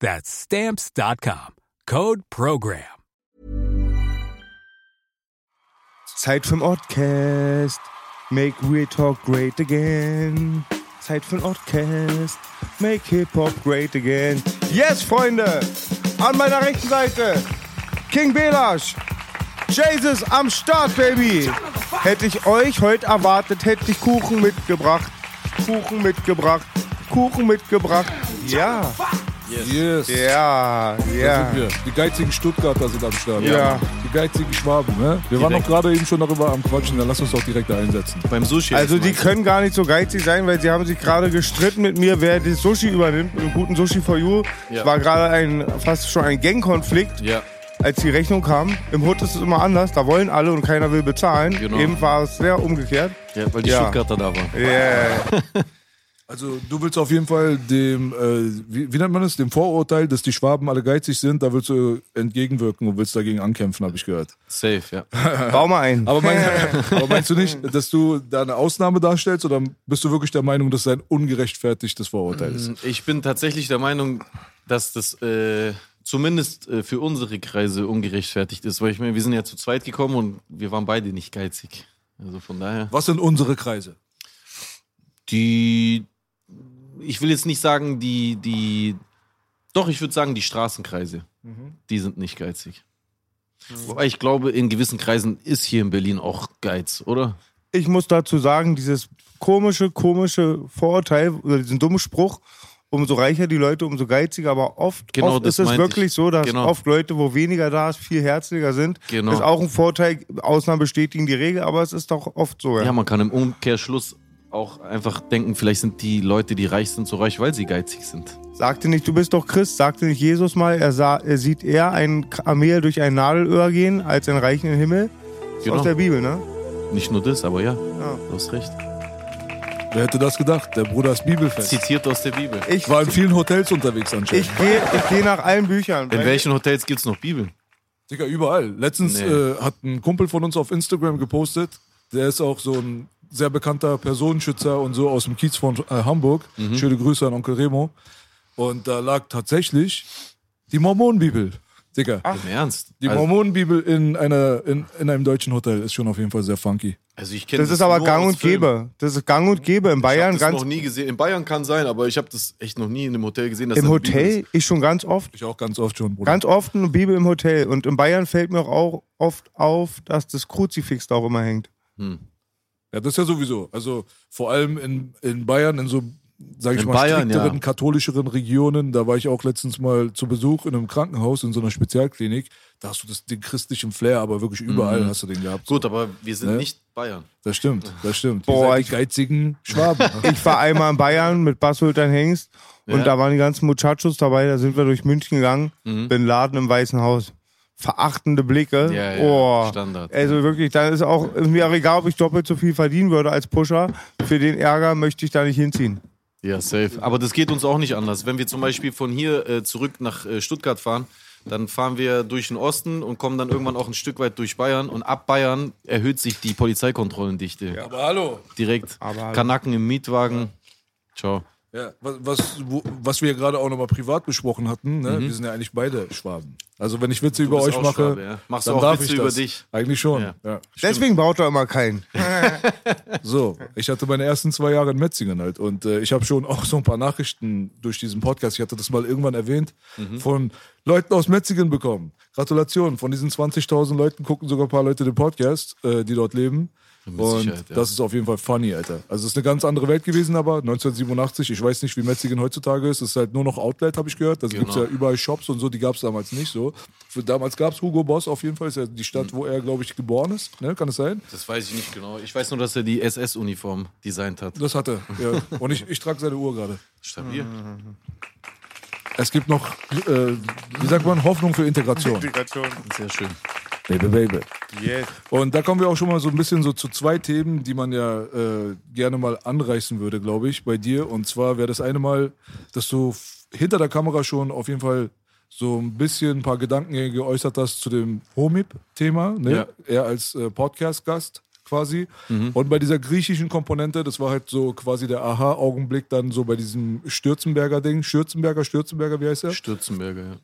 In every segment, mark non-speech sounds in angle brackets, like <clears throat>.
That's stamps.com. Code program. Zeit für ein Oddcast. Make Real Talk great again. Zeit für ein Oddcast. Make Hip-Hop great again. Yes, Freunde! An meiner rechten Seite King Belash. Jesus am Start, Baby. Hätte ich euch heute erwartet, hätte ich Kuchen mitgebracht. Kuchen mitgebracht. Kuchen mitgebracht. Ja. Yes. Ja, Da ja. wir. Die geizigen Stuttgarter sind am Start. Ja. Die geizigen Schwaben, ne? Wir waren doch gerade eben schon darüber am Quatschen, dann lass uns doch direkt da einsetzen. Beim Sushi. Also die können gar nicht so geizig sein, weil sie haben sich gerade gestritten mit mir, wer das Sushi übernimmt, mit einem guten Sushi for you. Ja. Es war gerade ein fast schon ein Gangkonflikt, Ja. als die Rechnung kam. Im Hood ist es immer anders, da wollen alle und keiner will bezahlen. Genau. Eben war es sehr umgekehrt. ja, weil die Ja. Stuttgarter da waren. Yeah. <laughs> Also du willst auf jeden Fall dem, äh, wie, wie nennt man es, dem Vorurteil, dass die Schwaben alle geizig sind, da willst du entgegenwirken und willst dagegen ankämpfen, habe ich gehört. Safe, ja. <laughs> Bau mal ein. Aber, mein, <laughs> aber meinst du nicht, dass du da eine Ausnahme darstellst oder bist du wirklich der Meinung, dass es ein ungerechtfertigtes Vorurteil ist? Ich bin tatsächlich der Meinung, dass das äh, zumindest äh, für unsere Kreise ungerechtfertigt ist, weil ich meine, wir sind ja zu zweit gekommen und wir waren beide nicht geizig. Also von daher. Was sind unsere Kreise? Die, ich will jetzt nicht sagen, die, die, doch, ich würde sagen, die Straßenkreise, die sind nicht geizig. Wobei ich glaube, in gewissen Kreisen ist hier in Berlin auch Geiz, oder? Ich muss dazu sagen, dieses komische, komische Vorurteil oder diesen dummen Spruch, umso reicher die Leute, umso geiziger, aber oft, Genau, oft ist es wirklich ich. so, dass Genau. oft Leute, wo weniger da ist, viel herzlicher sind. Genau. Ist auch ein Vorteil, Ausnahmen bestätigen die Regel, aber es ist doch oft so. Ja, man kann im Umkehrschluss auch einfach denken, vielleicht sind die Leute, die reich sind, so reich, weil sie geizig sind. Sagte nicht, du bist doch Christ, sagte nicht Jesus mal, er, sah, er sieht eher ein Kamel durch ein Nadelöhr gehen, als einen reichen Himmel. Ist Genau. aus der Bibel, ne? Nicht nur das, aber ja, Ja. du hast recht. Wer hätte das gedacht? Der Bruder ist Bibelfest. Zitiert aus der Bibel. Ich, war in vielen Hotels unterwegs anscheinend. ich gehe ich geh nach allen Büchern. In welchen Hotels gibt es noch Bibeln? Digga, überall. Letztens Nee. äh, hat ein Kumpel von uns auf Instagram gepostet, der ist auch so ein sehr bekannter Personenschützer und so aus dem Kiez von äh, Hamburg. Mhm. Schöne Grüße an Onkel Remo. Und da lag tatsächlich die Mormonenbibel. Digga. Im Ernst? Die also, Mormonenbibel in, einer, in, in einem deutschen Hotel ist schon auf jeden Fall sehr funky. also ich kenne Das ist aber gang und gäbe. Das ist gang und gäbe in Ich Bayern. habe das Ganz noch nie gesehen. In Bayern kann sein, aber ich habe das echt noch nie in einem Hotel gesehen. dass Im Hotel, ist. ich schon ganz oft. Ich auch ganz oft schon, Bruder. Ganz oft eine Bibel im Hotel. Und in Bayern fällt mir auch oft auf, dass das Kruzifix da auch immer hängt. Hm. Ja, das ist ja sowieso. Also vor allem in, in Bayern, in so, sag ich In mal, Bayern, strikteren, ja. katholischeren Regionen, da war ich auch letztens mal zu Besuch in einem Krankenhaus, in so einer Spezialklinik. Da hast du das, den christlichen Flair, aber wirklich überall hast du den gehabt. Gut, aber wir sind Ne? nicht Bayern. Das stimmt, das stimmt. Boah, die geizigen Schwaben. <laughs> Ich war einmal in Bayern mit Basultan Hengst und Ja. da waren die ganzen Muchachos dabei. Da sind wir durch München gegangen. Bin Laden im Weißen Haus. Verachtende Blicke. Ja, ja, oh. Standard. Also wirklich, da ist auch ist mir auch egal, ob ich doppelt so viel verdienen würde als Pusher. Für den Ärger möchte ich da nicht hinziehen. Ja, safe. Aber das geht uns auch nicht anders. Wenn wir zum Beispiel von hier äh, zurück nach äh, Stuttgart fahren, dann fahren wir durch den Osten und kommen dann irgendwann auch ein Stück weit durch Bayern. Und ab Bayern erhöht sich die Polizeikontrollendichte. aber hallo. Direkt Aber hallo. Kanaken im Mietwagen. Ciao. Ja, was, was, was wir gerade auch nochmal privat besprochen hatten, ne? wir sind ja eigentlich beide Schwaben. Also wenn ich Witze über bist euch mache, Schwabe, ja. Machst du dann auch darf Witze ich über das. dich? Eigentlich schon. Ja. Ja. Deswegen baut er immer keinen. <laughs> So, ich hatte meine ersten zwei Jahre in Metzingen halt und äh, ich habe schon auch so ein paar Nachrichten durch diesen Podcast, ich hatte das mal irgendwann erwähnt, Mhm. von Leuten aus Metzingen bekommen. Gratulation, von diesen 20.000 Leuten gucken sogar ein paar Leute den Podcast, äh, die dort leben. Und ja. das ist auf jeden Fall funny, Alter. Also es ist eine ganz andere Welt gewesen, aber 1987, ich weiß nicht, wie Metzingen heutzutage ist, es ist halt nur noch Outlet, habe ich gehört. Da Genau. gibt's ja überall Shops und so, die gab's damals nicht so. Für, damals gab's Hugo Boss auf jeden Fall, ist ja die Stadt, wo er, glaube ich, geboren ist, ne? kann es sein? Das weiß ich nicht genau. Ich weiß nur, dass er die SS-Uniform designt hat. Das hatte er, ja. Und ich, ich trage seine Uhr gerade. Stabil. Es gibt noch, äh, wie sagt man, Hoffnung für Integration. Integration. Sehr schön. Baby, baby. Yes. Und da kommen wir auch schon mal so ein bisschen so zu zwei Themen, die man ja äh, gerne mal anreißen würde, glaube ich, bei dir. Und zwar wäre das eine Mal, dass du hinter der Kamera schon auf jeden Fall so ein bisschen ein paar Gedanken geäußert hast zu dem Homip-Thema, ne? Ja. Er als äh, Podcast-Gast quasi. Und bei dieser griechischen Komponente, das war halt so quasi der Aha-Augenblick dann so bei diesem Stürzenberger-Ding. Stürzenberger, Stürzenberger, wie heißt er? Stürzenberger, ja.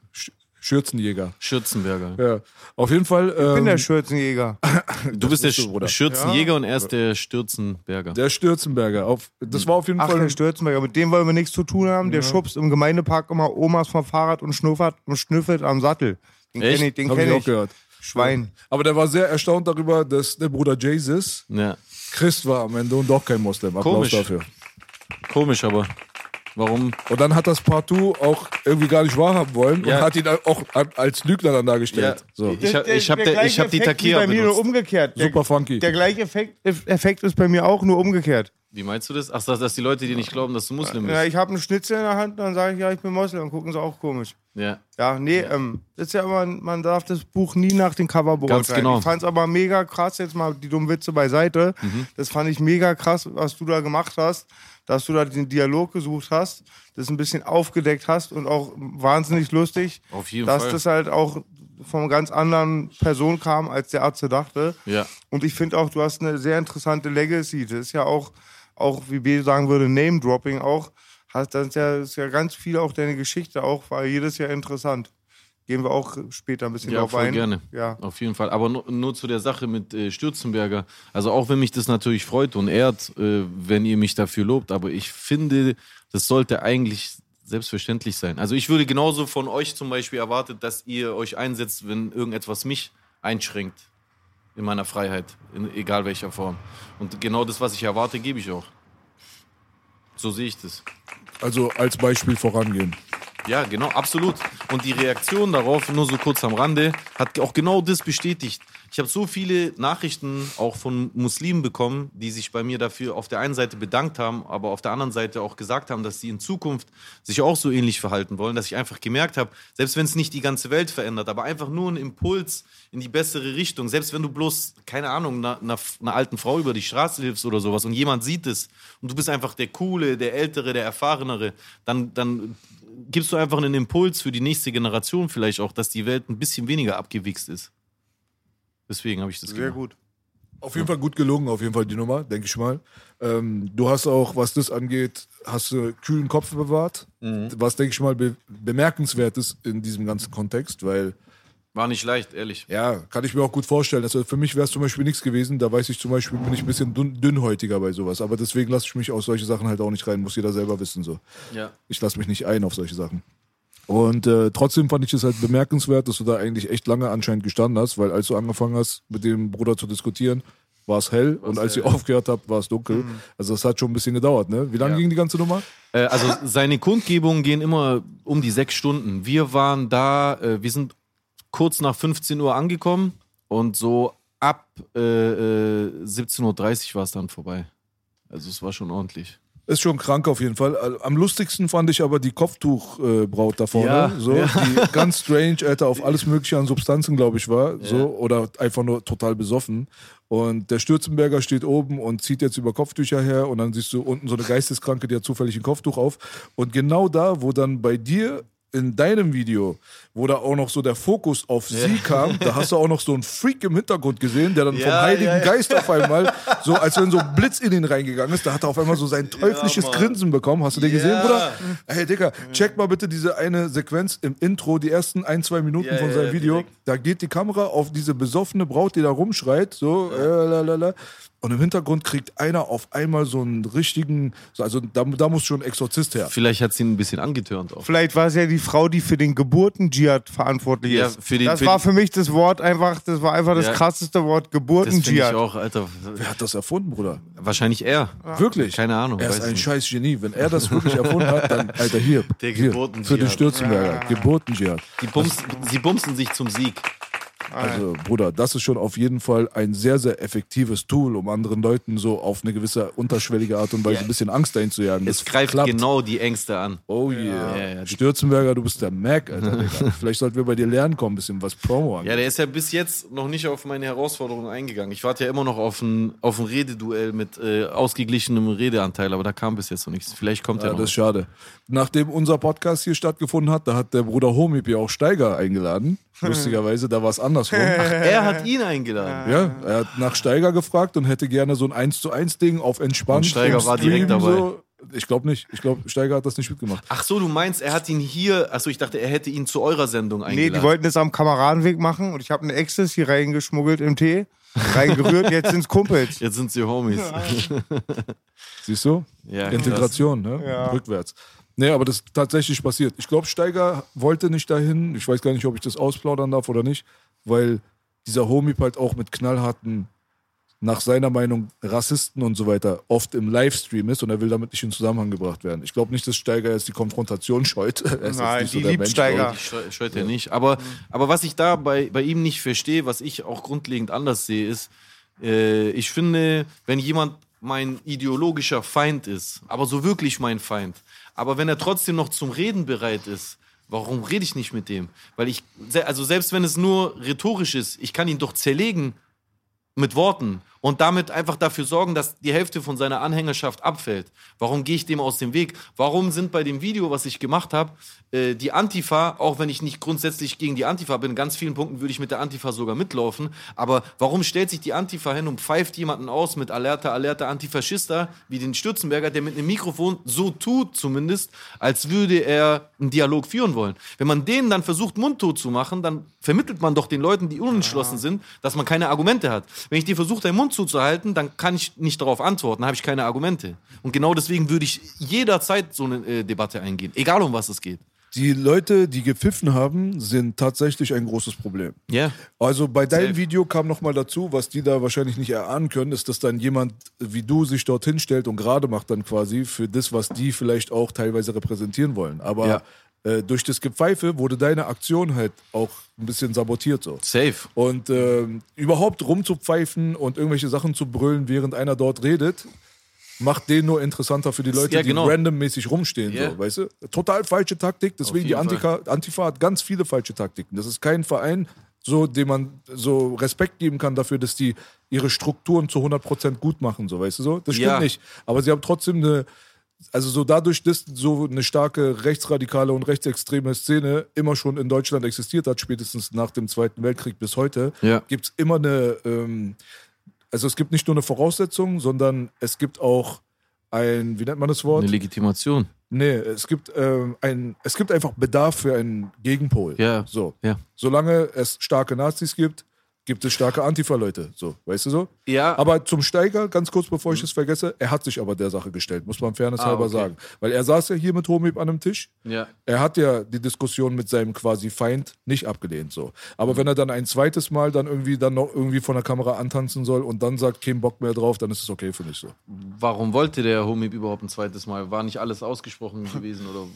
Sch- Schürzenjäger. Schürzenberger. Ja, auf jeden Fall. Ich bin ähm, der Schürzenjäger. <laughs> Du bist der du, Schürzenjäger und er ist der Stürzenberger. Der Stürzenberger. Auf, das war auf jeden Ach, Fall. der Stürzenberger, mit dem wollen wir nichts zu tun haben. Der schubst im Gemeindepark immer Omas vom Fahrrad und schnuffert und schnüffelt am Sattel. Den kenne ich, den Hab ich kenn auch ich. gehört. Schwein. Aber der war sehr erstaunt darüber, dass der Bruder Jesus Ja. Christ war am Ende und doch kein Moslem. Applaus Komisch. dafür. Komisch, aber warum? Und dann hat das Partout auch irgendwie gar nicht wahrhaben wollen Ja. und hat ihn auch als Lügner dann dargestellt. So. Ich hab- ich hab Der der- ich hab die Takea bei mir nur umgekehrt. Der, Super funky. Der gleiche Effekt, Effekt ist bei mir auch nur umgekehrt. Wie meinst du das? Ach, dass, dass die Leute dir nicht glauben, dass du Muslim Ja, bist. ich habe einen Schnitzel in der Hand, dann sage ich, ja, ich bin Moslem. Dann gucken sie auch komisch. Ja. Ja, nee, ähm, das ist ja immer, man darf das Buch nie nach dem Cover beurteilen. genau. Ich fand's aber mega krass, jetzt mal die dummen Witze beiseite. Mhm. Das fand ich mega krass, was du da gemacht hast, dass du da den Dialog gesucht hast, das ein bisschen aufgedeckt hast und auch wahnsinnig lustig, Auf jeden dass Fall. das halt auch von einer ganz anderen Person kam, als der Arzt dachte. Ja. Und ich finde auch, du hast eine sehr interessante Legacy. Das ist ja auch, auch wie B sagen würde, Name-Dropping auch. Das ist ja, ist ja ganz viel auch deine Geschichte auch, war jedes Jahr interessant. Gehen wir auch später ein bisschen Ja, drauf voll ein. gerne. Ja. Auf jeden Fall. Aber nur, nur zu der Sache mit äh, Stürzenberger. Also auch wenn mich das natürlich freut und ehrt, äh, wenn ihr mich dafür lobt, aber ich finde, das sollte eigentlich selbstverständlich sein. Also ich würde genauso von euch zum Beispiel erwartet, dass ihr euch einsetzt, wenn irgendetwas mich einschränkt in meiner Freiheit, in egal welcher Form. Und genau das, was ich erwarte, gebe ich auch. So sehe ich das. Also als Beispiel vorangehen. Ja, genau, absolut. Und die Reaktion darauf, nur so kurz am Rande, hat auch genau das bestätigt. Ich habe so viele Nachrichten auch von Muslimen bekommen, die sich bei mir dafür auf der einen Seite bedankt haben, aber auf der anderen Seite auch gesagt haben, dass sie in Zukunft sich auch so ähnlich verhalten wollen, dass ich einfach gemerkt habe, selbst wenn es nicht die ganze Welt verändert, aber einfach nur ein Impuls in die bessere Richtung, selbst wenn du bloß, keine Ahnung, einer, einer, einer alten Frau über die Straße hilfst oder sowas und jemand sieht es und du bist einfach der Coole, der Ältere, der Erfahrenere, dann, dann gibst du einfach einen Impuls für die nächste Generation vielleicht auch, dass die Welt ein bisschen weniger abgewichst ist. Deswegen habe ich das Sehr gemacht. gut. Auf jeden Fall gut gelungen, auf jeden Fall die Nummer, denke ich mal. Ähm, du hast auch, was das angeht, hast du kühlen Kopf bewahrt, was, denke ich mal, be bemerkenswert ist in diesem ganzen Kontext, weil War nicht leicht, ehrlich. Ja, kann ich mir auch gut vorstellen. Also für mich wäre es zum Beispiel nichts gewesen. Da weiß ich zum Beispiel, bin ich ein bisschen dünn, dünnhäutiger bei sowas. Aber deswegen lasse ich mich auf solche Sachen halt auch nicht rein. Muss jeder selber wissen. So. Ja. Ich lasse mich nicht ein auf solche Sachen. Und äh, trotzdem fand ich es halt bemerkenswert, dass du da eigentlich echt lange anscheinend gestanden hast, weil als du angefangen hast, mit dem Bruder zu diskutieren, war es hell und als ihr aufgehört habt, war es dunkel. Also das hat schon ein bisschen gedauert, ne? Wie lange Ja. ging die ganze Nummer? Äh, also seine Kundgebungen gehen immer um die sechs Stunden. Wir waren da, äh, wir sind kurz nach 15 Uhr angekommen und so ab äh, äh, 17.30 Uhr war es dann vorbei. Also es war schon ordentlich. Ist schon krank auf jeden Fall. Äh, Am lustigsten fand ich aber die Kopftuchbraut da vorne. Ja, so, ja. Die <laughs> ganz strange, Alter, auf alles Mögliche an Substanzen, glaube ich, war. So, oder einfach nur total besoffen. Und der Stürzenberger steht oben und zieht jetzt über Kopftücher her und dann siehst du unten so eine Geisteskranke, die hat zufällig ein Kopftuch auf. Und genau da, wo dann bei dir in deinem Video, wo da auch noch so der Fokus auf sie kam, da hast du auch noch so einen Freak im Hintergrund gesehen, der dann vom Ja, Heiligen ja, ja. Geist auf einmal, so als wenn so ein Blitz in ihn reingegangen ist, da hat er auf einmal so sein teuflisches. Grinsen bekommen. Hast du den gesehen, Ja. Bruder? Ey, Digga, check mal bitte diese eine Sequenz im Intro, die ersten ein, zwei Minuten Ja, von ja, seinem ja, Video. Da geht die Kamera auf diese besoffene Braut, die da rumschreit, so, äh, lalala. Und im Hintergrund kriegt einer auf einmal so einen richtigen, so, also da, da muss schon ein Exorzist her. Vielleicht hat sie ihn ein bisschen angetörnt auch. Vielleicht war es ja die Frau, die für den Geburten-Dschihad verantwortlich Ja, ist. für den- das für war für mich das Wort einfach, das war einfach das Ja. krasseste Wort, Das finde ich Geburten-Dschihad. auch, Alter. Wer hat das erfunden, Bruder? Wahrscheinlich er. Wirklich? Keine Ahnung, Er ist weiß ein nicht. scheiß Genie. Wenn er das wirklich erfunden hat, dann, <laughs> Alter, hier. Der hier. Für den Stürzenberger. Geburten-Dschihad. Die bumsen, sie bumsen sich zum Sieg. Also, Bruder, das ist schon auf jeden Fall ein sehr, sehr effektives Tool, um anderen Leuten so auf eine gewisse unterschwellige Art und Weise ein bisschen Angst einzujagen. Es Das greift klappt. genau die Ängste an. Oh yeah. Ja, ja, Stürzenberger, du bist der Mac, Alter. Digga. <laughs> Vielleicht sollten wir bei dir lernen kommen, ein bisschen was Promo an. Ja, der ist ja bis jetzt noch nicht auf meine Herausforderung eingegangen. Ich warte ja immer noch auf ein, auf ein Rededuell mit äh, ausgeglichenem Redeanteil, aber da kam bis jetzt noch nichts. Vielleicht kommt Ja, er noch. das ist schade. Nachdem unser Podcast hier stattgefunden hat, da hat der Bruder Homib ja auch Steiger eingeladen. <laughs> Lustigerweise, da war es andersrum. <laughs> er hat ihn eingeladen. Ja, er hat nach Steiger gefragt und hätte gerne so ein 1 zu 1 Ding auf entspannt. Und Steiger war direkt dabei. So. Ich glaube nicht. Ich glaube, Steiger hat das nicht mitgemacht. Ach so, du meinst, er hat ihn hier, achso, ich dachte, er hätte ihn zu eurer Sendung Nee, eingeladen. die wollten das am Kameradenweg machen und ich habe eine Ecstasy reingeschmuggelt im Tee, reingerührt, jetzt sind's Kumpels. <laughs> Jetzt sind sie Homies. <laughs> Siehst du? Ja. Integration, ne? Ja. Rückwärts. Nee, aber das ist tatsächlich passiert. Ich glaube, Steiger wollte nicht dahin. Ich weiß gar nicht, ob ich das ausplaudern darf oder nicht, weil dieser Homie halt auch mit knallharten, nach seiner Meinung, Rassisten und so weiter oft im Livestream ist und er will damit nicht in Zusammenhang gebracht werden. Ich glaube nicht, dass Steiger jetzt die Konfrontation <laughs> scheut. Er Nein, nicht die der liebt Mensch, Steiger. scheu- scheut ja nicht. Aber, aber was ich da bei, bei ihm nicht verstehe, was ich auch grundlegend anders sehe, ist, äh, ich finde, wenn jemand mein ideologischer Feind ist, aber so wirklich mein Feind, aber wenn er trotzdem noch zum Reden bereit ist, warum rede ich nicht mit dem? Weil ich, also selbst wenn es nur rhetorisch ist, ich kann ihn doch zerlegen mit Worten und damit einfach dafür sorgen, dass die Hälfte von seiner Anhängerschaft abfällt. Warum gehe ich dem aus dem Weg? Warum sind bei dem Video, was ich gemacht habe, äh, die Antifa, auch wenn ich nicht grundsätzlich gegen die Antifa bin, in ganz vielen Punkten würde ich mit der Antifa sogar mitlaufen, aber warum stellt sich die Antifa hin und pfeift jemanden aus mit Alerta, Alerta, Antifaschista, wie den Stürzenberger, der mit einem Mikrofon so tut zumindest, als würde er einen Dialog führen wollen. Wenn man denen dann versucht, mundtot zu machen, dann vermittelt man doch den Leuten, die unentschlossen sind, dass man keine Argumente hat. Wenn ich dir versuche, deinen Mund zuzuhalten, dann kann ich nicht darauf antworten, habe ich keine Argumente. Und genau deswegen würde ich jederzeit so eine äh, Debatte eingehen, egal um was es geht. Die Leute, die gepfiffen haben, sind tatsächlich ein großes Problem. Ja. Also bei deinem Safe. Video kam noch mal dazu, was die da wahrscheinlich nicht erahnen können, ist, dass dann jemand wie du sich dorthin stellt und gerade macht dann quasi für das, was die vielleicht auch teilweise repräsentieren wollen. Aber Ja. Äh, durch das Gepfeife wurde deine Aktion halt auch ein bisschen sabotiert so. Safe. Und ähm, überhaupt rumzupfeifen und irgendwelche Sachen zu brüllen, während einer dort redet, macht den nur interessanter für die Leute, Ja, genau. die randommäßig rumstehen. Ja. So, weißt du? Total falsche Taktik. Deswegen die Antifa, Antifa hat ganz viele falsche Taktiken. Das ist kein Verein, so, dem man so Respekt geben kann dafür, dass die ihre Strukturen zu 100% gut machen. So, weißt du so? Das stimmt Ja. nicht. Aber sie haben trotzdem eine also so dadurch, dass so eine starke rechtsradikale und rechtsextreme Szene immer schon in Deutschland existiert hat, spätestens nach dem Zweiten Weltkrieg bis heute, Ja. gibt es immer eine, ähm, also es gibt nicht nur eine Voraussetzung, sondern es gibt auch ein, wie nennt man das Wort? Eine Legitimation. Nee, es gibt, ähm, ein, es gibt einfach Bedarf für einen Gegenpol. Ja. So. Ja. Solange es starke Nazis gibt, gibt es starke Antifa-Leute. So, weißt du so? Ja. Aber zum Steiger, ganz kurz bevor ich es vergesse, er hat sich aber der Sache gestellt, muss man fairness Ah, halber okay. sagen. Weil er saß ja hier mit Homib an einem Tisch. Ja. Er hat ja die Diskussion mit seinem quasi Feind nicht abgelehnt. So. Aber wenn er dann ein zweites Mal dann irgendwie dann noch irgendwie von der Kamera antanzen soll und dann sagt, kein Bock mehr drauf, dann ist es okay für mich so. Warum wollte der Homie überhaupt ein zweites Mal? War nicht alles ausgesprochen gewesen oder?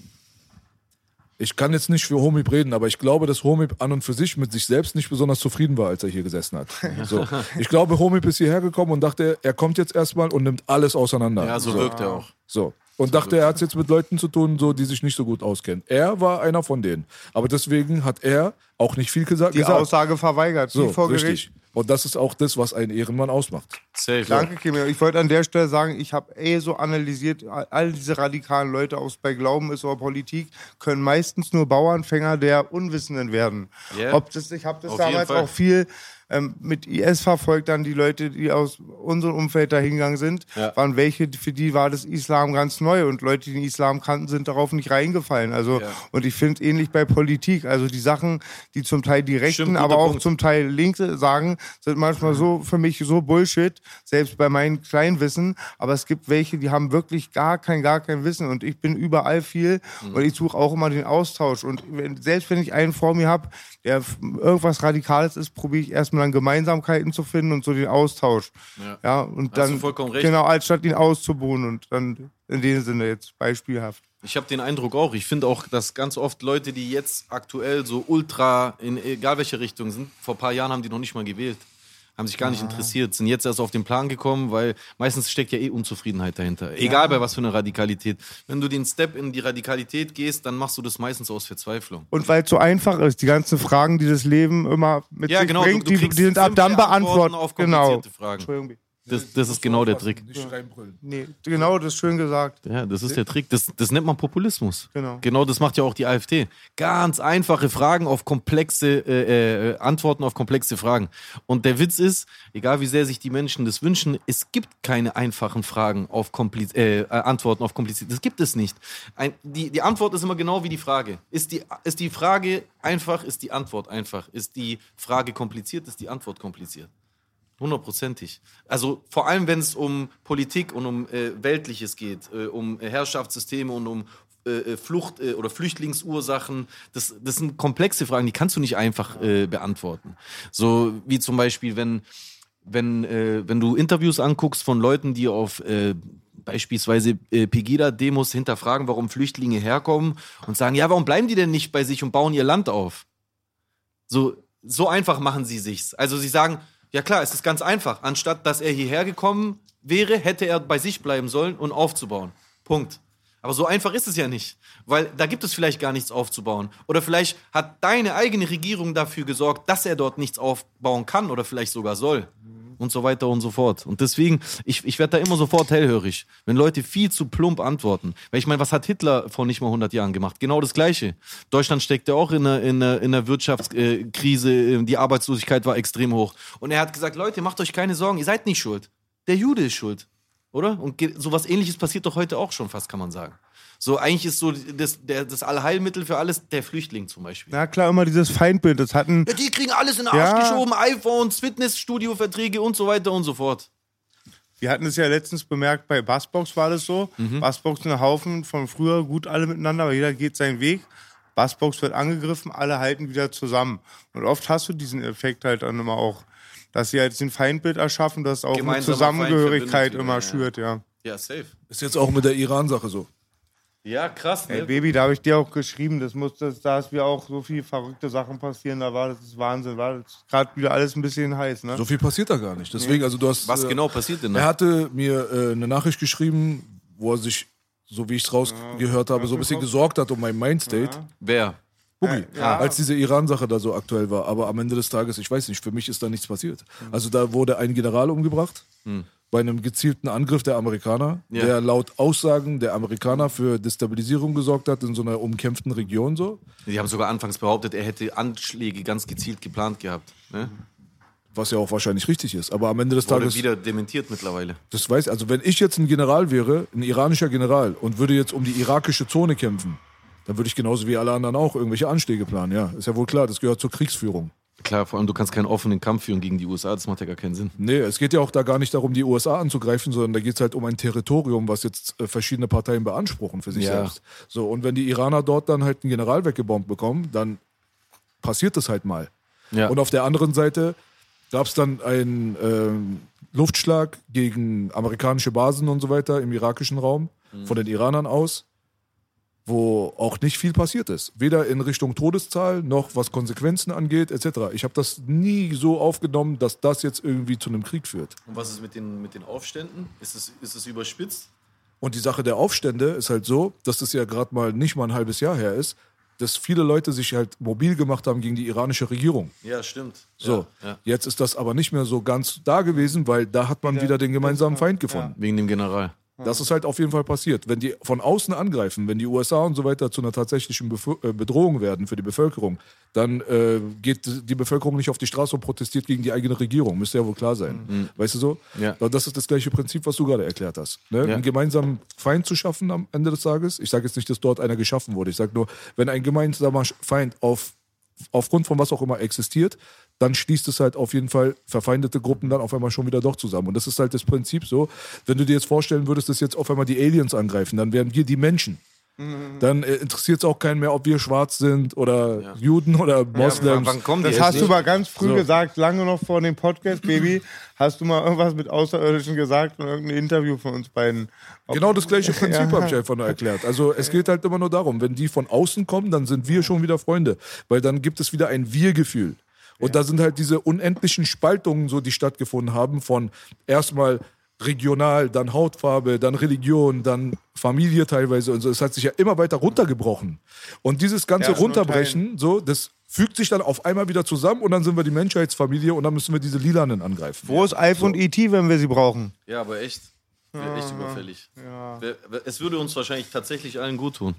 Ich kann jetzt nicht für Homib reden, aber ich glaube, dass Homib an und für sich mit sich selbst nicht besonders zufrieden war, als er hier gesessen hat. <laughs> So. Ich glaube, Homib ist hierher gekommen und dachte, er kommt jetzt erstmal und nimmt alles auseinander. Ja, so wirkt er auch. So. Und dachte, er hat es jetzt mit Leuten zu tun, so, die sich nicht so gut auskennen. Er war einer von denen. Aber deswegen hat er auch nicht viel gesa Die gesagt. Aussage verweigert, so, wie vor Gericht. richtig. Und das ist auch das, was einen Ehrenmann ausmacht. Safe. Danke, Kim. Ich wollte an der Stelle sagen, ich habe eh so analysiert, all diese radikalen Leute, ob es bei Glauben ist oder Politik, können meistens nur Bauernfänger der Unwissenden werden. Yeah. Ob das, ich habe das Auf damals auch viel ähm, mit IS verfolgt, dann die Leute, die aus unserem Umfeld da hingegangen sind, Ja. waren welche, für die war das Islam ganz neu und Leute, die den Islam kannten, sind darauf nicht reingefallen. Also, Ja. und ich finde ähnlich bei Politik, also die Sachen, die zum Teil die Rechten, Stimmt, aber auch Punkt. zum Teil Linke sagen, sind manchmal so für mich so Bullshit, selbst bei meinem kleinen Wissen. Aber es gibt welche, die haben wirklich gar kein, gar kein Wissen und ich bin überall viel Mhm. und ich suche auch immer den Austausch. Und wenn, selbst wenn ich einen vor mir habe, f- irgendwas Radikales ist, probiere ich erstmal dann Gemeinsamkeiten zu finden und so den Austausch. Ja. Ja, und Hast du dann, vollkommen recht. genau, als statt ihn auszubuhen und dann in dem Sinne jetzt beispielhaft. Ich habe den Eindruck auch. Ich finde auch, dass ganz oft Leute, die jetzt aktuell so ultra in egal welche Richtung sind, vor ein paar Jahren haben die noch nicht mal gewählt. Haben sich gar nicht interessiert, sind jetzt erst auf den Plan gekommen, weil meistens steckt ja eh Unzufriedenheit dahinter. Egal bei was für einer Radikalität. Wenn du den Step in die Radikalität gehst, dann machst du das meistens aus Verzweiflung. Und weil es so einfach ist, die ganzen Fragen, die das Leben immer mit Ja, sich genau. bringt, du, du die, die sind ab dann beantwortet. Genau. Fragen. Entschuldigung. Das, das ist genau der Trick. Nicht reinbrüllen. Nee, genau, das ist schön gesagt. Ja, das ist der Trick. Das, das nennt man Populismus. Genau. Genau das macht ja auch die AfD. Ganz einfache Fragen auf komplexe äh, äh, Antworten auf komplexe Fragen. Und der Witz ist, egal wie sehr sich die Menschen das wünschen, es gibt keine einfachen Fragen auf kompliz äh, äh, Antworten auf kompliziert. Das gibt es nicht. Ein, die, die Antwort ist immer genau wie die Frage. Ist die, ist die Frage einfach, ist die Antwort einfach. Ist die Frage kompliziert, ist die Antwort kompliziert. Hundertprozentig. Also vor allem, wenn es um Politik und um äh, Weltliches geht, äh, um Herrschaftssysteme und um äh, äh, Flucht- äh, oder Flüchtlingsursachen, das, das sind komplexe Fragen, die kannst du nicht einfach äh, beantworten. So wie zum Beispiel, wenn, wenn, äh, wenn du Interviews anguckst von Leuten, die auf äh, beispielsweise äh, Pegida-Demos hinterfragen, warum Flüchtlinge herkommen und sagen, ja, warum bleiben die denn nicht bei sich und bauen ihr Land auf? So, so einfach machen sie sich's. Also sie sagen, ja klar, es ist ganz einfach. Anstatt dass er hierher gekommen wäre, hätte er bei sich bleiben sollen und aufzubauen. Punkt. Aber so einfach ist es ja nicht, weil da gibt es vielleicht gar nichts aufzubauen. Oder vielleicht hat deine eigene Regierung dafür gesorgt, dass er dort nichts aufbauen kann oder vielleicht sogar soll. Und so weiter und so fort. Und deswegen, ich, ich werde da immer sofort hellhörig, wenn Leute viel zu plump antworten. Weil ich meine, was hat Hitler vor nicht mal 100 Jahren gemacht? Genau das Gleiche. Deutschland steckte auch in einer, in einer, in einer Wirtschaftskrise, die Arbeitslosigkeit war extrem hoch. Und er hat gesagt, Leute, macht euch keine Sorgen, ihr seid nicht schuld. Der Jude ist schuld. Oder? Und sowas ähnliches passiert doch heute auch schon fast, kann man sagen. So, eigentlich ist so das, der, das Allheilmittel für alles der Flüchtling zum Beispiel. Na klar, immer dieses Feindbild. Das hatten, Ja, die kriegen alles in den Ja. Arsch geschoben, iPhones, Fitnessstudio-Verträge und so weiter und so fort. wir hatten es ja letztens bemerkt, bei Bassbox war das so. Mhm. Bassbox sind ein Haufen von früher gut alle miteinander, aber jeder geht seinen Weg. Bassbox wird angegriffen, alle halten wieder zusammen. Und oft hast du diesen Effekt halt dann immer auch, dass sie halt ein Feindbild erschaffen, das auch eine Zusammengehörigkeit immer ja. schürt, ja. Ja, safe. Ist jetzt auch mit der Iran-Sache so. Ja, krass, Ey, ne? Baby, da habe ich dir auch geschrieben, das muss, das, da ist mir auch so viel verrückte Sachen passieren, da war das ist Wahnsinn, war gerade wieder alles ein bisschen heiß, ne? So viel passiert da gar nicht. Deswegen, also du hast. Was äh, genau passiert denn Er da? hatte mir äh, eine Nachricht geschrieben, wo er sich, so wie ich es rausgehört habe, so ein bisschen gesorgt hat um mein Mindstate. Wer? Boogie, Ja. als diese Iran-Sache da so aktuell war. Aber am Ende des Tages, ich weiß nicht, für mich ist da nichts passiert. Also da wurde ein General umgebracht bei einem gezielten Angriff der Amerikaner, Ja. der laut Aussagen der Amerikaner für Destabilisierung gesorgt hat in so einer umkämpften Region so. Die haben sogar anfangs behauptet, er hätte Anschläge ganz gezielt geplant gehabt. Ne? Was ja auch wahrscheinlich richtig ist. Aber am Ende des Wurde Tages. wieder dementiert mittlerweile. Das weiß, also wenn ich jetzt ein General wäre, ein iranischer General, und würde jetzt um die irakische Zone kämpfen, dann würde ich genauso wie alle anderen auch irgendwelche Anschläge planen, ja. Ist ja wohl klar, das gehört zur Kriegsführung. Klar, vor allem du kannst keinen offenen Kampf führen gegen die USA, das macht ja gar keinen Sinn. Nee, es geht ja auch da gar nicht darum, die USA anzugreifen, sondern da geht es halt um ein Territorium, was jetzt äh, verschiedene Parteien beanspruchen für sich Ja. selbst. So, und wenn die Iraner dort dann halt einen General weggebombt bekommen, dann passiert das halt mal. Ja. Und auf der anderen Seite gab es dann einen ähm, Luftschlag gegen amerikanische Basen und so weiter im irakischen Raum von den Iranern aus, wo auch nicht viel passiert ist. Weder in Richtung Todeszahl noch was Konsequenzen angeht, etc. Ich habe das nie so aufgenommen, dass das jetzt irgendwie zu einem Krieg führt. Und was ist mit den, mit den Aufständen? Ist es, ist es überspitzt? Und die Sache der Aufstände ist halt so, dass das ja gerade mal nicht mal ein halbes Jahr her ist. dass viele Leute sich halt mobil gemacht haben gegen die iranische Regierung. Ja, stimmt. So, Ja, ja. jetzt ist das aber nicht mehr so ganz da gewesen, weil da hat man wieder den gemeinsamen Feind gefunden. Wegen dem General. Das ist halt auf jeden Fall passiert. Wenn die von außen angreifen, wenn die USA und so weiter zu einer tatsächlichen Befo- äh, Bedrohung werden für die Bevölkerung, dann äh, geht die Bevölkerung nicht auf die Straße und protestiert gegen die eigene Regierung. Müsste ja wohl klar sein. Weißt du so? Ja. Das ist das gleiche Prinzip, was du gerade erklärt hast. Ne? Ja. Einen gemeinsamen Feind zu schaffen am Ende des Tages. Ich sage jetzt nicht, dass dort einer geschaffen wurde. Ich sage nur, wenn ein gemeinsamer Feind auf aufgrund von was auch immer existiert, dann schließt es halt auf jeden Fall verfeindete Gruppen dann auf einmal schon wieder doch zusammen. Und das ist halt das Prinzip so. Wenn du dir jetzt vorstellen würdest, dass jetzt auf einmal die Aliens angreifen, dann wären wir die Menschen. Dann äh, interessiert es auch keinen mehr, ob wir schwarz sind oder Juden oder Moslems. wann kommen die Das hast du nicht? mal ganz früh So. gesagt, lange noch vor dem Podcast, Baby. Hast du mal irgendwas mit Außerirdischen gesagt und irgendein Interview von uns beiden? Ob- Genau das gleiche <laughs> Prinzip Ja. habe ich einfach nur erklärt. Also es geht halt immer nur darum, wenn die von außen kommen, dann sind wir schon wieder Freunde, weil dann gibt es wieder ein Wir-Gefühl. Und da sind halt diese unendlichen Spaltungen, so die stattgefunden haben, von erstmal regional, dann Hautfarbe, dann Religion, dann Familie teilweise und so. Es hat sich ja immer weiter runtergebrochen. Und dieses ganze und Runterbrechen, so, das fügt sich dann auf einmal wieder zusammen und dann sind wir die Menschheitsfamilie und dann müssen wir diese Lilanen angreifen. Wo ist Alf und E.T., wenn wir sie brauchen? Ja, aber echt. Wäre echt überfällig. Wär- wär- Es würde uns wahrscheinlich tatsächlich allen gut tun.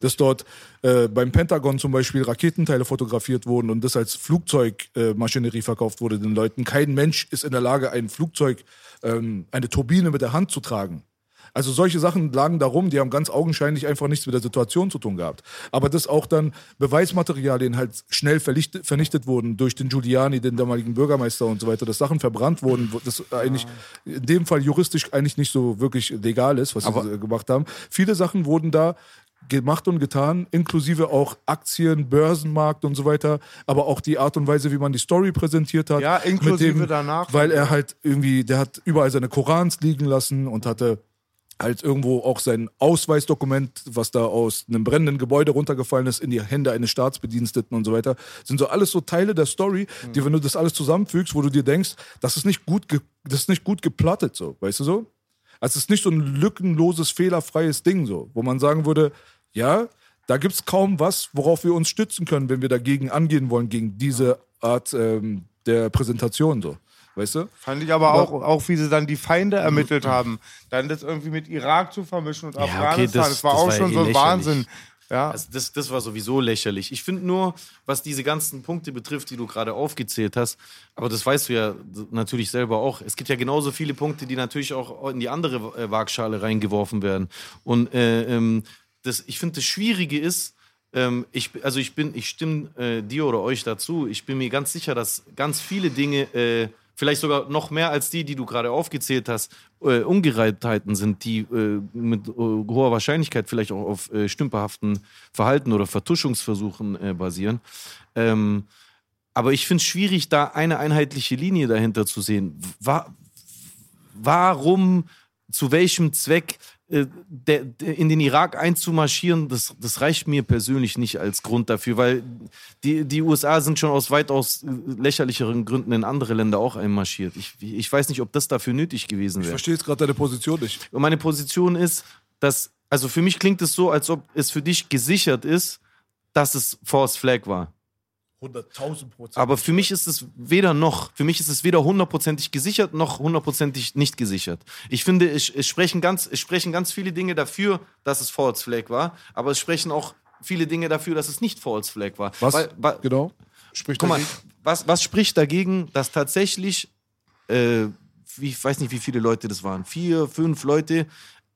Dass dort äh, beim Pentagon zum Beispiel Raketenteile fotografiert wurden und das als Flugzeugmaschinerie äh, verkauft wurde den Leuten. Kein Mensch ist in der Lage, ein Flugzeug, ähm, eine Turbine mit der Hand zu tragen. Also solche Sachen lagen darum, die haben ganz augenscheinlich einfach nichts mit der Situation zu tun gehabt. Aber dass auch dann Beweismaterialien halt schnell vernichtet, wurden durch den Giuliani, den damaligen Bürgermeister und so weiter, dass Sachen verbrannt wurden, das eigentlich in dem Fall juristisch eigentlich nicht so wirklich legal ist, was Aber- sie gemacht haben. Viele Sachen wurden da gemacht und getan, inklusive auch Aktien, Börsenmarkt und so weiter, aber auch die Art und Weise, wie man die Story präsentiert hat. Ja, inklusive dem, danach. Weil er halt irgendwie, der hat überall seine Korans liegen lassen und hatte halt irgendwo auch sein Ausweisdokument, was da aus einem brennenden Gebäude runtergefallen ist, in die Hände eines Staatsbediensteten und so weiter. Sind so alles so Teile der Story, die, wenn du das alles zusammenfügst, wo du dir denkst, das ist nicht gut, ge das ist nicht gut geplottet, so, weißt du so? Also es ist nicht so ein lückenloses, fehlerfreies Ding, so, wo man sagen würde, ja, da gibt es kaum was, worauf wir uns stützen können, wenn wir dagegen angehen wollen, gegen diese Art ähm, der Präsentation, so. Weißt du? Fand ich aber auch, auch wie sie dann die Feinde ermittelt haben. Dann das irgendwie mit Irak zu vermischen und okay, Afghanistan. das- das, war das auch war schon eh so ein. Wahnsinn. Ja. Also das, das war sowieso lächerlich. Ich finde nur, was diese ganzen Punkte betrifft, die du gerade aufgezählt hast, aber das weißt du ja natürlich selber auch. Es gibt ja genauso viele Punkte, die natürlich auch in die andere äh, Waagschale reingeworfen werden. Und äh, ähm, das, ich finde, das Schwierige ist, ähm, ich, also ich bin, ich stimme äh, dir oder euch dazu. Ich bin mir ganz sicher, dass ganz viele Dinge, äh, vielleicht sogar noch mehr als die, die du gerade aufgezählt hast, äh, Ungereimtheiten sind, die äh, mit äh, hoher Wahrscheinlichkeit vielleicht auch auf äh, stümperhaften Verhalten oder Vertuschungsversuchen äh, basieren. Ähm, aber ich finde es schwierig, da eine einheitliche Linie dahinter zu sehen. Wa warum, zu welchem Zweck der, der in den Irak einzumarschieren, das, das reicht mir persönlich nicht als Grund dafür, weil die, die USA sind schon aus weitaus äh, lächerlicheren Gründen in andere Länder auch einmarschiert. Ich, ich weiß nicht, ob das dafür nötig gewesen Ich wäre. verstehe jetzt gerade deine Position nicht. Und meine Position ist, dass, also für mich klingt es so, als ob es für dich gesichert ist, dass es Force Flag war. 100.000 Prozent. Aber für mich ist es weder noch. Für mich ist es weder hundertprozentig gesichert noch hundertprozentig nicht gesichert. Ich finde, es, es, sprechen ganz, es sprechen ganz viele Dinge dafür, dass es False Flag war, aber es sprechen auch viele Dinge dafür, dass es nicht False Flag war. Was? Weil, weil, genau. Sprich Guck mal, dagegen. was, was spricht dagegen, dass tatsächlich, äh, ich weiß nicht, wie viele Leute das waren, vier, fünf Leute,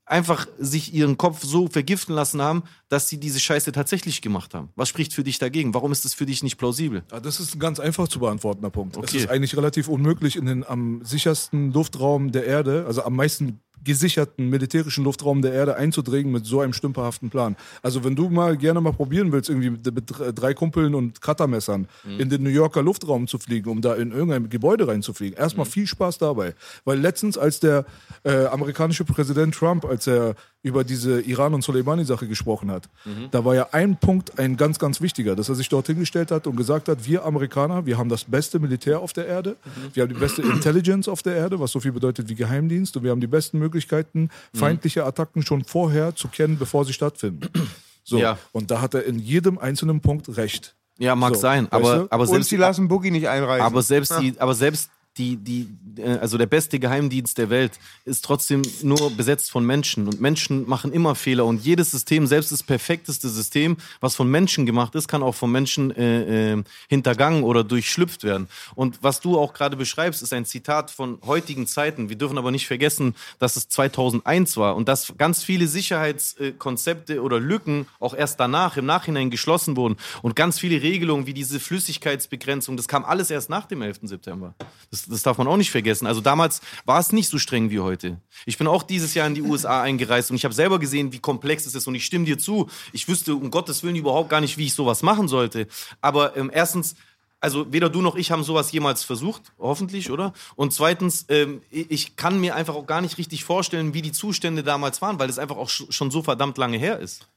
einfach sich ihren Kopf so vergiften lassen haben, dass sie diese Scheiße tatsächlich gemacht haben. Was spricht für dich dagegen? Warum ist das für dich nicht plausibel? Ja, das ist ein ganz einfach zu beantwortender Punkt. Okay. Es ist eigentlich relativ unmöglich, in den am sichersten Luftraum der Erde, also am meisten gesicherten militärischen Luftraum der Erde einzudringen mit so einem stümperhaften Plan. Also wenn du mal gerne mal probieren willst, irgendwie mit mit drei Kumpeln und Cuttermessern in den New Yorker Luftraum zu fliegen, um da in irgendein Gebäude reinzufliegen, erstmal viel Spaß dabei. Weil letztens, als der äh, amerikanische Präsident Trump, als er über diese Iran- und Soleimani-Sache gesprochen hat, da war ja ein Punkt ein ganz, ganz wichtiger, dass er sich dorthin gestellt hat und gesagt hat, wir Amerikaner, wir haben das beste Militär auf der Erde, wir haben die beste Intelligence auf der Erde, was so viel bedeutet wie Geheimdienst, und wir haben die besten Möglichkeiten, feindliche Attacken schon vorher zu kennen, bevor sie stattfinden. <clears throat> So, Ja. und da hat er in jedem einzelnen Punkt recht. Ja, mag So, sein, weißt aber, du? aber Und selbst sie lassen Boogie nicht einreisen. Aber selbst die, <laughs> aber selbst die, die, äh, also der beste Geheimdienst der Welt ist trotzdem nur besetzt von Menschen. Und Menschen machen immer Fehler. Und jedes System, selbst das perfekteste System, was von Menschen gemacht ist, kann auch von Menschen äh, äh, hintergangen oder durchschlüpft werden. Und was du auch gerade beschreibst, ist ein Zitat von heutigen Zeiten. Wir dürfen aber nicht vergessen, dass es 2001 war und dass ganz viele Sicherheitskonzepte oder Lücken auch erst danach, im Nachhinein geschlossen wurden. Und ganz viele Regelungen wie diese Flüssigkeitsbegrenzung, das kam alles erst nach dem 11. September. Das, das darf man auch nicht vergessen. Also damals war es nicht so streng wie heute. Ich bin auch dieses Jahr in die USA <laughs> eingereist und ich habe selber gesehen, wie komplex es ist. Und ich stimme dir zu. Ich wüsste um Gottes Willen überhaupt gar nicht, wie ich sowas machen sollte. Aber ähm, erstens, also weder du noch ich haben sowas jemals versucht, hoffentlich, oder? Und zweitens, ähm, ich kann mir einfach auch gar nicht richtig vorstellen, wie die Zustände damals waren, weil es einfach auch sch- schon so verdammt lange her ist.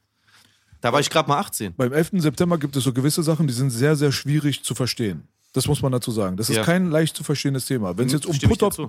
Da war ich gerade mal 18. Beim 11. September gibt es so gewisse Sachen, die sind sehr, sehr schwierig zu verstehen. Das muss man dazu sagen. Das ist Ja. kein leicht zu verstehendes Thema. Wenn es jetzt um.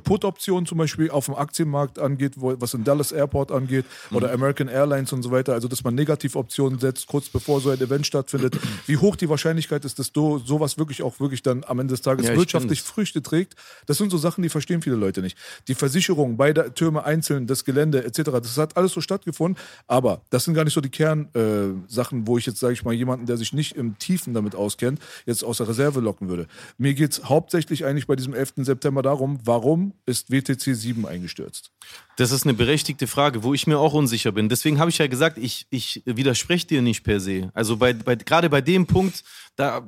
Put-Optionen zum Beispiel auf dem Aktienmarkt angeht, wo, was in Dallas Airport angeht Mhm. oder American Airlines und so weiter, also dass man Negativoptionen setzt, kurz bevor so ein Event stattfindet, <clears throat> wie hoch die Wahrscheinlichkeit ist, dass du sowas wirklich auch wirklich dann am Ende des Tages Ja, ich wirtschaftlich Früchte trägt, das sind so Sachen, die verstehen viele Leute nicht. Die Versicherung, beide Türme einzeln, das Gelände etc., das hat alles so stattgefunden, aber das sind gar nicht so die Kernsachen, äh, wo ich jetzt, sage ich mal, jemanden, der sich nicht im Tiefen damit auskennt, jetzt aus der Reserve locken würde. Mir geht es hauptsächlich eigentlich bei diesem 11. September darum, warum ist WTC 7 eingestürzt? Das ist eine berechtigte Frage, wo ich mir auch unsicher bin. Deswegen habe ich ja gesagt, ich, ich widerspreche dir nicht per se. Also bei, bei, gerade bei dem Punkt, da,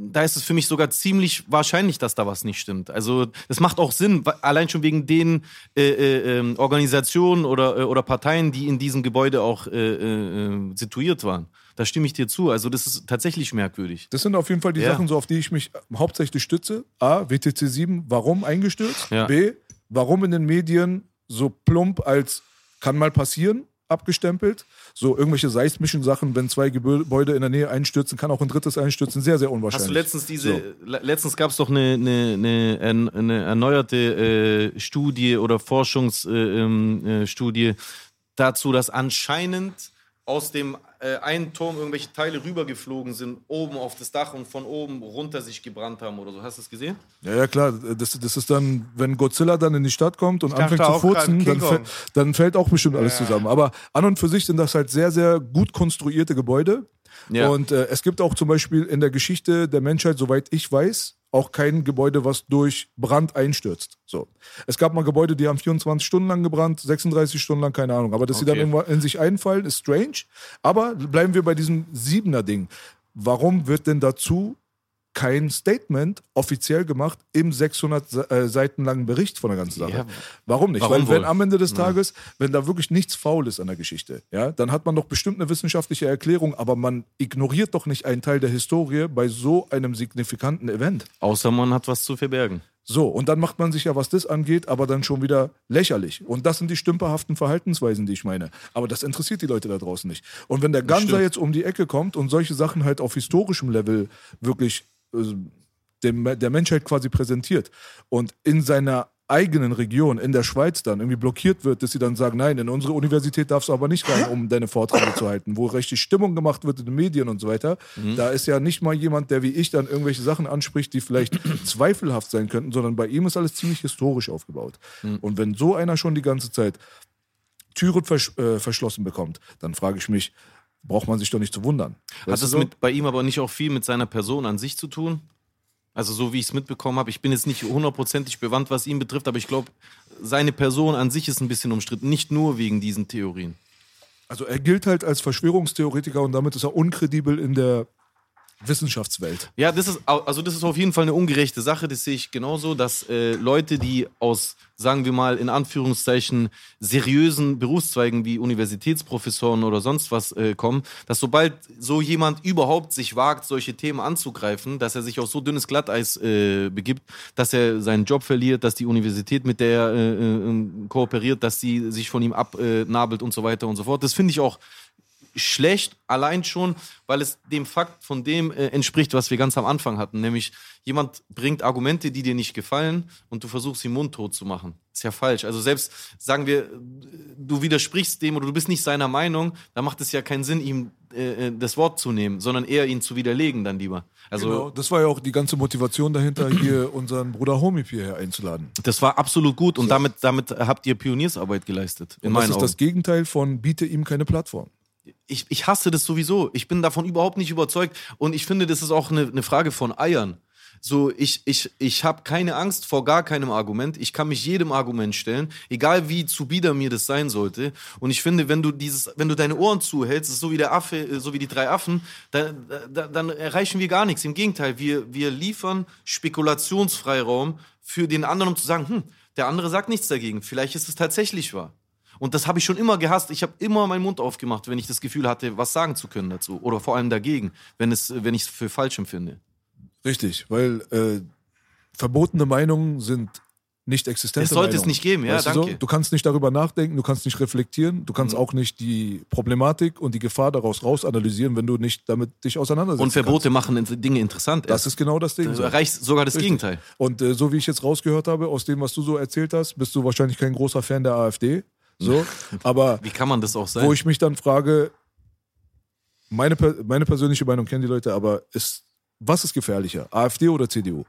da ist es für mich sogar ziemlich wahrscheinlich, dass da was nicht stimmt. Also das macht auch Sinn, allein schon wegen den äh, äh, ähm, Organisationen oder, äh, oder Parteien, die in diesem Gebäude auch äh, äh, äh, situiert waren. Da stimme ich dir zu. Also das ist tatsächlich merkwürdig. Das sind auf jeden Fall die Ja. Sachen, so auf die ich mich hauptsächlich stütze. A, WTC 7, warum eingestürzt? Ja. B, warum in den Medien so plump als kann mal passieren abgestempelt? So irgendwelche seismischen Sachen, wenn zwei Gebäude in der Nähe einstürzen, kann auch ein drittes einstürzen, sehr, sehr unwahrscheinlich. Hast du letztens diese, So. le- letztens gab es doch eine, eine, eine, eine erneuerte äh, Studie oder Forschungsstudie äh, ähm, äh, dazu, dass anscheinend aus dem äh, einen Turm irgendwelche Teile rübergeflogen sind, oben auf das Dach und von oben runter sich gebrannt haben oder so. Hast du das gesehen? Ja, ja, klar. Das, das ist dann, wenn Godzilla dann in die Stadt kommt und anfängt zu furzen, dann, dann fällt auch bestimmt alles zusammen. Aber an und für sich sind das halt sehr, sehr gut konstruierte Gebäude. Ja. Und äh, es gibt auch zum Beispiel in der Geschichte der Menschheit, soweit ich weiß, auch kein Gebäude, was durch Brand einstürzt. So. Es gab mal Gebäude, die haben 24 Stunden lang gebrannt, 36 Stunden lang, keine Ahnung. Aber dass sie dann Okay. irgendwann in sich einfallen, ist strange. Aber bleiben wir bei diesem Siebener-Ding. Warum wird denn dazu kein Statement offiziell gemacht im 600 Se- äh, Seiten langen Bericht von der ganzen Sache. Ja. Warum nicht? Warum Weil wenn wohl? am Ende des Tages, wenn da wirklich nichts faul ist an der Geschichte, ja, dann hat man doch bestimmt eine wissenschaftliche Erklärung, aber man ignoriert doch nicht einen Teil der Historie bei so einem signifikanten Event. Außer man hat was zu verbergen. So, und dann macht man sich ja, was das angeht, aber dann schon wieder lächerlich. Und das sind die stümperhaften Verhaltensweisen, die ich meine. Aber das interessiert die Leute da draußen nicht. Und wenn der Ganser jetzt um die Ecke kommt und solche Sachen halt auf historischem Level wirklich äh, dem, der Menschheit quasi präsentiert und in seiner eigenen Region, in der Schweiz dann irgendwie blockiert wird, dass sie dann sagen, nein, in unsere Universität darfst du aber nicht rein, um deine Vorträge zu halten, wo richtig Stimmung gemacht wird in den Medien und so weiter. Da ist ja nicht mal jemand, der wie ich dann irgendwelche Sachen anspricht, die vielleicht <clears throat> zweifelhaft sein könnten, sondern bei ihm ist alles ziemlich historisch aufgebaut. Und wenn so einer schon die ganze Zeit Türen versch äh, verschlossen bekommt, dann frage ich mich, braucht man sich doch nicht zu wundern. Hat das mit, bei ihm aber nicht auch viel mit seiner Person an sich zu tun? Also so wie ich es mitbekommen habe, ich bin jetzt nicht hundertprozentig bewandt, was ihn betrifft, aber ich glaube, seine Person an sich ist ein bisschen umstritten, nicht nur wegen diesen Theorien. Also er gilt halt als Verschwörungstheoretiker und damit ist er unkredibel in der Wissenschaftswelt. Ja, das ist, also das ist auf jeden Fall eine ungerechte Sache, das sehe ich genauso, dass äh, Leute, die aus, sagen wir mal, in Anführungszeichen seriösen Berufszweigen wie Universitätsprofessoren oder sonst was äh, kommen, dass sobald so jemand überhaupt sich wagt, solche Themen anzugreifen, dass er sich auf so dünnes Glatteis äh, begibt, dass er seinen Job verliert, dass die Universität, mit der er äh, äh, kooperiert, dass sie sich von ihm abnabelt und so weiter und so fort. Das finde ich auch schlecht, allein schon, weil es dem Fakt von dem äh, entspricht, was wir ganz am Anfang hatten. Nämlich, jemand bringt Argumente, die dir nicht gefallen und du versuchst, sie mundtot zu machen. Ist ja falsch. Also selbst, sagen wir, du widersprichst dem oder du bist nicht seiner Meinung, dann macht es ja keinen Sinn, ihm äh, äh, das Wort zu nehmen, sondern eher ihn zu widerlegen dann lieber. Also Genau, das war ja auch die ganze Motivation dahinter, <clears throat> hier unseren Bruder Homie hierher einzuladen. das war absolut gut und damit, damit habt ihr Pioniersarbeit geleistet. In Und das ist Augen. das Gegenteil von biete ihm keine Plattform. Ich, ich hasse das sowieso. Ich bin davon überhaupt nicht überzeugt. Und ich finde, das ist auch eine, eine Frage von Eiern. So, ich, ich, ich habe keine Angst vor gar keinem Argument. Ich kann mich jedem Argument stellen, egal wie zubieder mir das sein sollte. Und ich finde, wenn du dieses, wenn du deine Ohren zuhältst, so wie der Affe, äh, so wie die drei Affen, dann, dann, dann erreichen wir gar nichts. Im Gegenteil, wir, wir liefern Spekulationsfreiraum für den anderen, um zu sagen, hm, der andere sagt nichts dagegen. Vielleicht ist es tatsächlich wahr. Und das habe ich schon immer gehasst. Ich habe immer meinen Mund aufgemacht, wenn ich das Gefühl hatte, was sagen zu können dazu. Oder vor allem dagegen, wenn, es, wenn ich es für falsch empfinde. Richtig, weil äh, verbotene Meinungen sind nicht existente Es sollte es Meinungen. nicht geben, ja, Weißt du, danke. so? du kannst nicht darüber nachdenken, du kannst nicht reflektieren, du kannst auch nicht die Problematik und die Gefahr daraus raus analysieren, wenn du nicht damit dich auseinandersetzt. Und Verbote machen in- Dinge interessant. Das ist genau das Ding. du so. erreichst sogar das Richtig. Gegenteil. Und äh, so wie ich jetzt rausgehört habe, aus dem, was du so erzählt hast, bist du wahrscheinlich kein großer Fan der AfD. So, <laughs> aber Wie kann man das auch sein? wo ich mich dann frage, meine, meine persönliche Meinung kennen die Leute, aber ist, was ist gefährlicher, AfD oder CDU?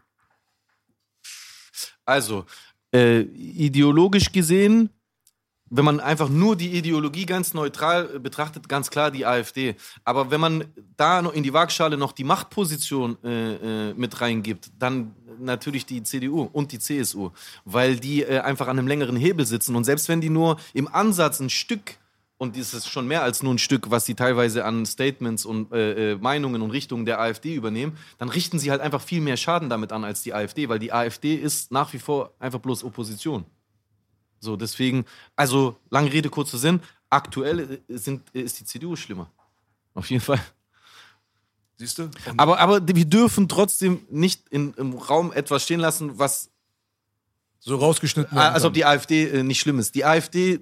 Also, äh, ideologisch gesehen wenn man einfach nur die Ideologie ganz neutral äh, betrachtet, ganz klar die AfD. Aber wenn man da noch in die Waagschale noch die Machtposition äh, äh, mit reingibt, dann natürlich die CDU und die CSU, weil die äh, einfach an einem längeren Hebel sitzen. Und selbst wenn die nur im Ansatz ein Stück und das ist schon mehr als nur ein Stück, was sie teilweise an Statements und äh, äh, Meinungen und Richtungen der AfD übernehmen, dann richten sie halt einfach viel mehr Schaden damit an als die AfD, weil die AfD ist nach wie vor einfach bloß Opposition. So, deswegen, also lange Rede, kurzer Sinn, aktuell äh, sind, ist die CDU schlimmer. Auf jeden Fall. Siehst du? Aber, aber wir dürfen trotzdem nicht in, im Raum etwas stehen lassen, was So rausgeschnitten. Werden als ob die AfD äh, nicht schlimm ist. Die AfD äh,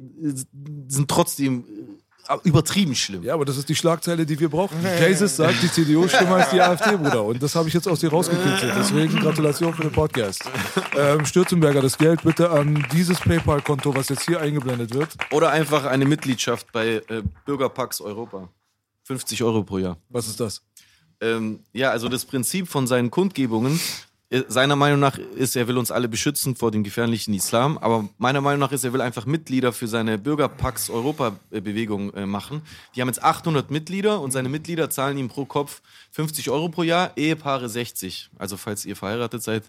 sind trotzdem äh, übertrieben schlimm. Ja, aber das ist die Schlagzeile, die wir brauchen. Jesus sagt, die CDU ist schlimmer als die <laughs> AfD, Bruder. Und das habe ich jetzt aus dir rausgekitzelt. Deswegen Gratulation für den Podcast. Ähm, Stürzenberger, das Geld bitte an dieses PayPal-Konto, was jetzt hier eingeblendet wird. Oder einfach eine Mitgliedschaft bei äh, Bürgerpacks Europa. 50 Euro pro Jahr. Was ist das? Ähm, ja, also das Prinzip von seinen Kundgebungen, äh, seiner Meinung nach ist, er will uns alle beschützen vor dem gefährlichen Islam, aber meiner Meinung nach ist, er will einfach Mitglieder für seine Bürgerpacks Europa-Bewegung äh, machen. Die haben jetzt 800 Mitglieder und seine Mitglieder zahlen ihm pro Kopf 50 Euro pro Jahr, Ehepaare 60. Also falls ihr verheiratet seid,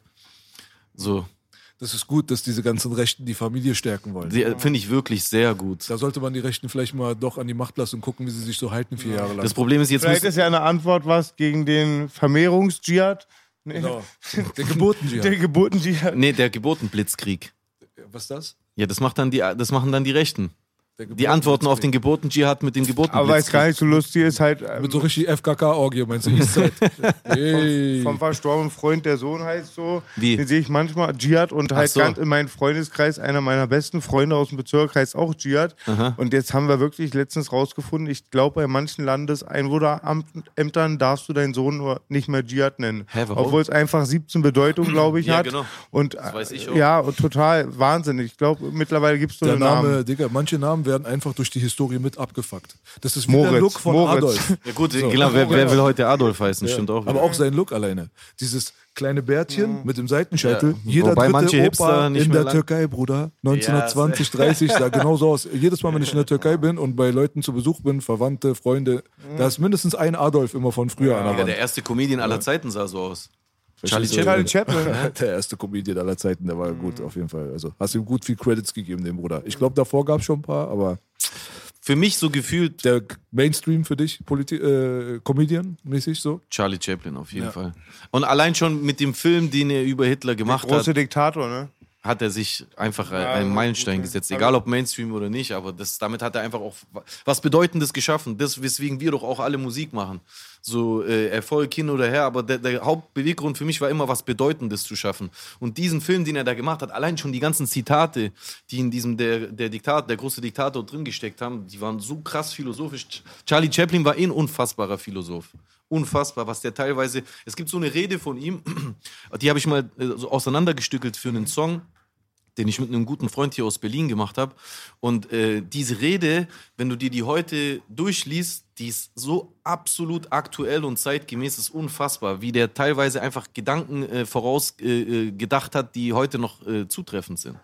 so. Das ist gut, dass diese ganzen Rechten die Familie stärken wollen. Die, äh, Finde ich wirklich sehr gut. Da sollte man die Rechten vielleicht mal doch an die Macht lassen und gucken, wie sie sich so halten vier Jahre lang. Das Problem ist, jetzt Vielleicht ist ja eine Antwort was gegen den Vermehrungsdschihad. Nee, Genau. <laughs> Der Geburten Der Geburtendschihad. nee, der Geburtenblitzkrieg. Was ist das? Ja, das, macht dann die, das machen dann die Rechten. Die antworten auf den Geburtenblitzkrieg. Geburten-Dschihad mit den Geburten. Aber weil es gar nicht so lustig ist, halt ähm, Mit so richtig FKK-Orgie, meinst du? Eastside. <laughs> hey. vom verstorbenen Freund, der Sohn heißt so. Wie? Den sehe ich manchmal, Dschihad. Und halt so. ganz in meinem Freundeskreis, einer meiner besten Freunde aus dem Bezirk heißt auch Dschihad. Und jetzt haben wir wirklich letztens rausgefunden, ich glaube, bei manchen Landeseinwohnerämtern darfst du deinen Sohn nur nicht mehr Dschihad nennen. Hä, warum? Obwohl es einfach 17 Bedeutungen, <clears throat> glaube ich, Ja, hat. genau. Und Das weiß ich auch. ja, und total wahnsinnig. Ich glaube, mittlerweile gibt es so Der einen Name, Namen. Digga, manche Namen werden einfach durch die Historie mit abgefuckt. Das ist wie Moritz, der Look von Moritz. Adolf. <laughs> Ja gut, genau, wer, wer will heute Adolf heißen? Stimmt auch. Aber auch sein Look alleine. Dieses kleine Bärtchen mit dem Seitenscheitel. Ja. Jeder Wobei dritte Opa in der lang- Türkei, Bruder. 1920, 30, sah <laughs> genauso aus. Jedes Mal, wenn ich in der Türkei bin und bei Leuten zu Besuch bin, Verwandte, Freunde, da ist mindestens ein Adolf immer von früher an der ja, Wand. der erste Comedian aller Zeiten sah so aus. Charlie du? Charlie Chaplin. Chaplin. <laughs> <laughs> Der erste Comedian aller Zeiten, der war gut, auf jeden Fall. Also hast ihm gut viel Credits gegeben, dem Bruder. Ich glaube, davor gab es schon ein paar, aber Für mich so gefühlt der Mainstream für dich, Politi äh, Comedian-mäßig so? Charlie Chaplin auf jeden Fall. Und allein schon mit dem Film, den er über Hitler gemacht Große hat, Diktator, ne? Hat er sich einfach Ja, einen Meilenstein gut. gesetzt. Egal ob Mainstream oder nicht, aber das, damit hat er einfach auch was Bedeutendes geschaffen. Das, weswegen wir doch auch alle Musik machen. So äh, Erfolg hin oder her, aber der, der Hauptbeweggrund für mich war immer, was Bedeutendes zu schaffen. Und diesen Film, den er da gemacht hat, allein schon die ganzen Zitate, die in diesem der, der Diktat, der große Diktator drin gesteckt haben, die waren so krass philosophisch. Charlie Chaplin war eh ein unfassbarer Philosoph. Unfassbar, was der teilweise. Es gibt so eine Rede von ihm, <clears throat> die habe ich mal äh, so auseinandergestückelt für einen Song den ich mit einem guten Freund hier aus Berlin gemacht habe. Und äh, diese Rede, wenn du dir die heute durchliest, die ist so absolut aktuell und zeitgemäß, ist unfassbar, wie der teilweise einfach Gedanken äh, vorausgedacht äh, gedacht hat, die heute noch äh, zutreffend sind.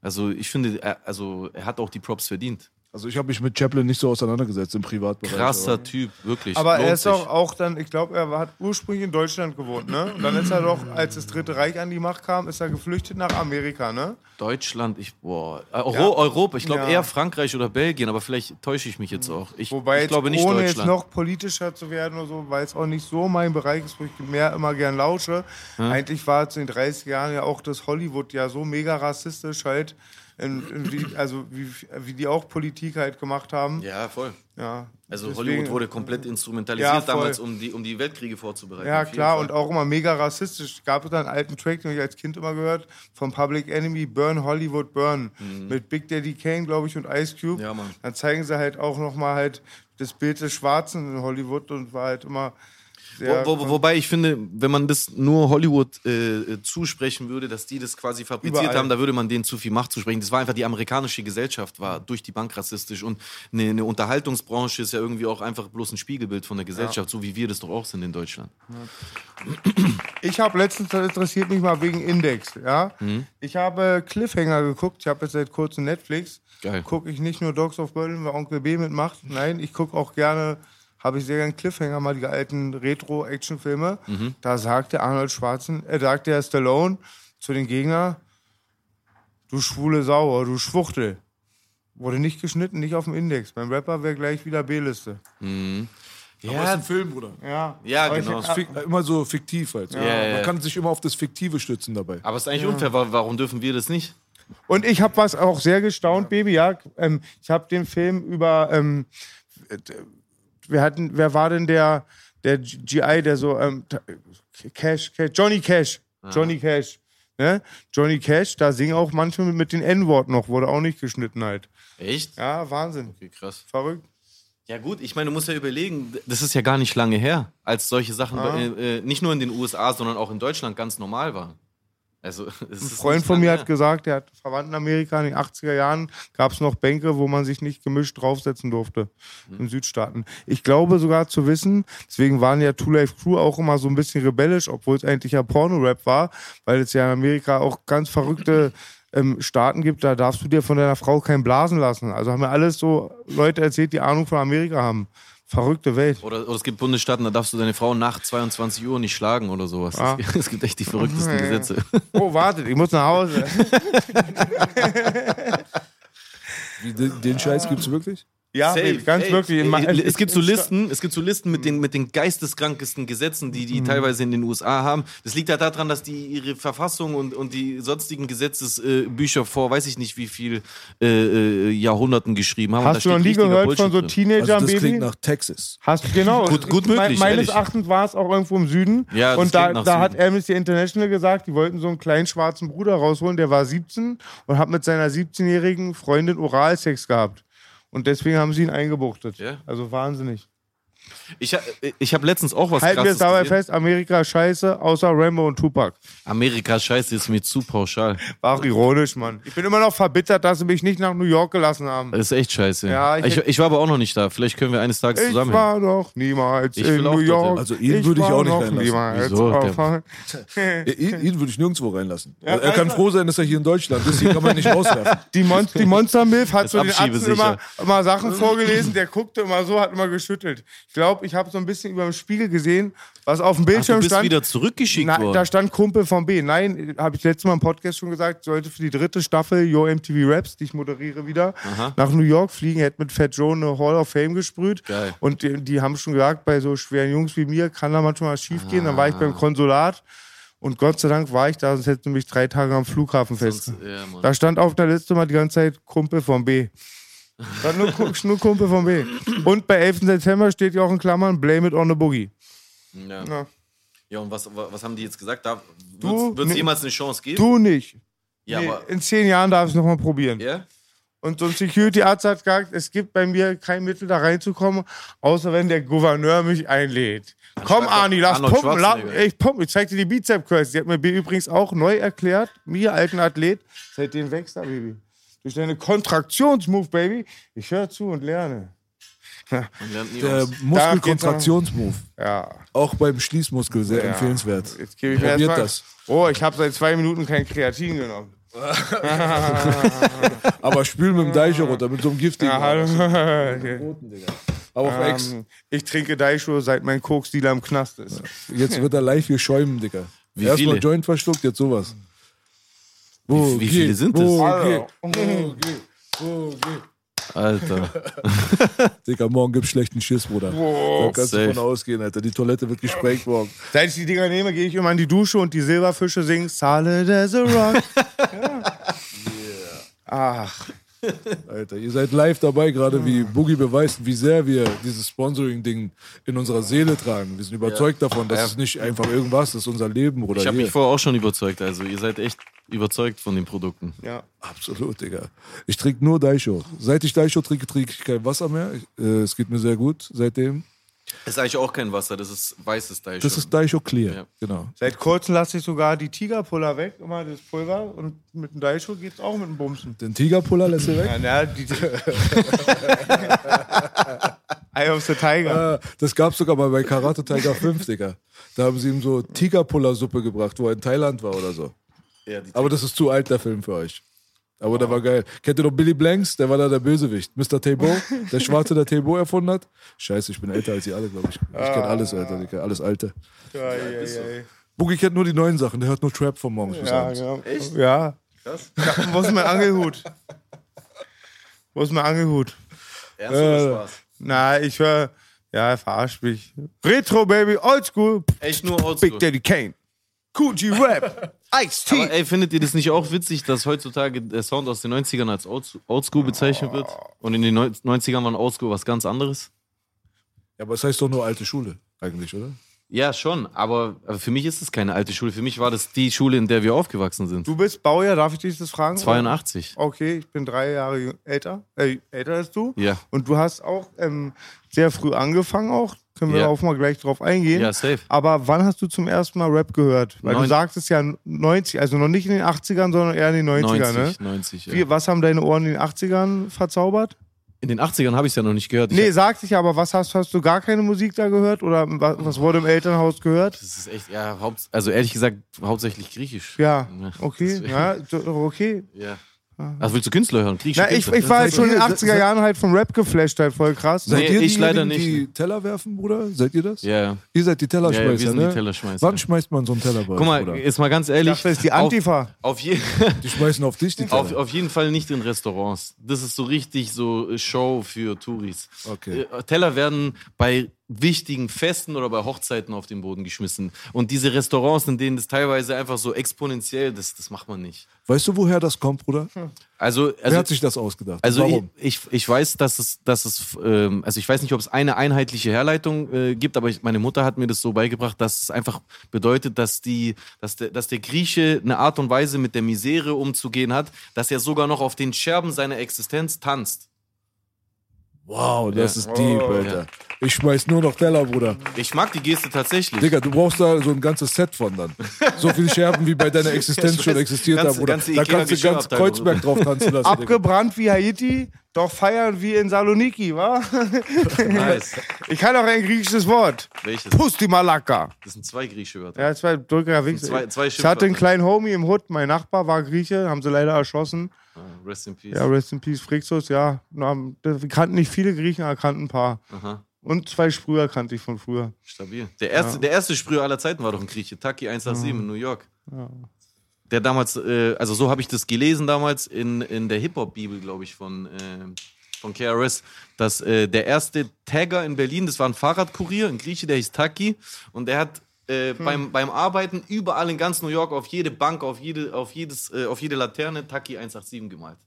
Also ich finde, er, also er hat auch die Props verdient. Also ich habe mich mit Chaplin nicht so auseinandergesetzt im Privatbereich. Krasser aber- Typ, wirklich. Aber er ist sich. auch, auch dann, ich glaube, er hat ursprünglich in Deutschland gewohnt, ne? Und dann ist er doch, als das Dritte Reich an die Macht kam, ist er geflüchtet nach Amerika, ne? Deutschland, ich, boah, äh, Euro, Ja. Europa, ich glaube Ja. eher Frankreich oder Belgien, aber vielleicht täusche ich mich jetzt auch. Ich, Wobei ich jetzt, glaube nicht ohne Deutschland. jetzt noch politischer zu werden oder so, weil es auch nicht so mein Bereich ist, wo ich mehr immer gern lausche. Eigentlich war es in den 30er Jahren ja auch das Hollywood ja so mega rassistisch halt, wie, also wie, wie die auch Politik halt gemacht haben. ja, voll. Ja, Also deswegen- Hollywood wurde komplett instrumentalisiert Ja, damals, um die, um die Weltkriege vorzubereiten. Ja, klar, und auch immer mega rassistisch. Gab es da einen alten Track, den ich als Kind immer gehört, vom Public Enemy, Burn Hollywood Burn, mit Big Daddy Kane, glaube ich, und Ice Cube. Mhm. Ja, Mann. Dann zeigen sie halt auch nochmal halt das Bild des Schwarzen in Hollywood und war halt immer. Wo, wo, wobei ich finde, wenn man das nur Hollywood äh, äh, zusprechen würde, dass die das quasi fabriziert Überall. haben, da würde man denen zu viel Macht zusprechen. Das war einfach die amerikanische Gesellschaft, war durch die Bank rassistisch. Und eine, eine Unterhaltungsbranche ist ja irgendwie auch einfach bloß ein Spiegelbild von der Gesellschaft, so wie wir das doch auch sind in Deutschland. Ich habe letztens, das interessiert mich mal wegen Index, ja. Ich habe Cliffhanger geguckt, ich habe jetzt seit kurzem Netflix. Geil. Gucke ich nicht nur Dogs of Berlin, weil Onkel B mitmacht. Nein, ich gucke auch gerne, habe ich sehr gerne Cliffhanger, mal die alten Retro-Action-Filme. Da sagt der Arnold Schwarzen, äh, sagt der Stallone zu den Gegner, du schwule Sau, oder du Schwuchtel. Wurde nicht geschnitten, nicht auf dem Index. Beim Rapper wäre gleich wieder B-Liste. Aber ist ein Film, Bruder. Ja, Ja, Aber ich- genau. Fik immer so fiktiv halt. Ja, ja, ja. Man kann sich immer auf das Fiktive stützen dabei. Aber es ist eigentlich unfair, wa- warum dürfen wir das nicht? Und ich habe was auch sehr gestaunt, Baby. Ja, ähm, ich habe den Film über. Ähm, äh, wir hatten, wer war denn der, der GI, der so ähm, Cash, Cash, Johnny Cash, Johnny Cash, ne? Johnny Cash. Da singen auch manchmal mit den N-Wort noch, wurde auch nicht geschnitten halt. Echt? Ja, Wahnsinn, Okay, krass. verrückt. Ja gut, ich meine, du musst ja überlegen, das ist ja gar nicht lange her, als solche Sachen Ah. äh, äh, nicht nur in den USA, sondern auch in Deutschland ganz normal waren. Also, <laughs> Ein Freund von mir hat gesagt, der hat Verwandten in Amerika in den 80er Jahren gab es noch Bänke, wo man sich nicht gemischt draufsetzen durfte in Südstaaten. Ich glaube sogar zu wissen, deswegen waren ja Two Life Crew auch immer so ein bisschen rebellisch, obwohl es eigentlich ja Porno-Rap war, weil es ja in Amerika auch ganz verrückte ähm, Staaten gibt, da darfst du dir von deiner Frau kein blasen lassen. Also haben mir alles so Leute erzählt, die Ahnung von Amerika haben. Verrückte Welt. Oder, oder es gibt Bundesstaaten, da darfst du deine Frau nach 22 Uhr nicht schlagen oder sowas. Ah. Es, <laughs> es gibt echt die verrücktesten Ja, ja. Gesetze. Oh, wartet, ich muss nach Hause. <laughs> Den, den Scheiß gibt's wirklich? Ja, Safe, ganz ey. wirklich. Ey, es gibt so Listen, es gibt so Listen mit den, mit den geisteskrankesten Gesetzen, die Mhm. die teilweise in den USA haben. Das liegt ja daran, dass die ihre Verfassung und, und die sonstigen Gesetzesbücher vor, weiß ich nicht wie viel äh, äh, Jahrhunderten geschrieben haben. Hast du noch nie gehört Bullshit von so. Teenagern, Also das Baby? klingt nach Texas. Hast du genau. Gut- gut Me- möglich, Meines ehrlich. Erachtens war es auch irgendwo im Süden. Ja, das und da, da hat. Amnesty International gesagt, die wollten so einen kleinen schwarzen Bruder rausholen, der war 17 und hat mit seiner 17-jährigen Freundin Oralsex gehabt. Und deswegen haben sie ihn eingebuchtet. Ja. Also wahnsinnig. Ich, ich habe letztens auch was Halten wir es dabei gesehen. fest, Amerika scheiße, außer Rambo und Tupac. Amerika Scheiße ist mir zu pauschal. War auch ironisch, Mann. Ich bin immer noch verbittert, dass sie mich nicht nach New York gelassen haben. Das ist echt scheiße. Ja, ich ich, ich, war aber auch noch nicht da. Vielleicht können wir eines Tages Ich zusammen. war doch niemals Ich in New. York. Also ihn würde ich auch nicht noch reinlassen. Wieso? <laughs> Ihn, ihn würde ich nirgendwo reinlassen. Ja, er kann froh sein, dass er hier in Deutschland ist. Hier kann man nicht <laughs> rauswerfen. Die, Mon die Monstermilf hat Ist so den Atzen immer, immer Sachen vorgelesen, der guckte immer so, hat immer geschüttelt. Ich glaube, ich habe so ein bisschen über dem Spiegel gesehen, was auf dem Ach, du Bildschirm bist stand. wieder zurückgeschickt Na, worden. da stand Kumpel vom B. Nein, habe ich letztes Mal im Podcast schon gesagt, sollte für die dritte Staffel Yo MTV Raps, die ich moderiere wieder, nach New York fliegen, hätte mit Fat Joe eine Hall of Fame gesprüht. Geil. Und die, die haben schon gesagt, bei so schweren Jungs wie mir kann da manchmal was schief gehen. Dann war ich beim Konsulat und Gott sei Dank war ich da, sonst hätte du mich drei Tage am Flughafen fest. Ja. Da stand auf der Liste mal die ganze Zeit Kumpel vom B. Stand nur, nur Kumpel vom B. Und bei 11. September steht ja auch in Klammern Blame it on the Boogie. Ja. Ja. ja, und was, was haben die jetzt gesagt? Da wird es jemals eine Chance geben? Du nicht. ja, nee, aber. in zehn Jahren darf ich es nochmal probieren. Ja? Und so ein Security-Arzt hat gesagt, es gibt bei mir kein Mittel, da reinzukommen, außer wenn der Gouverneur mich einlädt. Komm, schreibt Arni, lass Arnold pumpen. La Schwarzenegger. ich pumpe. Ich zeig dir die Bizep-Curls. Die hat mir übrigens auch neu erklärt, mir, alten Athlet, seitdem wächst er, Baby. Durch deine Kontraktionsmove, Baby. Ich höre zu und lerne. Man lernt nie Der. Muskelkontraktionsmove. Ja. Auch beim Schließmuskel sehr Ja. empfehlenswert. Jetzt gebe ich mir Probiert das. Oh, ich habe seit zwei Minuten kein Kreatin genommen. <laughs> Aber spül mit dem Deicher runter, mit so einem giftigen. Ja, hallo. Okay. Roten, Digga. Aber auf Ex. Ähm, ich trinke Daisho, seit mein Koksdealer im Knast ist. Jetzt wird er live hier schäumen, Digga. Wie Erstmal? Joint verschluckt, jetzt sowas. Wo wie viele sind das? Wo Hallo. geht? Wo geht? Wo geht? Alter. <laughs> Digga, morgen gibt's schlechten Schiss, Bruder. da kannst safe. du von ausgehen, Alter. Die Toilette wird gesprengt morgen. Seit ich die Dinger nehme, gehe ich immer in die Dusche und die Silberfische singen Solid as a Rock. <laughs> ja. Ach, Alter, ihr seid live dabei, gerade wie Boogie beweist, wie sehr wir dieses Sponsoring-Ding in unserer Seele tragen. Wir sind überzeugt davon, dass Ja. es nicht einfach irgendwas ist, unser Leben oder Ich habe mich vorher auch schon überzeugt. Also, ihr seid echt überzeugt von den Produkten. ja. Absolut, Digga. Ich trinke nur Daisho. Seit ich Daisho trinke, trinke ich kein Wasser mehr. Äh, es geht mir sehr gut seitdem. Das ist eigentlich auch kein Wasser, das ist weißes Daicho. Das ist Daisho Clear. Ja. Genau. Seit kurzem lasse ich sogar die Tigerpuller weg, immer das Pulver. Und mit dem Daisho geht's auch mit dem Bumsen. Den Tigerpuller lässt du weg. Ja, na, die. <laughs> Eye of the Tiger. Äh, das gab's sogar mal bei Karate Tiger 5, Digga. Da haben sie ihm so Tigerpuller-Suppe gebracht, wo er in Thailand war oder so. ja, die Aber das ist zu alt, der Film für euch. Aber der war geil. Kennt ihr noch Billy Blanks? Der war da der Bösewicht. Mr. Tabo, <laughs> der Schwarze, der Tabo erfunden hat. Scheiße, ich bin älter als ihr alle, glaube ich. Ich kenne alles, Alter, Digga. Alles Alte. Ja, ja, ja, Boogie kennt nur die neuen Sachen. Der hört nur Trap von morgens bis ja, abends. ja. Echt? Ja. Krass. ja. Wo ist mein Angelhut? Wo ist mein Angelhut? Ernst oder Äh. Spaß? Na, ich höre. Ja, verarscht mich. Retro, Baby, Oldschool. Echt nur Oldschool. Big Daddy Kane. Coogee Rap. <laughs> Ice Aber T. ey, findet ihr das nicht auch witzig, dass heutzutage der Sound aus den 90ern als Olds- Oldschool bezeichnet wird? Und in den Neu- 90ern war Oldschool was ganz anderes? Ja, aber es heißt doch nur alte Schule, eigentlich, oder? Ja, schon, aber, für mich ist es keine alte Schule. Für mich war das die Schule, in der wir aufgewachsen sind. Du bist Baujahr, darf ich dich das fragen? 82. Okay, ich bin drei Jahre älter. Äh, älter als du. Ja. Und du hast auch ähm, sehr früh angefangen auch. Können wir Ja. auch mal gleich drauf eingehen. Ja, safe. Aber wann hast du zum ersten Mal Rap gehört? Weil du Neun- sagtest ja 90, also noch nicht in den 80ern, sondern eher in den 90ern, 90, ne? 90, ja. Wie, was haben deine Ohren in den 80ern verzaubert? In den 80ern habe ich es ja noch nicht gehört. Ich Nee, sagte ich aber, was hast, hast du gar keine Musik da gehört? Oder was, was wurde im Elternhaus gehört? das ist echt, ja, also ehrlich gesagt, hauptsächlich griechisch. Ja, <laughs> okay, ja, okay. Ja. Also willst du Künstler hören? Griechische Na, ich, Künstler? ich war halt schon in den ihr- 80er seid- Jahren halt vom Rap geflasht, halt voll krass. Seid Nee, ihr ich leider nicht. die Teller werfen, Bruder? Seid ihr das? Ja, ja. Ihr seid die Ja, ja, wir Tellerschmeißer, sind ne? die Tellerschmeißer. Wann schmeißt man so einen Teller bei Guck mal, Bruder? jetzt mal ganz ehrlich. Das ist die Antifa. Auf, auf, je, <laughs> Die schmeißen auf dich die Teller. auf, auf jeden Fall nicht in Restaurants. Das ist so richtig so Show für Touris. Okay. Äh, Teller werden bei wichtigen Festen oder bei Hochzeiten auf den Boden geschmissen. Und diese Restaurants, in denen das teilweise einfach so exponentiell, das, das macht man nicht. Weißt du, woher das kommt, Bruder? Also, Wer also hat sich das ausgedacht? Also ich, Warum? ich, ich weiß, dass es, dass es ähm, also ich weiß nicht, ob es eine einheitliche Herleitung äh, gibt, aber ich, meine Mutter hat mir das so beigebracht, dass es einfach bedeutet, dass die, dass der, dass der Grieche eine Art und Weise mit der Misere umzugehen hat, dass er sogar noch auf den Scherben seiner Existenz tanzt. Wow, das Ja. ist deep, Alter. Ich schmeiß nur noch Teller, Bruder. Ich mag die Geste tatsächlich. Digga, du brauchst da so ein ganzes Set von dann. So viele Scherben, wie bei deiner <laughs> Existenz schon existiert ganze- haben, Bruder. ganze Da kannst du ganz. Kreuzberg drauf tanzen lassen, Digga. Abgebrannt wie Haiti, doch feiern wie in Saloniki, wa? <laughs> Nice. Ich kann auch ein griechisches Wort. Welches? Pusti Malaka. Das sind zwei griechische Wörter. Ja, zwei Drücker Wichser. Zwei- zwei ich hatte einen Schimpfwörter. kleinen Homie im Hood, mein Nachbar war Grieche, haben sie leider erschossen. Rest in Peace. Ja, rest in peace, Phrixus, ja. Wir kannten nicht viele Griechen, aber kannten ein paar. Aha. Und zwei Sprüher kannte ich von früher. Stabil. Der erste, der erste Sprüher aller Zeiten war doch ein Grieche. Taki 187 in New York. Der damals, äh, also so habe ich das gelesen damals in, in der Hip-Hop-Bibel, glaube ich, von, äh, von KRS, dass äh, der erste Tagger in Berlin, das war ein Fahrradkurier, ein Grieche, der hieß Taki. Und der hat äh, beim, beim Arbeiten überall in ganz New York auf jede Bank, auf jede, auf jedes, äh, auf jede Laterne Taki 187 gemalt.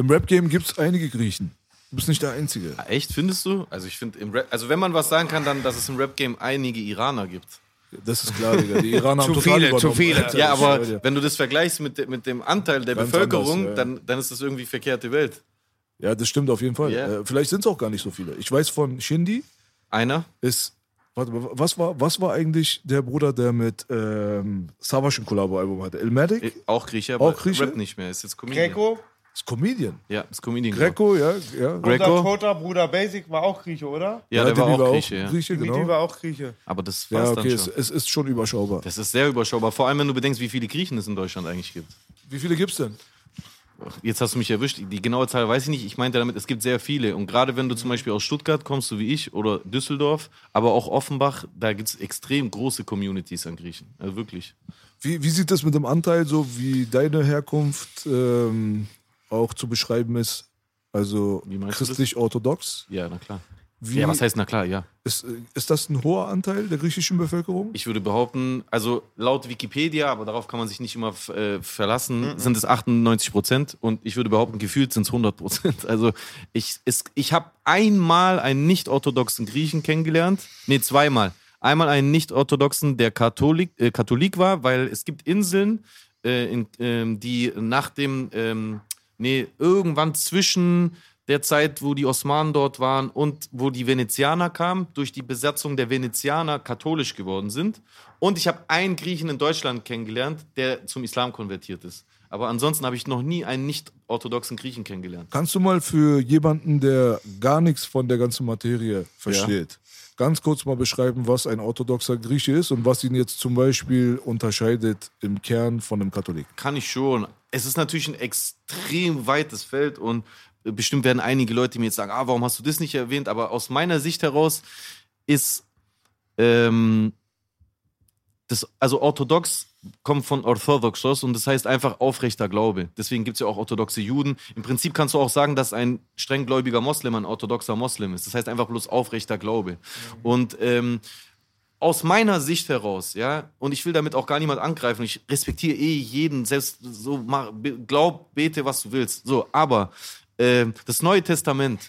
Im Rap-Game gibt es einige Griechen. Du bist nicht der Einzige. Ah, Echt, findest du? Also ich finde im Rap, also wenn man was sagen kann, dann, dass es im Rap-Game einige Iraner gibt. Das ist klar, Digga. Die Iraner <laughs> haben Zu total viele, zu viele. Alter, Ja, aber wenn du das vergleichst mit, de- mit dem Anteil der Ganz Bevölkerung, anders, ja. dann, dann ist das irgendwie verkehrte Welt. Ja, das stimmt auf jeden Fall. Ja. Äh, vielleicht sind es auch gar nicht so viele. Ich weiß von Shindy Einer? ist. Warte mal, was war, was war eigentlich der Bruder, der mit ähm, Savage ein Kollabo-Album hatte? Ilmatic? äh, Auch Grieche, aber Auch Grieche? Rap nicht mehr. Ist jetzt Comedian. Greco, Ist Comedian. Ja, ist Comedian. genau. Greco, ja, ja. Greco? unser toter Bruder Basic war auch Grieche, oder? Ja, der war Demi auch Grieche, ja. Grieche Dimitri genau. war auch Grieche. Aber das war's Ja, okay, dann es, schon. es ist schon überschaubar. Das ist sehr überschaubar. Vor allem, wenn du bedenkst, wie viele Griechen es in Deutschland eigentlich gibt. Wie viele gibt's denn? Jetzt hast du mich erwischt. Die genaue Zahl weiß ich nicht. Ich meinte damit, es gibt sehr viele. Und gerade wenn du zum Beispiel aus Stuttgart kommst, so wie ich, oder Düsseldorf, aber auch Offenbach, da gibt es extrem große Communities an Griechen. Also wirklich. Wie, wie sieht das mit dem Anteil, so wie deine Herkunft ähm, auch zu beschreiben ist? Also christlich-orthodox? Ja, na klar. Wie Ja, was heißt na klar, ja. ist, ist das ein hoher Anteil der griechischen Bevölkerung? Ich würde behaupten, also laut Wikipedia, aber darauf kann man sich nicht immer äh, verlassen, sind es 98 Prozent und ich würde behaupten, gefühlt sind es 100 Prozent. Also ich, es- ich habe einmal einen nicht-orthodoxen Griechen kennengelernt, nee, zweimal. Einmal einen nicht-orthodoxen, der Katholik, äh, Katholik war, weil es gibt Inseln, äh, in, ähm, die nach dem, ähm, nee, irgendwann zwischen der Zeit, wo die Osmanen dort waren und wo die Venezianer kamen, durch die Besatzung der Venezianer katholisch geworden sind. Und ich habe einen Griechen in Deutschland kennengelernt, der zum Islam konvertiert ist. Aber ansonsten habe ich noch nie einen nicht-orthodoxen Griechen kennengelernt. Kannst du mal für jemanden, der gar nichts von der ganzen Materie versteht, ganz kurz mal beschreiben, was ein orthodoxer Grieche ist und was ihn jetzt zum Beispiel unterscheidet im Kern von einem Katholik? Kann ich schon. Es ist natürlich ein extrem weites Feld und äh, bestimmt werden einige Leute mir jetzt sagen, ah, warum hast du das nicht erwähnt? Aber aus meiner Sicht heraus ist ähm, das, also orthodox kommt von orthodoxos und das heißt einfach aufrechter Glaube. Deswegen gibt es ja auch orthodoxe Juden. Im Prinzip kannst du auch sagen, dass ein strenggläubiger Moslem ein orthodoxer Moslem ist. Das heißt einfach bloß aufrechter Glaube. Und ähm, aus meiner Sicht heraus, ja, und ich will damit auch gar niemand angreifen, ich respektiere eh jeden, selbst so, mach, glaub, bete, was du willst, so, aber ähm, das Neue Testament,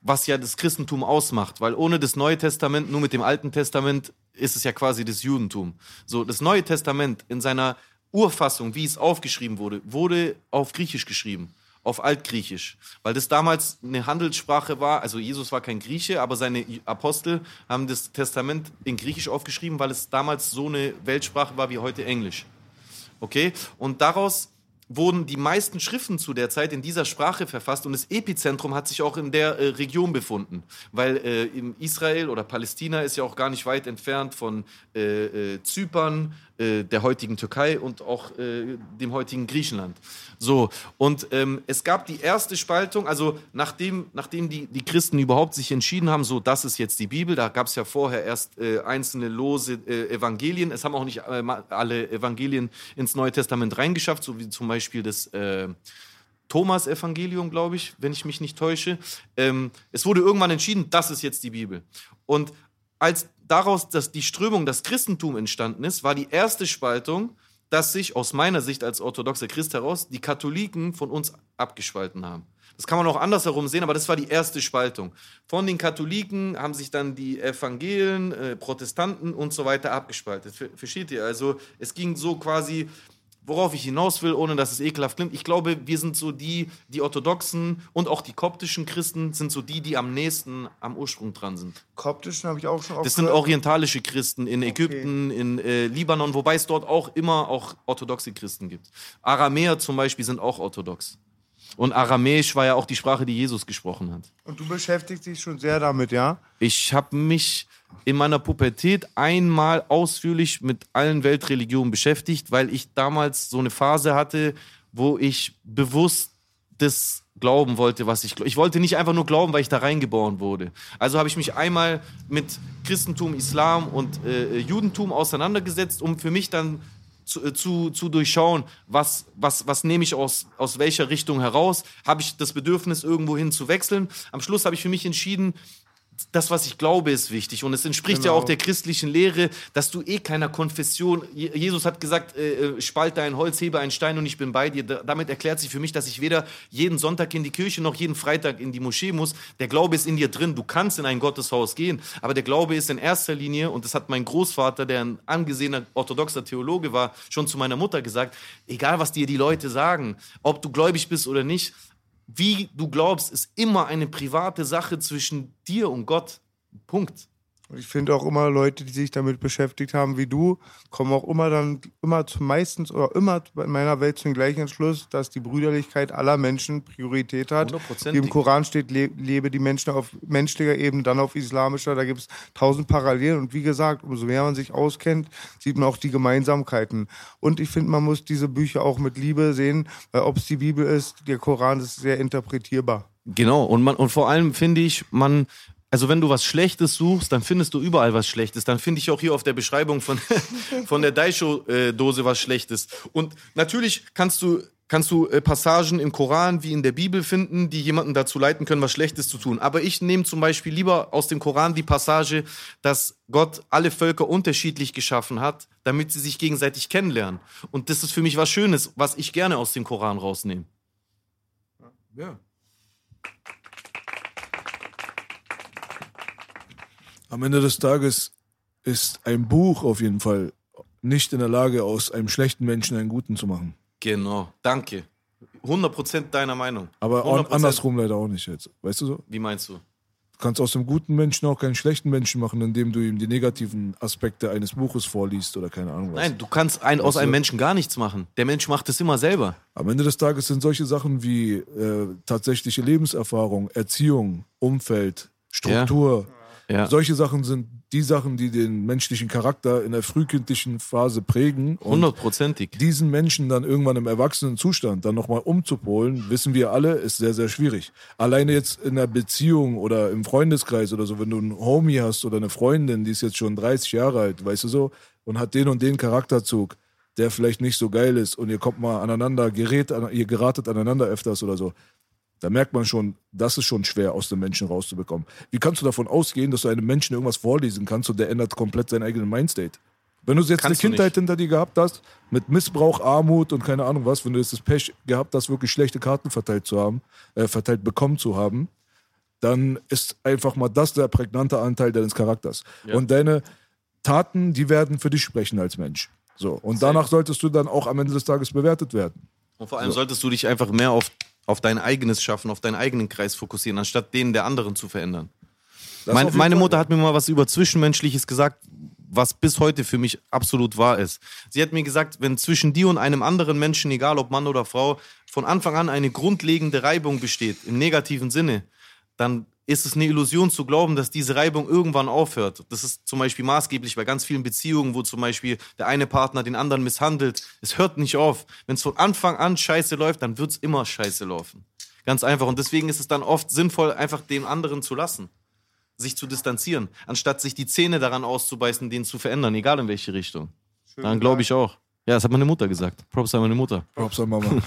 was ja das Christentum ausmacht, weil ohne das Neue Testament, nur mit dem Alten Testament, ist es ja quasi das Judentum. So, das Neue Testament in seiner Urfassung, wie es aufgeschrieben wurde, wurde auf Griechisch geschrieben auf Altgriechisch, weil das damals eine Handelssprache war. Also Jesus war kein Grieche, aber seine Apostel haben das Testament in Griechisch aufgeschrieben, weil es damals so eine Weltsprache war wie heute Englisch. Okay? Und daraus wurden die meisten Schriften zu der Zeit in dieser Sprache verfasst und das Epizentrum hat sich auch in der äh, Region befunden, weil äh, Israel oder Palästina ist ja auch gar nicht weit entfernt von äh, äh, Zypern, äh, der heutigen Türkei und auch äh, dem heutigen Griechenland. So, und ähm, es gab die erste Spaltung, also nachdem, nachdem die, die Christen überhaupt sich entschieden haben, so, das ist jetzt die Bibel, da gab es ja vorher erst äh, einzelne lose äh, Evangelien, es haben auch nicht äh, alle Evangelien ins Neue Testament reingeschafft, so wie zum Beispiel das Thomas-Evangelium, glaube ich, wenn ich mich nicht täusche. Ähm, es wurde irgendwann entschieden, das ist jetzt die Bibel. Und als daraus dass die Strömung, das Christentum entstanden ist, war die erste Spaltung, dass sich aus meiner Sicht als orthodoxer Christ heraus die Katholiken von uns abgespalten haben. Das kann man auch andersherum sehen, aber das war die erste Spaltung. Von den Katholiken haben sich dann die Evangelien, äh, Protestanten und so weiter abgespaltet. Ver versteht ihr? Also es ging so quasi, worauf ich hinaus will, ohne dass es ekelhaft klingt. Ich glaube, wir sind so die, die orthodoxen und auch die koptischen Christen sind so die, die am nächsten am Ursprung dran sind. Koptischen habe ich auch schon Das sind orientalische Christen in Ägypten, in äh, Libanon, wobei es dort auch immer auch orthodoxe Christen gibt. Aramäer zum Beispiel sind auch orthodox. Und Aramäisch war ja auch die Sprache, die Jesus gesprochen hat. Und du beschäftigst dich schon sehr damit, ja? Ich habe mich in meiner Pubertät einmal ausführlich mit allen Weltreligionen beschäftigt, weil ich damals so eine Phase hatte, wo ich bewusst das glauben wollte, was ich glaube. Ich wollte nicht einfach nur glauben, weil ich da reingeboren wurde. Also habe ich mich einmal mit Christentum, Islam und äh, Judentum auseinandergesetzt, um für mich dann zu, äh, zu, zu durchschauen, was, was, was nehme ich aus, aus welcher Richtung heraus. Habe ich das Bedürfnis, irgendwo hin zu wechseln. Am Schluss habe ich für mich entschieden, das, was ich glaube, ist wichtig. Und es entspricht Genau. ja auch der christlichen Lehre, dass du eh keiner Konfession. Je- Jesus hat gesagt, äh, äh, spalte ein Holz, hebe einen Stein und ich bin bei dir. Da, damit erklärt sich für mich, dass ich weder jeden Sonntag in die Kirche noch jeden Freitag in die Moschee muss. Der Glaube ist in dir drin. Du kannst in ein Gotteshaus gehen. Aber der Glaube ist in erster Linie, und das hat mein Großvater, der ein angesehener orthodoxer Theologe war, schon zu meiner Mutter gesagt, egal was dir die Leute sagen, ob du gläubig bist oder nicht, wie du glaubst, ist immer eine private Sache zwischen dir und Gott. Punkt. Und ich finde auch immer Leute, die sich damit beschäftigt haben wie du, kommen auch immer dann immer zu meistens oder immer in meiner Welt zum gleichen Entschluss, dass die Brüderlichkeit aller Menschen Priorität hat. Wie Hundertprozentig. im Koran steht, le lebe die Menschen auf menschlicher Ebene, dann auf islamischer. Da gibt es tausend Parallelen. Und wie gesagt, umso mehr man sich auskennt, sieht man auch die Gemeinsamkeiten. Und ich finde, man muss diese Bücher auch mit Liebe sehen, weil ob es die Bibel ist, der Koran ist sehr interpretierbar. Genau. Und, man, und vor allem finde ich, man, also wenn du was Schlechtes suchst, dann findest du überall was Schlechtes. Dann finde ich auch hier auf der Beschreibung von, <laughs> von der Daisho-Dose was Schlechtes. Und natürlich kannst du kannst du äh, Passagen im Koran wie in der Bibel finden, die jemanden dazu leiten können, was Schlechtes zu tun. Aber ich nehme zum Beispiel lieber aus dem Koran die Passage, dass Gott alle Völker unterschiedlich geschaffen hat, damit sie sich gegenseitig kennenlernen. Und das ist für mich was Schönes, was ich gerne aus dem Koran rausnehme. Ja. Am Ende des Tages ist ein Buch auf jeden Fall nicht in der Lage, aus einem schlechten Menschen einen guten zu machen. Genau, danke. 100% deiner Meinung. Aber auch 100%. andersrum leider auch nicht jetzt. Weißt du so? Wie meinst du? Du kannst aus dem guten Menschen auch keinen schlechten Menschen machen, indem du ihm die negativen Aspekte eines Buches vorliest oder keine Ahnung was. Nein, du kannst ein, aus einem Menschen gar nichts machen. Der Mensch macht es immer selber. Am Ende des Tages sind solche Sachen wie äh, tatsächliche Lebenserfahrung, Erziehung, Umfeld, Struktur, Ja. Solche Sachen sind die Sachen, die den menschlichen Charakter in der frühkindlichen Phase prägen. Und Hundertprozentig. diesen Menschen dann irgendwann im erwachsenen Zustand dann nochmal umzupolen, wissen wir alle, ist sehr, sehr schwierig. Alleine jetzt in einer Beziehung oder im Freundeskreis oder so, wenn du einen Homie hast oder eine Freundin, die ist jetzt schon 30 Jahre alt, weißt du so, und hat den und den Charakterzug, der vielleicht nicht so geil ist und ihr kommt mal aneinander, gerät, ihr geratet aneinander öfters oder so. Da merkt man schon, das ist schon schwer aus dem Menschen rauszubekommen. Wie kannst du davon ausgehen, dass du einem Menschen irgendwas vorlesen kannst und der ändert komplett seinen eigenen Mindstate? Wenn du jetzt Kannst eine Kindheit hinter dir gehabt hast, mit Missbrauch, Armut und keine Ahnung was, wenn du jetzt das Pech gehabt hast, wirklich schlechte Karten verteilt zu haben, äh, verteilt bekommen zu haben, dann ist einfach mal das der prägnante Anteil deines Charakters. Und deine Taten, die werden für dich sprechen als Mensch. So. Und danach solltest du dann auch am Ende des Tages bewertet werden. Und vor allem solltest du dich einfach mehr auf, auf dein eigenes Schaffen, auf deinen eigenen Kreis fokussieren, anstatt den der anderen zu verändern. Mein, meine Fall. Mutter hat mir mal was über Zwischenmenschliches gesagt, was bis heute für mich absolut wahr ist. Sie hat mir gesagt, wenn zwischen dir und einem anderen Menschen, egal ob Mann oder Frau, von Anfang an eine grundlegende Reibung besteht, im negativen Sinne, dann ist es eine Illusion zu glauben, dass diese Reibung irgendwann aufhört. Das ist zum Beispiel maßgeblich bei ganz vielen Beziehungen, wo zum Beispiel der eine Partner den anderen misshandelt. Es hört nicht auf. Wenn es von Anfang an scheiße läuft, dann wird es immer scheiße laufen. Ganz einfach. Und deswegen ist es dann oft sinnvoll, einfach den anderen zu lassen sich zu distanzieren, anstatt sich die Zähne daran auszubeißen, den zu verändern, egal in welche Richtung. Dann glaube ich auch. Ja, das hat meine Mutter gesagt. Props an meine Mutter. Props an Mama. <laughs>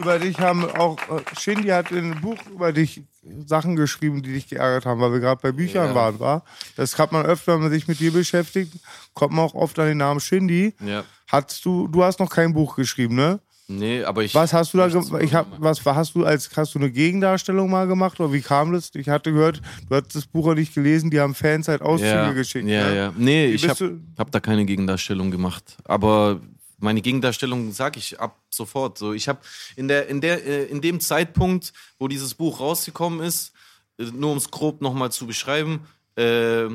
Über dich haben auch, äh, Shindy hat in einem Buch über dich Sachen geschrieben, die dich geärgert haben, weil wir gerade bei Büchern Ja. waren, war. Das hat man öfter, wenn man sich mit dir beschäftigt, kommt man auch oft an den Namen Shindy. Ja. Hast du, du hast noch kein Buch geschrieben, ne? Nee, aber ich. Was hast du da? Ich hab, was hast du als, hast du eine Gegendarstellung mal gemacht oder wie kam das? Ich hatte gehört, du hast das Buch auch nicht gelesen, die haben Fans halt Auszüge ja, geschickt. Ja, ne? ja. Nee, Wie ich habe hab da keine Gegendarstellung gemacht. Aber meine Gegendarstellung sage ich ab sofort. So, ich habe in der in der äh, in dem Zeitpunkt, wo dieses Buch rausgekommen ist, äh, nur um es grob nochmal zu beschreiben, äh,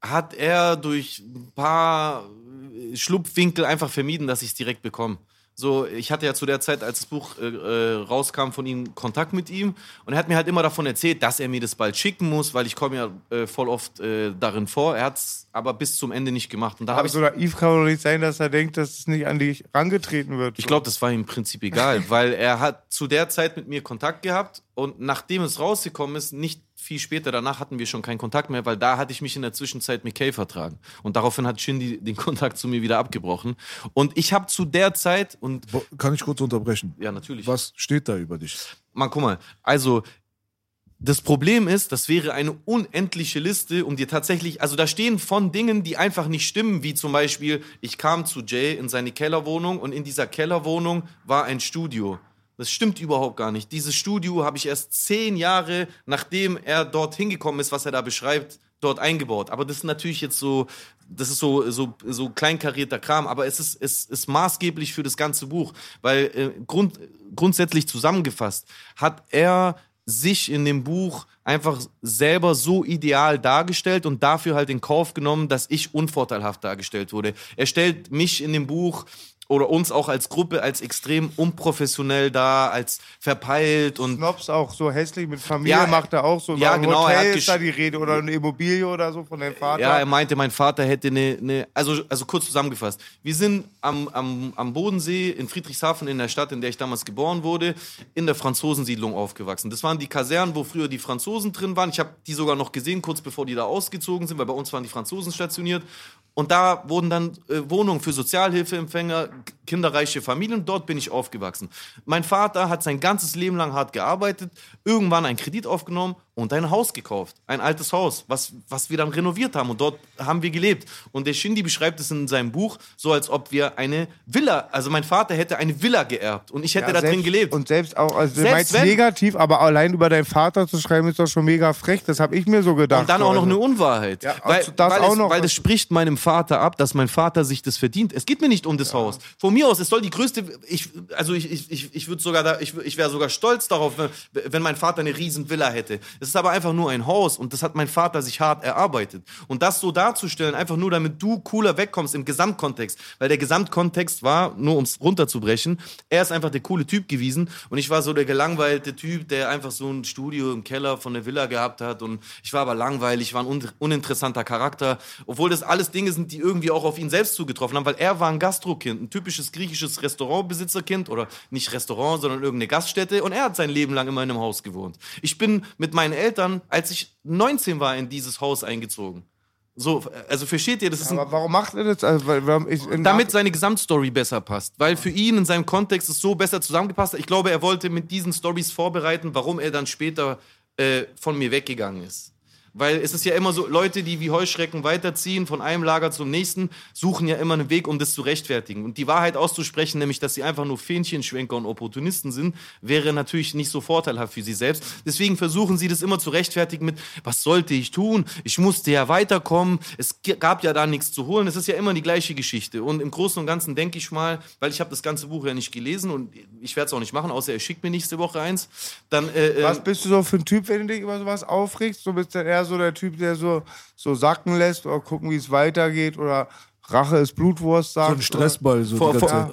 hat er durch ein paar äh, Schlupfwinkel einfach vermieden, dass ich es direkt bekomme. So, ich hatte ja zu der Zeit, als das Buch äh, äh, rauskam, von ihm Kontakt mit ihm und er hat mir halt immer davon erzählt, dass er mir das bald schicken muss, weil ich komme ja äh, voll oft äh, darin vor. Er hat es aber bis zum Ende nicht gemacht. Und da habe ich Also naiv kann doch nicht sein, dass er denkt, dass es nicht an dich rangetreten wird. ich glaube, das war ihm im Prinzip egal, <laughs> weil er hat zu der Zeit mit mir Kontakt gehabt und nachdem es rausgekommen ist, nicht viel später danach hatten wir schon keinen Kontakt mehr, weil da hatte ich mich in der Zwischenzeit mit Kay vertragen. Und daraufhin hat Shindy <laughs> den Kontakt zu mir wieder abgebrochen. Und ich habe zu der Zeit, und Kann ich kurz unterbrechen? ja, natürlich. Was steht da über dich? Mann, guck mal, also das Problem ist, das wäre eine unendliche Liste, um dir tatsächlich, also da stehen von Dingen, die einfach nicht stimmen, wie zum Beispiel, ich kam zu Jay in seine Kellerwohnung und in dieser Kellerwohnung war ein Studio. Das stimmt überhaupt gar nicht. Dieses Studio habe ich erst zehn Jahre, nachdem er dort hingekommen ist, was er da beschreibt, dort eingebaut. Aber das ist natürlich jetzt so, das ist so, so, so kleinkarierter Kram, aber es ist, es ist maßgeblich für das ganze Buch, weil äh, grund, grundsätzlich zusammengefasst hat er sich in dem Buch einfach selber so ideal dargestellt und dafür halt in Kauf genommen, dass ich unvorteilhaft dargestellt wurde. Er stellt mich in dem Buch oder uns auch als Gruppe als extrem unprofessionell da, als verpeilt und Snobs auch so hässlich mit Familie Ja, macht er auch so. ja, genau, er hat Hotel ist da die Rede oder eine Immobilie oder so von deinem Vater. Ja, er meinte, mein Vater hätte eine, eine also, also kurz zusammengefasst. Wir sind am, am, am Bodensee in Friedrichshafen in der Stadt, in der ich damals geboren wurde, in der Franzosensiedlung aufgewachsen. Das waren die Kasernen, wo früher die Franzosen drin waren. Ich habe die sogar noch gesehen, kurz bevor die da ausgezogen sind, weil bei uns waren die Franzosen stationiert. Und da wurden dann äh, Wohnungen für Sozialhilfeempfänger, kinderreiche Familien. Dort bin ich aufgewachsen. Mein Vater hat sein ganzes Leben lang hart gearbeitet, irgendwann einen Kredit aufgenommen und ein Haus gekauft. Ein altes Haus, was, was wir dann renoviert haben. Und dort haben wir gelebt. Und der Shindy beschreibt es in seinem Buch so, als ob wir eine Villa, also mein Vater hätte eine Villa geerbt und ich hätte Ja, da drin gelebt. Und selbst auch, also Selbst meinst wenn- negativ, aber allein über deinen Vater zu schreiben, ist doch schon mega frech. Das habe ich mir so gedacht. Und dann auch noch eine Unwahrheit. Ja, weil, also das weil, auch es, noch. weil das spricht meinem Vater ab, dass mein Vater sich das verdient. Es geht mir nicht um das Haus. Von mir aus, es soll die größte, ich, also ich, ich, ich, ich würde sogar da, ich, ich wäre sogar stolz darauf, wenn, wenn mein Vater eine riesen Villa hätte. Es ist aber einfach nur ein Haus und das hat mein Vater sich hart erarbeitet. Und das so darzustellen, einfach nur damit du cooler wegkommst im Gesamtkontext, weil der Gesamtkontext war, nur um es runterzubrechen, er ist einfach der coole Typ gewesen und ich war so der gelangweilte Typ, der einfach so ein Studio im Keller von der Villa gehabt hat und ich war aber langweilig, war ein un uninteressanter Charakter, obwohl das alles Dinge sind, die irgendwie auch auf ihn selbst zugetroffen haben, weil er war ein Gastrokind, ein typisches griechisches Restaurantbesitzerkind oder nicht Restaurant, sondern irgendeine Gaststätte und er hat sein Leben lang immer in einem Haus gewohnt. Ich bin mit meinen Eltern, als ich 19 war, in dieses Haus eingezogen. So, also versteht ihr, das ist ein Aber warum macht er das? Also, weil, warum ich, damit seine Gesamtstory besser passt. Weil für ihn in seinem Kontext es so besser zusammengepasst hat. Ich glaube, er wollte mit diesen Stories vorbereiten, warum er dann später äh, von mir weggegangen ist. Weil es ist ja immer so, Leute, die wie Heuschrecken weiterziehen von einem Lager zum nächsten, suchen ja immer einen Weg, um das zu rechtfertigen. Und die Wahrheit auszusprechen, nämlich, dass sie einfach nur Fähnchenschwenker und Opportunisten sind, wäre natürlich nicht so vorteilhaft für sie selbst. Deswegen versuchen sie das immer zu rechtfertigen mit, was sollte ich tun? Ich musste ja weiterkommen. Es gab ja da nichts zu holen. Es ist ja immer die gleiche Geschichte. Und im Großen und Ganzen denke ich mal, weil ich habe das ganze Buch ja nicht gelesen und ich werde es auch nicht machen, außer er schickt mir nächste Woche eins. Dann äh, Was ähm, bist du so für ein Typ, wenn du dich über sowas aufregst? Du bist dann eher so der Typ, der so, so sacken lässt oder gucken, wie es weitergeht oder Rache ist Blutwurst sagt. So ein Stressball, so Vor- die ganze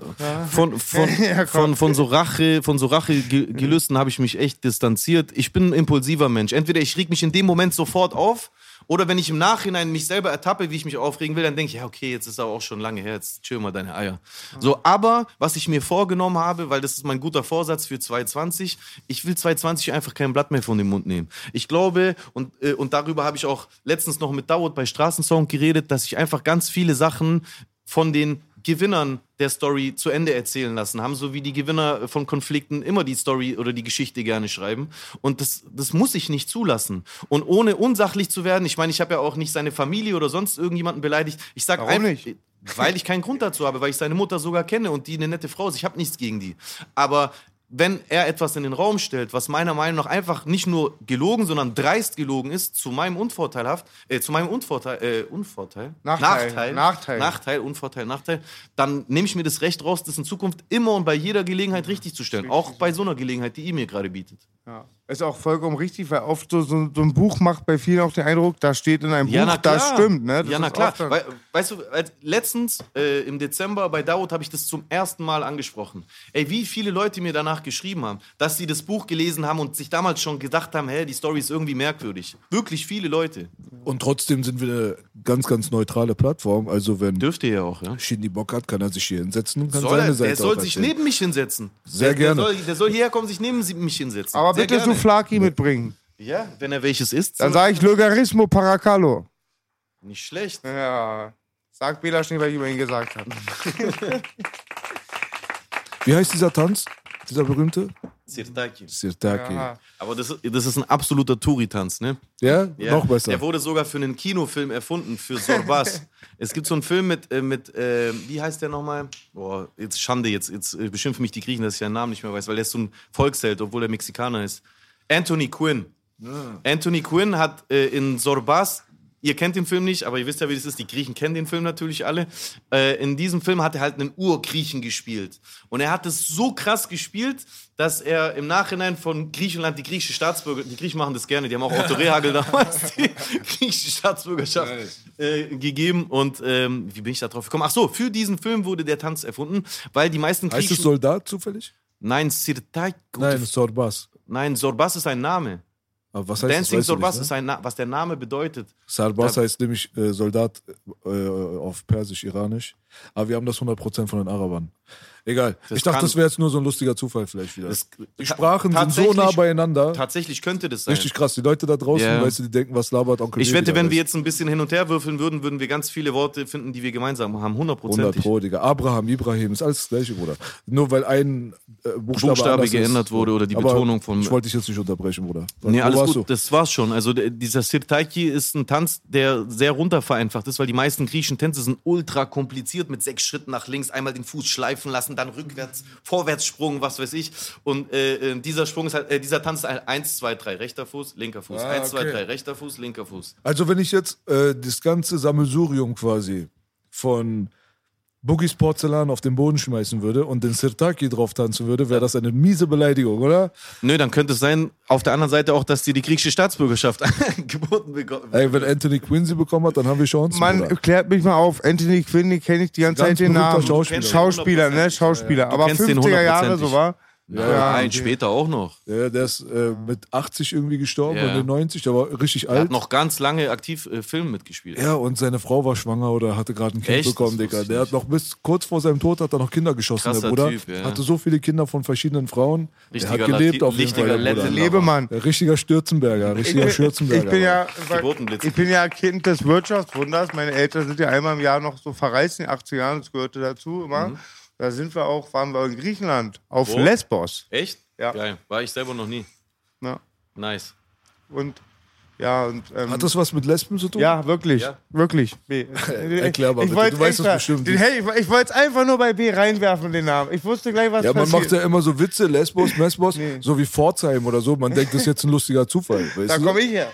von, von, <laughs> komm. von, von so Rache, von so Rachegelüsten habe ich mich echt distanziert. Ich bin ein impulsiver Mensch. Entweder ich reg mich in dem Moment sofort auf, oder wenn ich im Nachhinein mich selber ertappe, wie ich mich aufregen will, dann denke ich, ja, okay, jetzt ist aber auch schon lange her, jetzt chill mal deine Eier. So, aber was ich mir vorgenommen habe, weil das ist mein guter Vorsatz für 2020, ich will 2020 einfach kein Blatt mehr von dem Mund nehmen. Ich glaube, und, äh, und darüber habe ich auch letztens noch mit Dawood bei Straßensong geredet, dass ich einfach ganz viele Sachen von den Gewinnern der Story zu Ende erzählen lassen haben, so wie die Gewinner von Konflikten immer die Story oder die Geschichte gerne schreiben. Und das, das muss ich nicht zulassen. Und ohne unsachlich zu werden, ich meine, ich habe ja auch nicht seine Familie oder sonst irgendjemanden beleidigt. Ich sage Warum nicht? Weil ich keinen Grund dazu habe, weil ich seine Mutter sogar kenne und die eine nette Frau ist. Ich habe nichts gegen die. Aber wenn er etwas in den Raum stellt, was meiner Meinung nach einfach nicht nur gelogen, sondern dreist gelogen ist, zu meinem Unvorteilhaft, äh, zu meinem Unvorteil, äh, Unvorteil? Nachteil. Nachteil. Nachteil. Nachteil, Unvorteil, Nachteil. Dann nehme ich mir das Recht raus, das in Zukunft immer und bei jeder Gelegenheit richtig zu stellen. Auch bei so einer Gelegenheit, die ihr mir gerade bietet. Ja. Ist auch vollkommen richtig, weil oft so, so, so ein Buch macht bei vielen auch den Eindruck, da steht in einem Buch, das stimmt. Ne? Das ja, na klar. Wei- weißt du, als letztens äh, im Dezember bei Dawood habe ich das zum ersten Mal angesprochen. Ey, wie viele Leute mir danach geschrieben haben, dass sie das Buch gelesen haben und sich damals schon gedacht haben, hey, die Story ist irgendwie merkwürdig. Wirklich viele Leute. Und trotzdem sind wir eine ganz, ganz neutrale Plattform. Also wenn Dürfte ja auch, ja. Shindy Bock hat, kann er sich hier hinsetzen und kann Soll seine er, Seite der soll sich erzählen. neben mich hinsetzen. Sehr der, gerne. Der soll, der soll hierher kommen, sich neben mich hinsetzen. Aber Sehr bitte gerne. Souflaki mitbringen. Ja, wenn er welches isst. Dann sage ich Logarismo Paracalo. Nicht schlecht. Ja. Sagt Bela Schnee, weil ich über ihn gesagt habe. <laughs> Wie heißt dieser Tanz? Dieser berühmte? Sirtaki. Sirtaki. Ja, Ja. Aber das, das ist ein absoluter Touri-Tanz, ne? Ja, noch besser. Der wurde sogar für einen Kinofilm erfunden, für Sorbas. <laughs> es gibt so einen Film mit, äh, mit äh, wie heißt der nochmal? Boah, jetzt Schande, jetzt, jetzt äh, beschimpfen mich die Griechen, dass ich seinen Namen nicht mehr weiß, weil der ist so ein Volksheld, obwohl er Mexikaner ist. Anthony Quinn. Anthony Quinn hat äh, in Sorbas, ihr kennt den Film nicht, aber ihr wisst ja, wie das ist, die Griechen kennen den Film natürlich alle. Äh, in diesem Film hat er halt einen Urgriechen gespielt. Und er hat es so krass gespielt, dass er im Nachhinein von Griechenland die griechische Staatsbürger, die Griechen machen das gerne, die haben auch Otto Rehagel <laughs> damals die griechische Staatsbürgerschaft äh, gegeben. Und ähm, wie bin ich da drauf gekommen? Ach so, für diesen Film wurde der Tanz erfunden, weil die meisten heißt Griechen... es Soldat zufällig? Nein, Sirtai... Nein, Sorbas. Nein, Sorbas ist ein Name. Aber was heißt Dancing das? Sorbas nicht, ist ne? ein Na was der Name bedeutet. Sarbas heißt nämlich äh, Soldat äh, auf Persisch, Iranisch. Aber wir haben das 100% von den Arabern. Egal. Das ich dachte, kann- das wäre jetzt nur so ein lustiger Zufall vielleicht wieder. Das- die Sprachen sind so nah beieinander. Tatsächlich könnte das sein. Richtig krass. Die Leute da draußen, Ja. weißt du, die denken, was labert Onkel Ich wette, wenn wir jetzt ein bisschen hin und her würfeln würden, würden wir ganz viele Worte finden, die wir gemeinsam haben. 100 du? 100 Prozent. Pro, Digga. Abraham, Ibrahim, ist alles das gleiche, Bruder. Nur weil ein äh, Buchstabe, Buchstabe geändert ist. wurde oder die Aber Betonung vom- Ich wollte dich jetzt nicht unterbrechen, Bruder. Nee, Wo alles gut, du? das war's schon. Also dieser Sirtaiki ist ein Tanz, der sehr runter vereinfacht ist, weil die meisten griechischen Tänze sind ultra kompliziert mit sechs Schritten nach links, einmal den Fuß schleifen lassen, dann rückwärts, Vorwärtssprung, was weiß ich. Und äh, äh, dieser Sprung ist halt, äh, dieser Tanz ist halt 1, 2, 3, rechter Fuß, linker Fuß, Ah, 1, 2, okay. 3, rechter Fuß, linker Fuß. Also wenn ich jetzt äh, das ganze Sammelsurium quasi von Boogies Porzellan auf den Boden schmeißen würde und den Sirtaki drauf tanzen würde, wäre das eine miese Beleidigung, oder? Nö, dann könnte es sein, auf der anderen Seite auch, dass dir die griechische Staatsbürgerschaft <laughs> geboten bekommen. Ey, wenn Anthony Quinn sie bekommen hat, dann haben wir Chancen. Mann, klärt mich mal auf. Anthony Quinn, kenne ich die ganze Ganz Zeit den Namen. Schauspieler. Schauspieler, ne? Schauspieler. Aber kennst den 50er Jahre so war. Nein, okay. später auch noch. Ja, der ist äh, mit 80 irgendwie gestorben Ja. und in 90, der war richtig Er hat alt. noch ganz lange aktiv äh, Film mitgespielt. Ja, und seine Frau war schwanger oder hatte gerade ein Kind Echt? bekommen, Digga. Der ich hat noch bis kurz vor seinem Tod hat er noch Kinder geschossen, Krasser der Bruder. Typ, ja. Hatte so viele Kinder von verschiedenen Frauen. Richtiger der hat gelebt Lati- auf jeden Fall, richtiger der Bruder. Legend. Lebemann. Der richtiger Stürzenberger, Ich richtiger bin, Schürzenberger. ich bin ja, ich bin ja Kind des Wirtschaftswunders. Meine Eltern sind ja einmal im Jahr noch so verreist in den 80er Jahren, das gehörte dazu immer. Da sind wir auch, waren wir in Griechenland, auf Wo? Lesbos. Echt? Ja. Geil. War ich selber noch nie. Ja. Nice. Und ja, und ähm, Hat das was mit Lesben zu tun? ja, wirklich, Ja. wirklich. B. <laughs> Erklär mal ich bitte, wollte du weißt das bestimmt. Den, hey, ich, ich wollte es einfach nur bei B reinwerfen, den Namen. Ich wusste gleich, was Ja, man passiert. macht ja immer so Witze, Lesbos, <laughs> Mesbos, Nee. so wie Pforzheim oder so. Man denkt, das ist jetzt ein lustiger Zufall. <laughs> Weißt da komme ich her.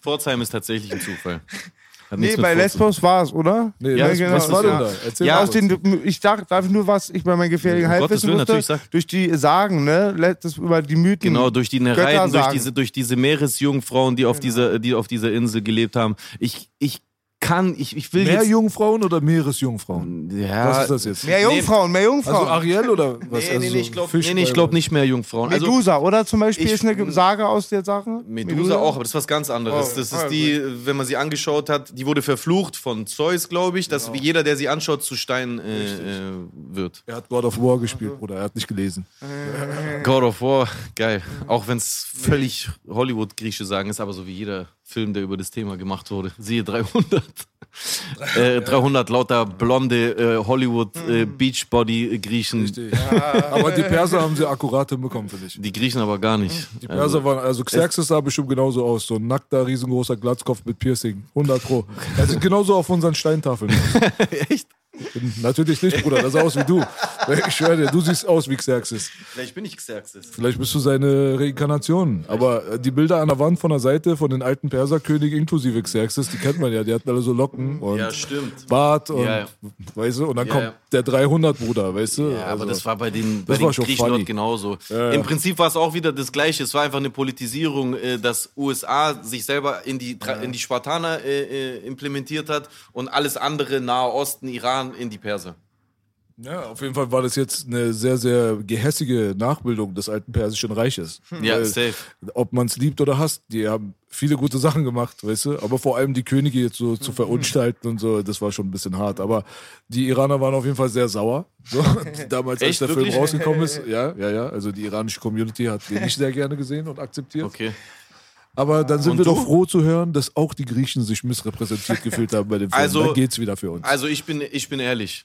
Pforzheim ist tatsächlich ein Zufall. Nee, bei Lesbos war es, oder? Nee, Ja, was, genau, was war denn da? Erzähl Ja, mal Aus den, ich darf, darf nur was ich bei meinem gefährlichen Um Halbwissen Willen, wusste, natürlich, sag. durch die Sagen, ne, das über die Mythen. Genau, durch die Götter Nereiden, durch sagen. diese, durch diese Meeresjungfrauen, die auf, dieser, die auf dieser Insel gelebt haben. Ich, ich kann, ich, ich will Mehr jetzt. Jungfrauen oder Meeresjungfrauen? Ja, Was ist das jetzt? Mehr Jungfrauen, mehr Jungfrauen. Also Ariel oder was? Nee, also nee, nee, ich glaube nee, nee, ich glaub nicht mehr Jungfrauen. Also, Medusa, oder zum Beispiel ich- ist eine Sage aus der Sache. Medusa auch, aber das ist was ganz anderes. Oh, das ist ah, die, wenn man sie angeschaut hat, die wurde verflucht von Zeus, glaube ich, dass jeder, der sie anschaut, zu Stein äh, äh, wird. Er hat God of War gespielt, Bruder. Er hat nicht gelesen. <laughs> God of War, geil. Auch wenn es völlig Hollywood-Grieche sagen ist, aber so wie jeder Film, der über das Thema gemacht wurde. Siehe 300. äh, 300 lauter blonde äh, Hollywood äh, Beachbody-Griechen. Aber die Perser haben sie akkurat hinbekommen, finde ich. Die Griechen aber gar nicht. Die Perser waren, also Xerxes sah bestimmt genauso aus. So ein nackter, riesengroßer Glatzkopf mit Piercing. 100 Pro. Er sieht genauso auf unseren Steintafeln. <laughs> Echt? Natürlich nicht, Bruder. Das sah aus wie du. Ich schwöre dir, du siehst aus wie Xerxes. Vielleicht bin ich Xerxes. Vielleicht bist du seine Reinkarnation. Aber äh, die Bilder an der Wand von der Seite von den alten Perserkönigen inklusive Xerxes, die kennt man ja. Die hatten alle so Locken und Ja, stimmt. Bart und, Ja, ja. weißt du, und dann Ja, kommt ja. der 300-Bruder, weißt du? Ja, aber Also- das war bei den, bei das den war schon Griechen funny. dort genauso. Ja, ja. Im Prinzip war es auch wieder das Gleiche. Es war einfach eine Politisierung, äh, dass USA sich selber in die, in die Spartaner äh, implementiert hat und alles andere, Nahe Osten, Iran, in die Perser. Ja, auf jeden Fall war das jetzt eine sehr, sehr gehässige Nachbildung des alten Persischen Reiches. Ja, Weil, safe. Ob man es liebt oder hasst, die haben viele gute Sachen gemacht, weißt du? Aber vor allem die Könige jetzt so zu verunstalten und so, das war schon ein bisschen hart. Aber die Iraner waren auf jeden Fall sehr sauer. So, <laughs> <laughs> damals, als Echt? der Wirklich? Film rausgekommen ist. Ja, ja, ja. Also die iranische Community hat den nicht sehr gerne gesehen und akzeptiert. Okay. Aber dann sind Und wir du? doch froh zu hören, dass auch die Griechen sich missrepräsentiert <laughs> gefühlt haben bei dem Film. Also- dann geht's wieder für uns. Also ich bin, ich bin ehrlich.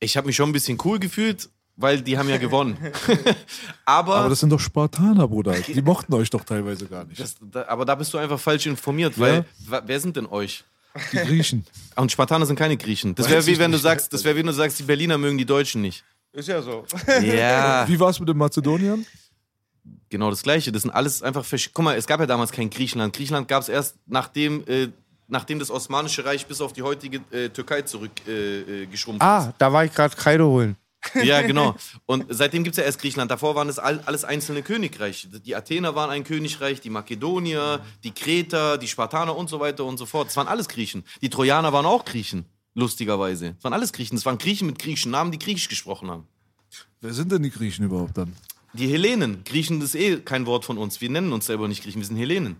Ich habe mich schon ein bisschen cool gefühlt, weil die haben ja gewonnen. <laughs> <laughs> aber, Aber das sind doch Spartaner, Bruder. Die mochten euch doch teilweise gar nicht. das, da, aber da bist du einfach falsch informiert, weil wer sind denn euch? Die Griechen. Und Spartaner sind keine Griechen. Das wäre wie wenn du sagst, das wäre wie wenn du sagst, die Berliner mögen die Deutschen nicht. Ist ja so. Ja. Wie war es mit den Mazedoniern? Genau das Gleiche. Das sind alles einfach Fisch. Guck mal, es gab ja damals kein Griechenland. Griechenland gab es erst nachdem, äh, nachdem das Osmanische Reich bis auf die heutige äh, Türkei zurückgeschrumpft äh, äh, geschrumpft Ah, da war ich gerade Kreide holen. ist. Ja, <laughs> genau. Und seitdem gibt es ja erst Griechenland. Davor waren es all, alles einzelne Königreiche. Die Athener waren ein Königreich, die Makedonier, die Kreter, die Spartaner und so weiter und so fort. Das waren alles Griechen. Die Trojaner waren auch Griechen, lustigerweise. Das waren alles Griechen. Das waren Griechen mit griechischen Namen, die griechisch gesprochen haben. Wer sind denn die Griechen überhaupt dann? Die Hellenen. Griechen ist eh kein Wort von uns. Wir nennen uns selber nicht Griechen, wir sind Hellenen.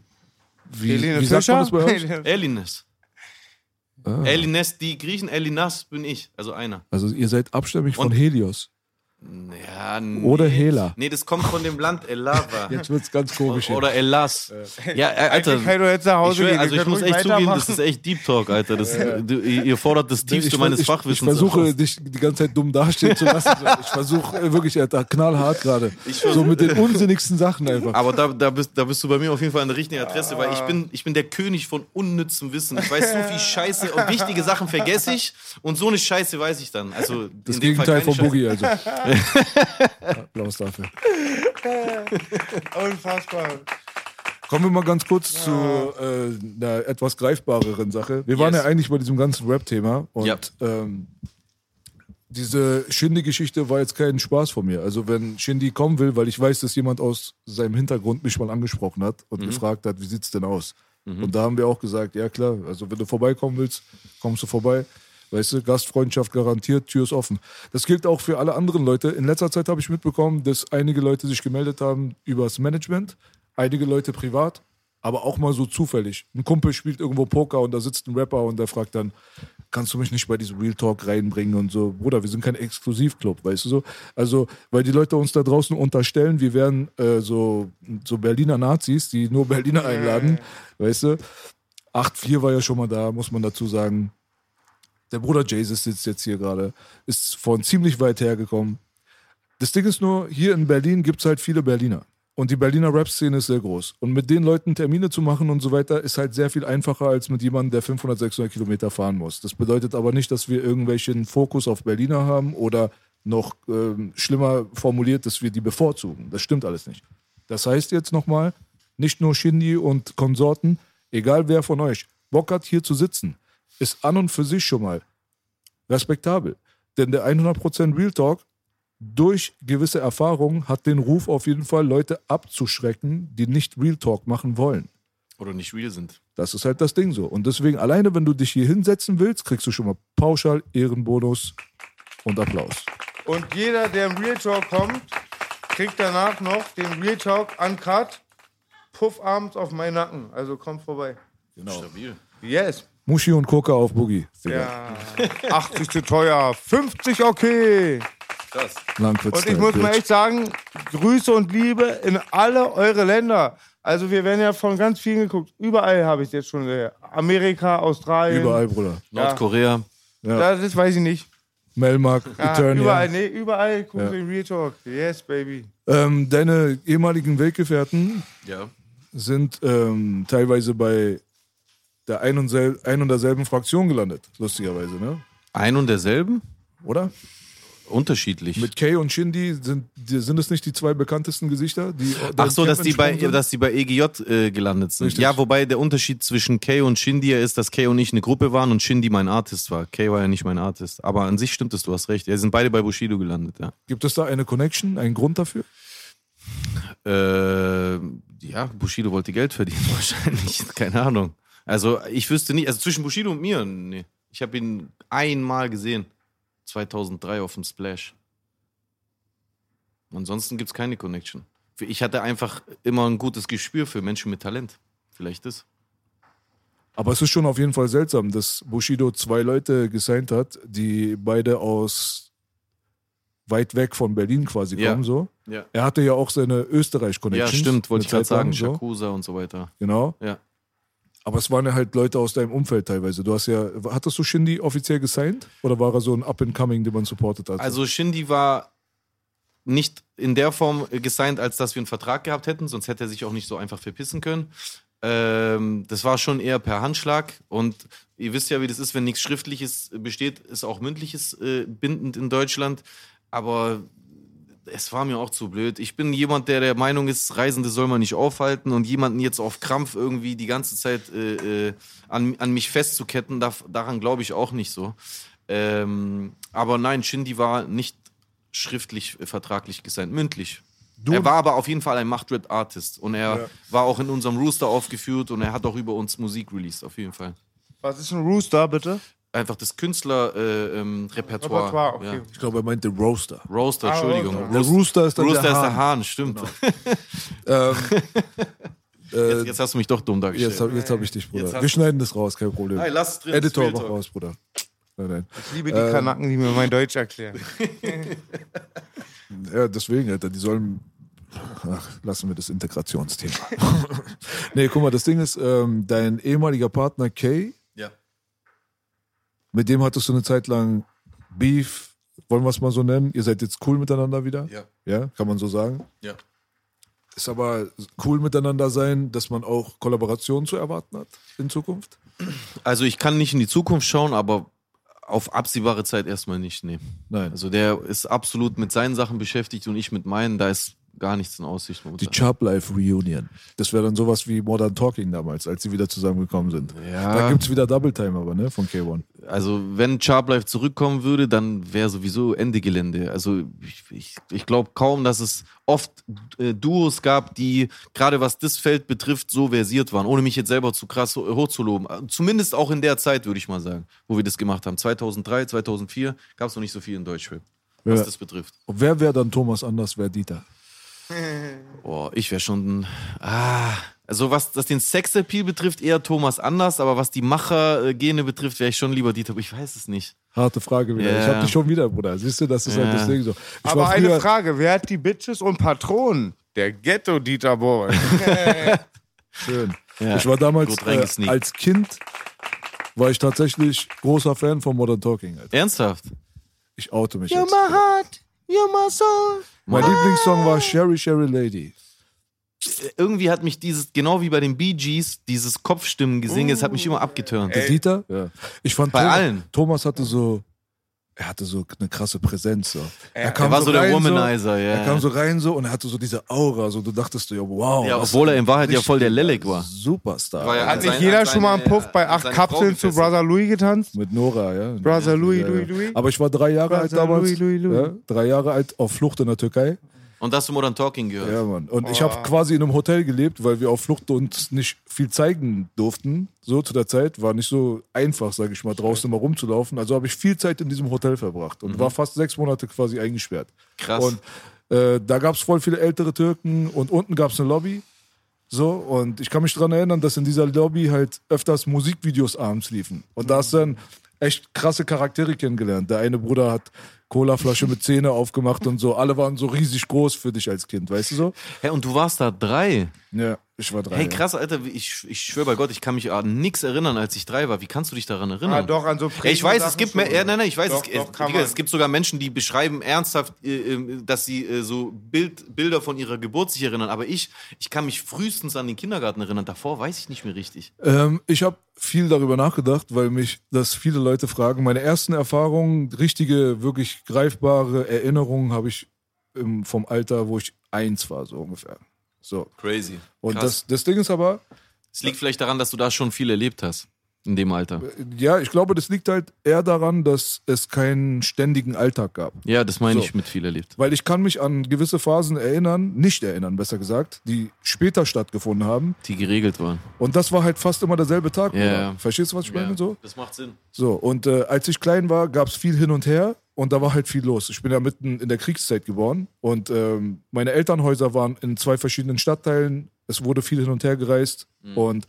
Wie, Helene wie sagt man das bei? Fischer? Elines. Ah. Elines, die Griechen, Elinas bin ich, also einer. Also ihr seid abstämmig von Und- Helios. Ja, nee. Oder Hela. Nee, das kommt von dem Land Elava. <laughs> Jetzt wird's ganz komisch. Oder Elas. Ja, äh, Alter. Kann ich jetzt nach Ich, Hause schwör, gehen. also ich muss echt zugeben, das ist echt Deep Talk, Alter. Das, du, ihr fordert das Tiefste ich, meines ich, Fachwissens. Ich versuche, dich die ganze Zeit dumm dastehen zu lassen. <laughs> Ich versuche äh, wirklich, Alter, knallhart gerade. So mit den unsinnigsten Sachen einfach. Aber da, da, bist, da bist du bei mir auf jeden Fall an der richtigen Adresse, weil ich bin, ich bin der König von unnützem Wissen. Ich weiß so viel Scheiße und wichtige Sachen vergesse ich und so eine Scheiße weiß ich dann. Also Das in dem Fall Gegenteil von. Boogie, also. <laughs> <laughs> Applaus dafür. <laughs> Unfassbar. Kommen wir mal ganz kurz zu äh, einer etwas greifbareren Sache. Wir waren Yes. ja eigentlich bei diesem ganzen Rap-Thema und Ja. ähm, diese Shindy-Geschichte war jetzt kein Spaß von mir. Also wenn Shindy kommen will, weil ich weiß, dass jemand aus seinem Hintergrund mich mal angesprochen hat und Mhm. gefragt hat, wie sieht's denn aus? Und da haben wir auch gesagt, ja klar, also wenn du vorbeikommen willst, kommst du vorbei. Weißt du, Gastfreundschaft garantiert, Tür ist offen. Das gilt auch für alle anderen Leute. In letzter Zeit habe ich mitbekommen, dass einige Leute sich gemeldet haben übers Management, einige Leute privat, aber auch mal so zufällig. Ein Kumpel spielt irgendwo Poker und da sitzt ein Rapper und der fragt dann, kannst du mich nicht bei diesem Real Talk reinbringen und so. Bruder, wir sind kein Exklusivclub, weißt du so? Also, weil die Leute uns da draußen unterstellen, wir wären äh, so, so Berliner Nazis, die nur Berliner einladen, weißt du? 8-4 war ja schon mal da, muss man dazu sagen. Der Bruder Jesus sitzt jetzt hier gerade, ist von ziemlich weit hergekommen. Das Ding ist nur, hier in Berlin gibt es halt viele Berliner. Und die Berliner Rap-Szene ist sehr groß. Und mit den Leuten Termine zu machen und so weiter, ist halt sehr viel einfacher als mit jemandem, der 500, 600 Kilometer fahren muss. Das bedeutet aber nicht, dass wir irgendwelchen Fokus auf Berliner haben oder noch ähm, schlimmer formuliert, dass wir die bevorzugen. Das stimmt alles nicht. Das heißt jetzt nochmal, nicht nur Shindy und Konsorten, egal wer von euch Bock hat, hier zu sitzen, ist an und für sich schon mal respektabel. Denn der 100% Real Talk durch gewisse Erfahrungen hat den Ruf auf jeden Fall, Leute abzuschrecken, die nicht Real Talk machen wollen. Oder nicht real sind. Das ist halt das Ding so. Und deswegen, alleine wenn du dich hier hinsetzen willst, kriegst du schon mal pauschal Ehrenbonus und Applaus. Und jeder, der im Real Talk kommt, kriegt danach noch den Real Talk uncut. Puff abends auf meinen Nacken. Also kommt vorbei. Stabil. Yes. Muschi und Coca auf Boogie. Ja. <laughs> 80 zu teuer. 50 okay. Krass. Langwitz. Und ich muss mal echt sagen, Grüße und Liebe in alle eure Länder. Also wir werden ja von ganz vielen geguckt. Überall habe ich es jetzt schon gehört. Amerika, Australien. Überall, Bruder. Nordkorea. Das ist, weiß ich nicht. Melmark, Ja, Eternia. überall, nee, überall gucken Ja. wir Real Talk. Yes, baby. Ähm, deine ehemaligen Weggefährten Ja. sind ähm, teilweise bei der ein und, sel ein und derselben Fraktion gelandet, lustigerweise, ne? Ein und derselben? Oder? Unterschiedlich. Mit Kay und Shindy sind, sind es nicht die zwei bekanntesten Gesichter? Die Ach so, dass die, bei, dass die bei EGJ äh, gelandet sind. Richtig. Ja, wobei der Unterschied zwischen Kay und Shindy ja ist, dass Kay und ich eine Gruppe waren und Shindy mein Artist war. Kay war ja nicht mein Artist. Aber an sich stimmt es, du hast recht. Wir sind beide bei Bushido gelandet, ja. Gibt es da eine Connection, einen Grund dafür? Äh, ja, Bushido wollte Geld verdienen <laughs> wahrscheinlich. Keine Ahnung. Also ich wüsste nicht, also zwischen Bushido und mir, nee. Ich habe ihn einmal gesehen. 2003 auf dem Splash. Ansonsten gibt es keine Connection. Ich hatte einfach immer ein gutes Gespür für Menschen mit Talent. Vielleicht das. Aber es ist schon auf jeden Fall seltsam, dass Bushido zwei Leute gesigned hat, die beide aus weit weg von Berlin quasi Ja. kommen. So. Ja. Er hatte ja auch seine Österreich-Connection. Ja, stimmt, wollte ich gerade sagen. Shakusa und so weiter. Genau. Ja. Aber es waren ja halt Leute aus deinem Umfeld teilweise. Du hast ja, hattest du Shindy offiziell gesigned? Oder war er so ein Up-and-Coming, den man supportet hat? Also Shindy war nicht in der Form gesigned, als dass wir einen Vertrag gehabt hätten, sonst hätte er sich auch nicht so einfach verpissen können. Ähm, das war schon eher per Handschlag und ihr wisst ja, wie das ist, wenn nichts Schriftliches besteht, ist auch Mündliches äh, bindend in Deutschland. Aber es war mir auch zu blöd. Ich bin jemand, der der Meinung ist, Reisende soll man nicht aufhalten und jemanden jetzt auf Krampf irgendwie die ganze Zeit äh, äh, an, an mich festzuketten, da, daran glaube ich auch nicht so. Ähm, aber nein, Shindy war nicht schriftlich äh, vertraglich gesigned, mündlich. er war aber auf jeden Fall ein Machtred Artist und er Ja. war auch in unserem Rooster aufgeführt und er hat auch über uns Musik released, auf jeden Fall. Was ist ein Rooster, bitte? Einfach das Künstlerrepertoire. Äh, ähm, okay. ja. Ich glaube, er meinte Roaster. Roaster, Ah, Entschuldigung. Roaster. Der Rooster ist dann Rooster der ist Hahn. der Hahn, stimmt. <laughs> Ähm, äh, Jetzt, jetzt hast du mich doch dumm dargestellt. jetzt habe jetzt hab ich dich, Bruder. Wir schneiden das raus, kein Problem. Nein, lass es drin. Editor, mach raus, Bruder. Nein, nein. Ich liebe die Kanaken, die mir mein Deutsch erklären. <laughs> Ja, deswegen, Alter, die sollen. Ach, lassen wir das Integrationsthema. <laughs> nee, guck mal, das Ding ist, ähm, dein ehemaliger Partner Kay. Mit dem hattest du eine Zeit lang Beef, wollen wir es mal so nennen. Ihr seid jetzt cool miteinander wieder. Ja. Ja, kann man so sagen. Ja. Ist aber cool miteinander sein, dass man auch Kollaborationen zu erwarten hat in Zukunft. Also ich kann nicht in die Zukunft schauen, aber auf absehbare Zeit erstmal nicht, nee. Nein. Also der ist absolut mit seinen Sachen beschäftigt und ich mit meinen, da ist gar nichts in Aussicht. muss Die. Chub Life Reunion. Das wäre dann sowas wie Modern Talking damals, als sie wieder zusammengekommen sind. Ja. Da gibt es wieder Double Time aber, ne, von K1. Also wenn Sharp Life zurückkommen würde, dann wäre sowieso Ende Gelände. Also ich, ich, ich glaube kaum, dass es oft äh, Duos gab, die gerade was das Feld betrifft, so versiert waren, ohne mich jetzt selber zu krass ho- hochzuloben. Zumindest auch in der Zeit, würde ich mal sagen, wo wir das gemacht haben. 2003, 2004 gab es noch nicht so viel in Deutschrap, was Ja. das betrifft. Und wer wäre dann Thomas Anders, wer Dieter? <laughs> Boah, ich wäre schon. Ah, also was das den Sexappeal betrifft, eher Thomas anders, aber was die Macher-Gene betrifft, wäre ich schon lieber Dieter. Ich weiß es nicht. Harte Frage wieder. Ja. Ich hab dich schon wieder, Bruder. Siehst du, das ist halt Ja. das Ding so. Ich Aber eine Frage, wer hat die Bitches und Patronen? Der Ghetto-Dieter Boy. <laughs> Schön. Ja, ich war damals äh, als Kind war ich tatsächlich großer Fan von Modern Talking. Alter. Ernsthaft? Ich oute mich jetzt. heart, you're my soul. Mein Lieblingssong war Sherry Sherry Lady. Irgendwie hat mich dieses, genau wie bei den Bee Gees, dieses Kopfstimmengesingen, es hat mich immer abgeturnt. Der Dieter? Ja. Ich fand Bei Thomas, allen. Thomas hatte so, er hatte so eine krasse Präsenz. So. Er, Er war so der Womanizer, ja. Er kam so rein so und er hatte so diese Aura, so du dachtest so, ja, wow. Ja, obwohl er in Wahrheit ja voll der Lelek war. Superstar. War ja Hat sein- jeder an schon mal einen seine- Puff bei acht seine Kapseln zu Brother Louis getanzt? Mit Nora, ja. Brother Louis, Ja, Louis, ja. Louis. Aber ich war drei Jahre alt Brother damals. Louis, Louis, Louis. Ja, drei Jahre alt auf Flucht in der Türkei. Und hast du Modern Talking gehört? Ja, Mann. Und ich habe quasi in einem Hotel gelebt, weil wir auf Flucht uns nicht viel zeigen durften. So zu der Zeit war nicht so einfach, sage ich mal, draußen mal rumzulaufen. Also habe ich viel Zeit in diesem Hotel verbracht und war fast sechs Monate quasi eingesperrt. Krass. Und äh, da gab es voll viele ältere Türken und unten gab es eine Lobby. So, und ich kann mich daran erinnern, dass in dieser Lobby halt öfters Musikvideos abends liefen. Und da hast du dann echt krasse Charaktere kennengelernt. Der eine Bruder hat Colaflasche mit Zähne aufgemacht und so. Alle waren so riesig groß für dich als Kind, weißt du so? Hey, und du warst da drei. Ja, ich war drei. Hey, krass, Alter, ich, ich schwöre bei Gott, ich kann mich an nichts erinnern, als ich drei war. Wie kannst du dich daran erinnern? Ah, doch, an so Ja, ich weiß, es gibt mehr, ja, nein, nein, ich weiß, Doch, es, doch, Digga, es gibt sogar Menschen, die beschreiben ernsthaft, äh, äh, dass sie äh, so Bild, Bilder von ihrer Geburt sich erinnern. Aber ich, ich kann mich frühestens an den Kindergarten erinnern. Davor weiß ich nicht mehr richtig. Ähm, ich habe viel darüber nachgedacht, weil mich das viele Leute fragen. Meine ersten Erfahrungen, richtige, wirklich greifbare Erinnerungen habe ich ähm, vom Alter, wo ich eins war, so ungefähr. So. Crazy. Und Krass. das, das Ding ist aber, Es liegt vielleicht daran, dass du da schon viel erlebt hast. In dem Alter. ja, ich glaube, das liegt halt eher daran, dass es keinen ständigen Alltag gab. Ja, das meine So. ich mit viel erlebt. Weil ich kann mich an gewisse Phasen erinnern, nicht erinnern, besser gesagt, die später stattgefunden haben. Die geregelt waren. Und das war halt fast immer derselbe Tag. Ja, ja. Verstehst du, was ich meine? So? Das macht Sinn. So, und äh, als ich klein war, gab es viel hin und her und da war halt viel los. Ich bin ja mitten in der Kriegszeit geboren und ähm, meine Elternhäuser waren in zwei verschiedenen Stadtteilen. Es wurde viel hin und her gereist und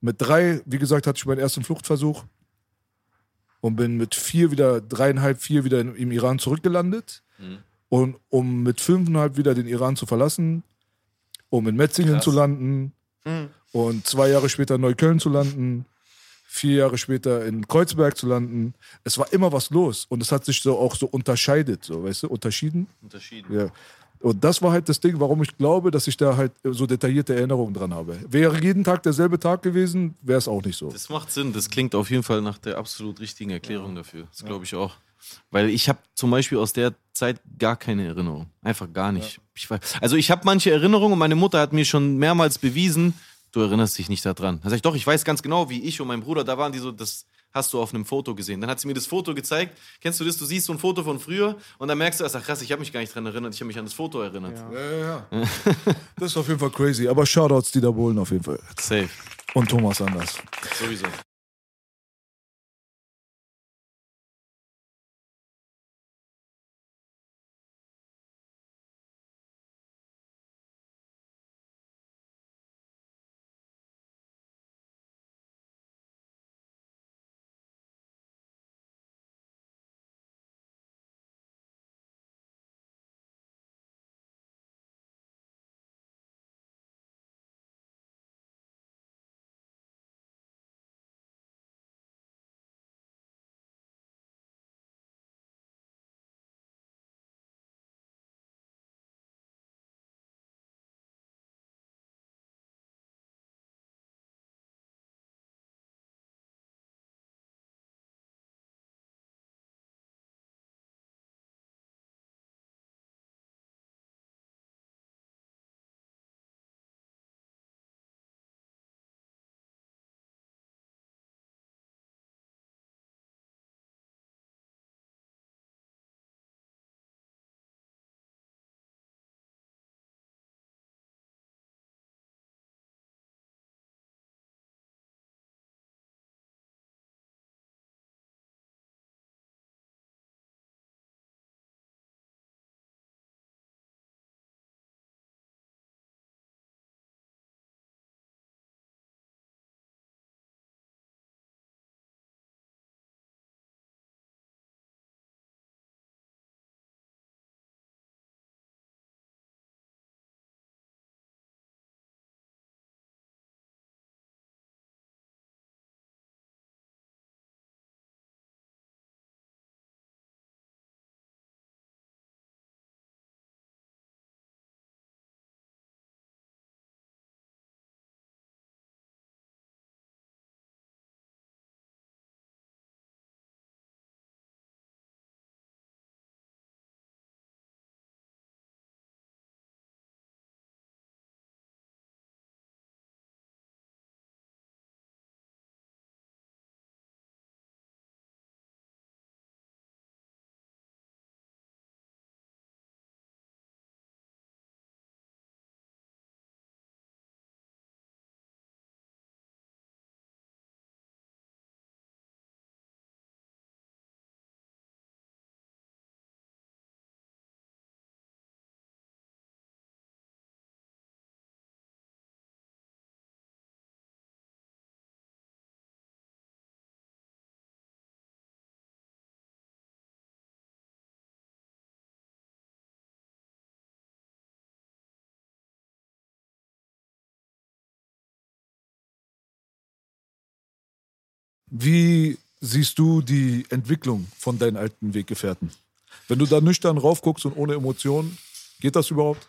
mit drei, wie gesagt, hatte ich meinen ersten Fluchtversuch und bin mit vier wieder, dreieinhalb, vier wieder in, im Iran zurückgelandet. Und um mit fünfeinhalb wieder den Iran zu verlassen, um in Metzingen Krass. zu landen und zwei Jahre später in Neukölln zu landen vier Jahre später in Kreuzberg zu landen. Es war immer was los und es hat sich so auch so unterscheidet, so, weißt du, unterschieden. Unterschieden. Ja. Und das war halt das Ding, warum ich glaube, dass ich da halt so detaillierte Erinnerungen dran habe. Wäre jeden Tag derselbe Tag gewesen, wäre es auch nicht so. Das macht Sinn. Das klingt auf jeden Fall nach der absolut richtigen Erklärung dafür. Das glaube ich auch. Weil ich habe zum Beispiel aus der Zeit gar keine Erinnerung. Einfach gar nicht. Ich weiß, also ich habe manche Erinnerungen und meine Mutter hat mir schon mehrmals bewiesen, du erinnerst dich nicht daran. Da sag ich, doch, ich weiß ganz genau, wie ich und mein Bruder, da waren die so, das hast du auf einem Foto gesehen. Dann hat sie mir das Foto gezeigt. Kennst du das? Du siehst so ein Foto von früher und dann merkst du, ach krass, ich habe mich gar nicht dran erinnert, ich habe mich an das Foto erinnert. Ja, ja, ja. das ist auf jeden Fall crazy. Aber Shoutouts Dieter Bohlen auf jeden Fall. Safe. Und Thomas Anders. Sowieso. Wie siehst du die Entwicklung von deinen alten Weggefährten? Wenn du da nüchtern raufguckst und ohne Emotionen, geht das überhaupt?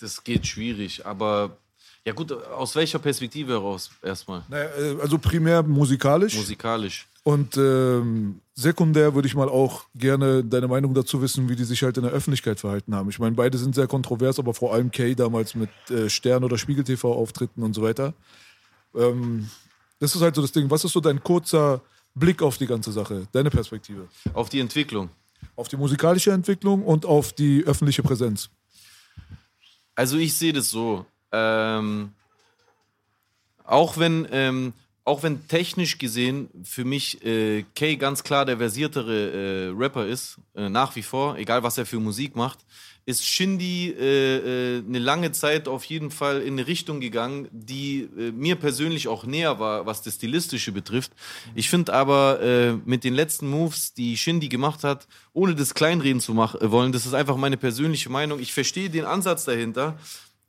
Das geht schwierig, aber ja gut, aus welcher Perspektive heraus erstmal? Naja, äh, also primär musikalisch. Musikalisch. Und ähm, sekundär würde ich mal auch gerne deine Meinung dazu wissen, wie die sich halt in der Öffentlichkeit verhalten haben. Ich meine, beide sind sehr kontrovers, aber vor allem Kay damals mit äh, Stern- oder Spiegel-TV-Auftritten und so weiter. Ähm, das ist halt so das Ding. Was ist so dein kurzer Blick auf die ganze Sache, deine Perspektive? Auf die Entwicklung. Auf die musikalische Entwicklung und auf die öffentliche Präsenz. Also ich sehe das so. Ähm, auch wenn ähm, auch wenn technisch gesehen für mich äh, Kay ganz klar der versiertere äh, Rapper ist, äh, nach wie vor, egal was er für Musik macht, ist Shindy äh, äh, eine lange Zeit auf jeden Fall in eine Richtung gegangen, die äh, mir persönlich auch näher war, was das Stilistische betrifft. Ich finde aber äh, mit den letzten Moves, die Shindy gemacht hat, ohne das kleinreden zu machen äh, wollen, das ist einfach meine persönliche Meinung. Ich verstehe den Ansatz dahinter,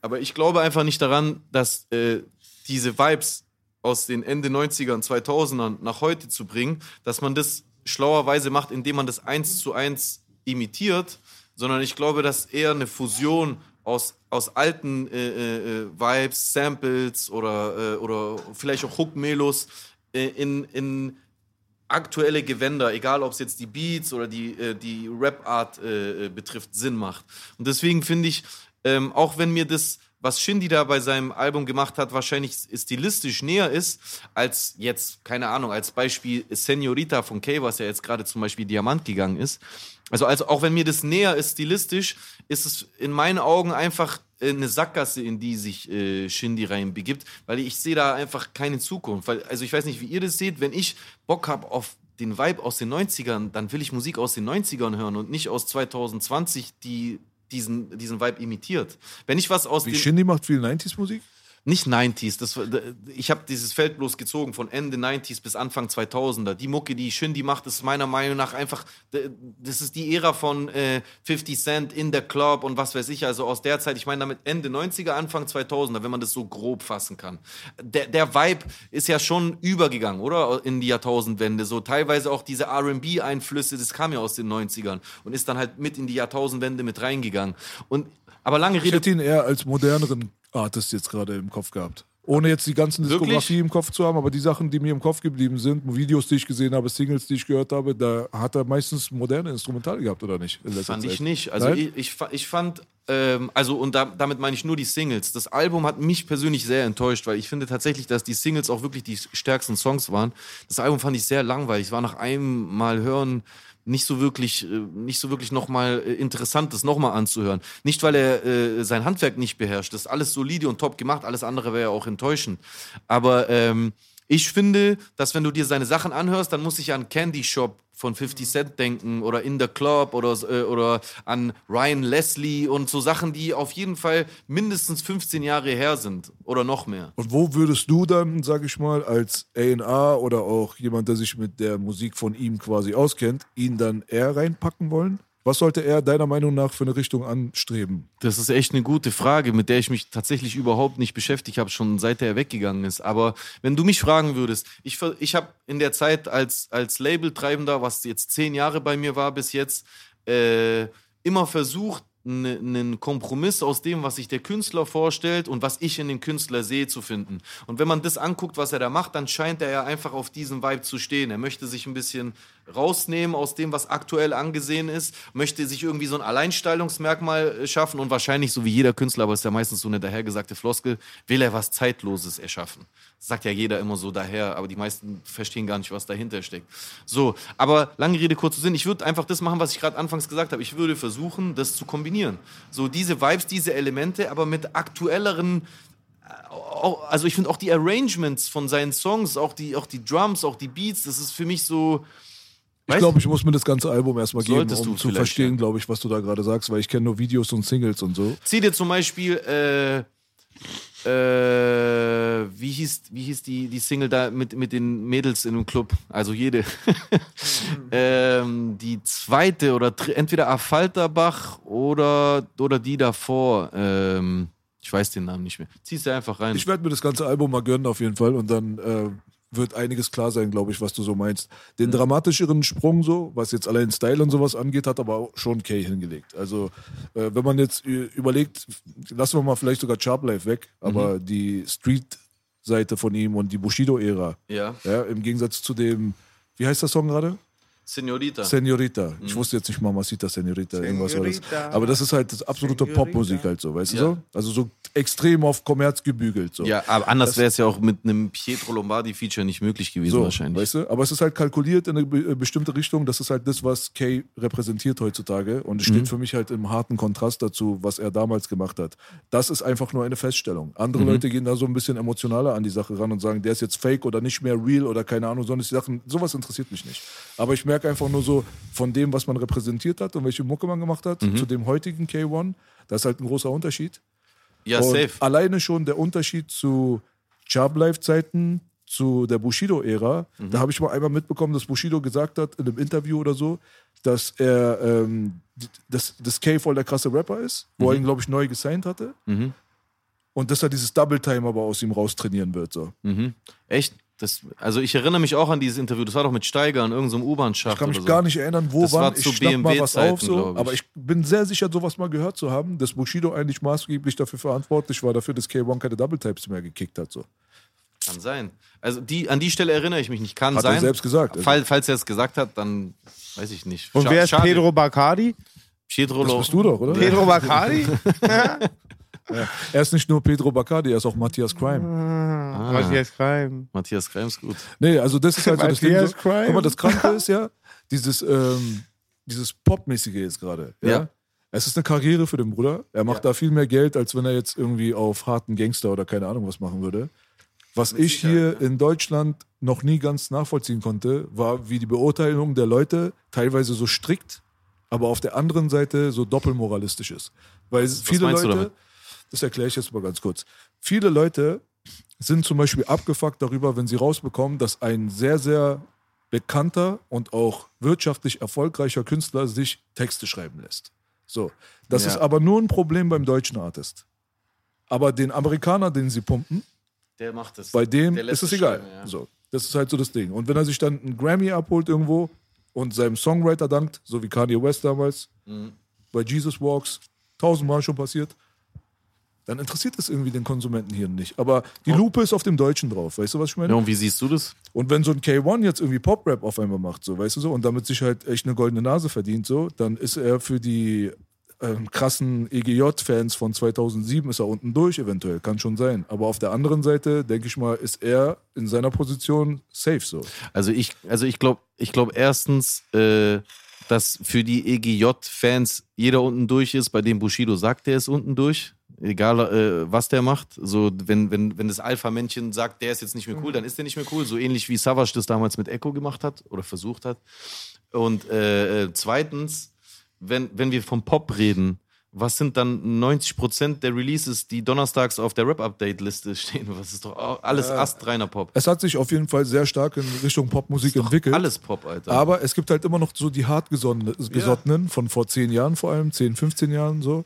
aber ich glaube einfach nicht daran, dass äh, diese Vibes aus den Ende 90ern, 2000ern nach heute zu bringen, dass man das schlauerweise macht, indem man das eins zu eins imitiert, sondern ich glaube, dass eher eine Fusion aus, aus alten äh, äh, äh Vibes, Samples oder, äh, oder vielleicht auch Hook-Melos äh, in, in aktuelle Gewänder, egal ob es jetzt die Beats oder die, äh, die Rap-Art betrifft, Sinn macht. Und deswegen finde ich, ähm, auch wenn mir das was Shindy da bei seinem Album gemacht hat, wahrscheinlich stilistisch näher ist, als jetzt, keine Ahnung, als Beispiel Senorita von Kay, was ja jetzt gerade zum Beispiel Diamant gegangen ist. Also, also auch wenn mir das näher ist stilistisch, ist es in meinen Augen einfach eine Sackgasse, in die sich äh, Shindy reinbegibt, weil ich sehe da einfach keine Zukunft. Weil, also ich weiß nicht, wie ihr das seht, wenn ich Bock habe auf den Vibe aus den 90ern, dann will ich Musik aus den 90ern hören und nicht aus 2020, die diesen, diesen Vibe imitiert. Wenn ich was aus Wie Shindy macht viel 90s-Musik? Nicht 90s, das, ich habe dieses Feld bloß gezogen von Ende 90s bis Anfang 2000er. Die Mucke, die Shindy macht, ist meiner Meinung nach einfach, das ist die Ära von äh, 50 Cent in der Club und was weiß ich, also aus der Zeit, ich meine damit Ende 90er, Anfang 2000er, wenn man das so grob fassen kann. Der, der Vibe ist ja schon übergegangen, oder? In die Jahrtausendwende, so teilweise auch diese R&B-Einflüsse, das kam ja aus den 90ern und ist dann halt mit in die Jahrtausendwende mit reingegangen. Und aber lange Rede. Ich hätte ihn eher als moderneren Artist jetzt gerade im Kopf gehabt. Ohne jetzt die ganzen Diskografie Wirklich? im Kopf zu haben, aber die Sachen, die mir im Kopf geblieben sind, Videos, die ich gesehen habe, Singles, die ich gehört habe, da hat er meistens moderne Instrumental gehabt, oder nicht? Fand Zeit. ich nicht. Also ich, ich, ich, fand, ähm, also und da, damit meine ich nur die Singles. Das Album hat mich persönlich sehr enttäuscht, weil ich finde tatsächlich, dass die Singles auch wirklich die stärksten Songs waren. Das Album fand ich sehr langweilig. Es war nach einem Mal hören nicht so wirklich, äh, nicht so wirklich nochmal äh, interessant, das nochmal anzuhören. Nicht, weil er äh, sein Handwerk nicht beherrscht. Das ist alles solide und top gemacht. Alles andere wäre ja auch enttäuschend. Aber ähm, ich finde, dass wenn du dir seine Sachen anhörst, dann muss ich an Candy Shop von 50 Cent denken oder In the Club oder, äh, oder an Ryan Leslie und so Sachen, die auf jeden Fall mindestens 15 Jahre her sind oder noch mehr. Und wo würdest du dann, sag ich mal, als A&A oder auch jemand, der sich mit der Musik von ihm quasi auskennt, ihn dann eher reinpacken wollen? Was sollte er deiner Meinung nach für eine Richtung anstreben? Das ist echt eine gute Frage, mit der ich mich tatsächlich überhaupt nicht beschäftigt habe, schon seit er weggegangen ist. Aber wenn du mich fragen würdest, ich, ich habe in der Zeit als, als Labeltreibender, was jetzt zehn Jahre bei mir war bis jetzt, äh, immer versucht, einen Kompromiss aus dem, was sich der Künstler vorstellt und was ich in dem Künstler sehe, zu finden. Und wenn man das anguckt, was er da macht, dann scheint er ja einfach auf diesem Vibe zu stehen. Er möchte sich ein bisschen rausnehmen aus dem, was aktuell angesehen ist, möchte sich irgendwie so ein Alleinstellungsmerkmal äh, schaffen und wahrscheinlich, so wie jeder Künstler, aber es ist ja meistens so eine dahergesagte Floskel, will er was Zeitloses erschaffen. Das sagt ja jeder immer so daher, aber die meisten verstehen gar nicht, was dahinter steckt. So, aber lange Rede, kurzer Sinn, ich würde einfach das machen, was ich gerade anfangs gesagt habe. Ich würde versuchen, das zu kombinieren. So diese Vibes, diese Elemente, aber mit aktuelleren äh, also ich finde auch die Arrangements von seinen Songs, auch die, auch die Drums, auch die Beats, das ist für mich so, ich glaube, ich muss mir das ganze Album erstmal geben, um zu verstehen, ja. glaube ich, was du da gerade sagst, weil ich kenne nur Videos und Singles und so. Zieh dir zum Beispiel, äh, äh, wie hieß, wie hieß die, die Single da mit, mit den Mädels in dem Club? Also jede. <laughs> ähm, die zweite oder entweder Affalterbach oder, oder die davor. Ähm, ich weiß den Namen nicht mehr. Zieh's dir einfach rein. Ich werde mir das ganze Album mal gönnen auf jeden Fall und dann äh, wird einiges klar sein, glaube ich, was du so meinst. Den mhm. dramatischeren Sprung so, was jetzt allein Style und sowas angeht, hat aber auch schon Kay hingelegt. Also äh, wenn man jetzt überlegt, lassen wir mal vielleicht sogar Sharp Life weg, aber mhm. die Street-Seite von ihm und die Bushido-Ära, ja. ja, im Gegensatz zu dem, wie heißt der Song gerade? Senorita. Senorita. Ich mhm. wusste jetzt nicht Mamacita, Senorita, irgendwas war das. Aber das ist halt das absolute Popmusik halt so, weißt ja. du so? Also so extrem auf Kommerz gebügelt so. Ja, aber anders wäre es ja auch mit einem Pietro Lombardi-Feature nicht möglich gewesen so, wahrscheinlich. Weißt du? Aber es ist halt kalkuliert in eine äh, bestimmte Richtung. Das ist halt das, was Kay repräsentiert heutzutage. Und es steht mhm. für mich halt im harten Kontrast dazu, was er damals gemacht hat. Das ist einfach nur eine Feststellung. Andere mhm. Leute gehen da so ein bisschen emotionaler an die Sache ran und sagen, der ist jetzt fake oder nicht mehr real oder keine Ahnung, sondern die Sachen, sowas interessiert mich nicht. Aber ich merke, merke einfach nur so von dem, was man repräsentiert hat und welche Mucke man gemacht hat, mhm. zu dem heutigen K1. Das ist halt ein großer Unterschied. Ja, und safe. Alleine schon der Unterschied zu Chubb Life-Zeiten, zu der Bushido-Ära. Mhm. Da habe ich mal einmal mitbekommen, dass Bushido gesagt hat in einem Interview oder so, dass er ähm, dass das K voll der krasse Rapper ist, wo mhm. er ihn, glaube ich, neu gesigned hatte. Mhm. und dass er dieses Double Time aber aus ihm raustrainieren wird. So. Mhm. Echt? Das, also ich erinnere mich auch an dieses Interview. Das war doch mit Steiger in irgendeinem U-Bahn-Schacht. Ich kann mich oder so. gar nicht erinnern, wo Das wann. war ich zu schnapp mal was BMW-Zeiten, auf, so. ich. aber ich bin sehr sicher, sowas mal gehört zu haben, dass Bushido eigentlich maßgeblich dafür verantwortlich war, dafür, dass K1 keine Double Types mehr gekickt hat. So. Kann sein. Also die, an die Stelle erinnere ich mich nicht. Kann Hat sein. er selbst gesagt. Also. Fall, falls er es gesagt hat, dann weiß ich nicht. Und Scha- wer ist schade. Pedro Bacardi? Pietro Das bist du doch, oder? Pedro <laughs> Bacardi? <laughs> Er ist nicht nur Pedro Bacardi, er ist auch Matthias Crime. Ah. Matthias Crime. Matthias Kreims gut. Nee, also das ist halt so das Ding. So. Crime. Guck mal, das Kranke ist ja, dieses, ähm, dieses Popmäßige jetzt gerade. Ja? Ja. Es ist eine Karriere für den Bruder. Er macht da viel mehr Geld, als wenn er jetzt irgendwie auf harten Gangster oder keine Ahnung was machen würde. Was ich hier in Deutschland noch nie ganz nachvollziehen konnte, war, wie die Beurteilung der Leute teilweise so strikt, aber auf der anderen Seite so doppelmoralistisch ist. Weil viele meinst du Leute, damit? Das erkläre ich jetzt mal ganz kurz. Viele Leute sind zum Beispiel abgefuckt darüber, wenn sie rausbekommen, dass ein sehr, sehr bekannter und auch wirtschaftlich erfolgreicher Künstler sich Texte schreiben lässt. So. Das Ja. ist aber nur ein Problem beim deutschen Artist. Aber den Amerikaner, den sie pumpen, Der macht es. bei dem ist es egal. schreiben, ja. So, das ist halt so das Ding. Und wenn er sich dann einen Grammy abholt irgendwo und seinem Songwriter dankt, so wie Kanye West damals, Mhm. bei Jesus Walks, tausendmal schon passiert, dann interessiert es irgendwie den Konsumenten hier nicht. Aber die Lupe ist auf dem Deutschen drauf, weißt du, was ich meine? Ja, und wie siehst du das? Und wenn so ein K1 jetzt irgendwie Pop-Rap auf einmal macht, so, weißt du so, und damit sich halt echt eine goldene Nase verdient, so, dann ist er für die ähm, krassen EGJ-Fans von 2007 ist er unten durch, eventuell, kann schon sein. Aber auf der anderen Seite, denke ich mal, ist er in seiner Position safe, so. Also ich, also ich glaube, ich glaube erstens, äh, dass für die EGJ-Fans jeder unten durch ist, bei dem Bushido sagt, der ist unten durch. Egal, äh, was der macht. So, wenn, wenn, wenn das Alpha-Männchen sagt, der ist jetzt nicht mehr cool, dann ist der nicht mehr cool. So ähnlich wie Savage das damals mit Echo gemacht hat oder versucht hat. Und äh, äh, zweitens, wenn, wenn wir vom Pop reden, was sind dann 90% der Releases, die donnerstags auf der Rap-Update-Liste stehen? Was ist doch alles astreiner Pop. Es hat sich auf jeden Fall sehr stark in Richtung Popmusik entwickelt. Alles Pop, Alter. Aber es gibt halt immer noch so die hartgesottenen von vor 10 Jahren vor allem, 10, 15 Jahren so,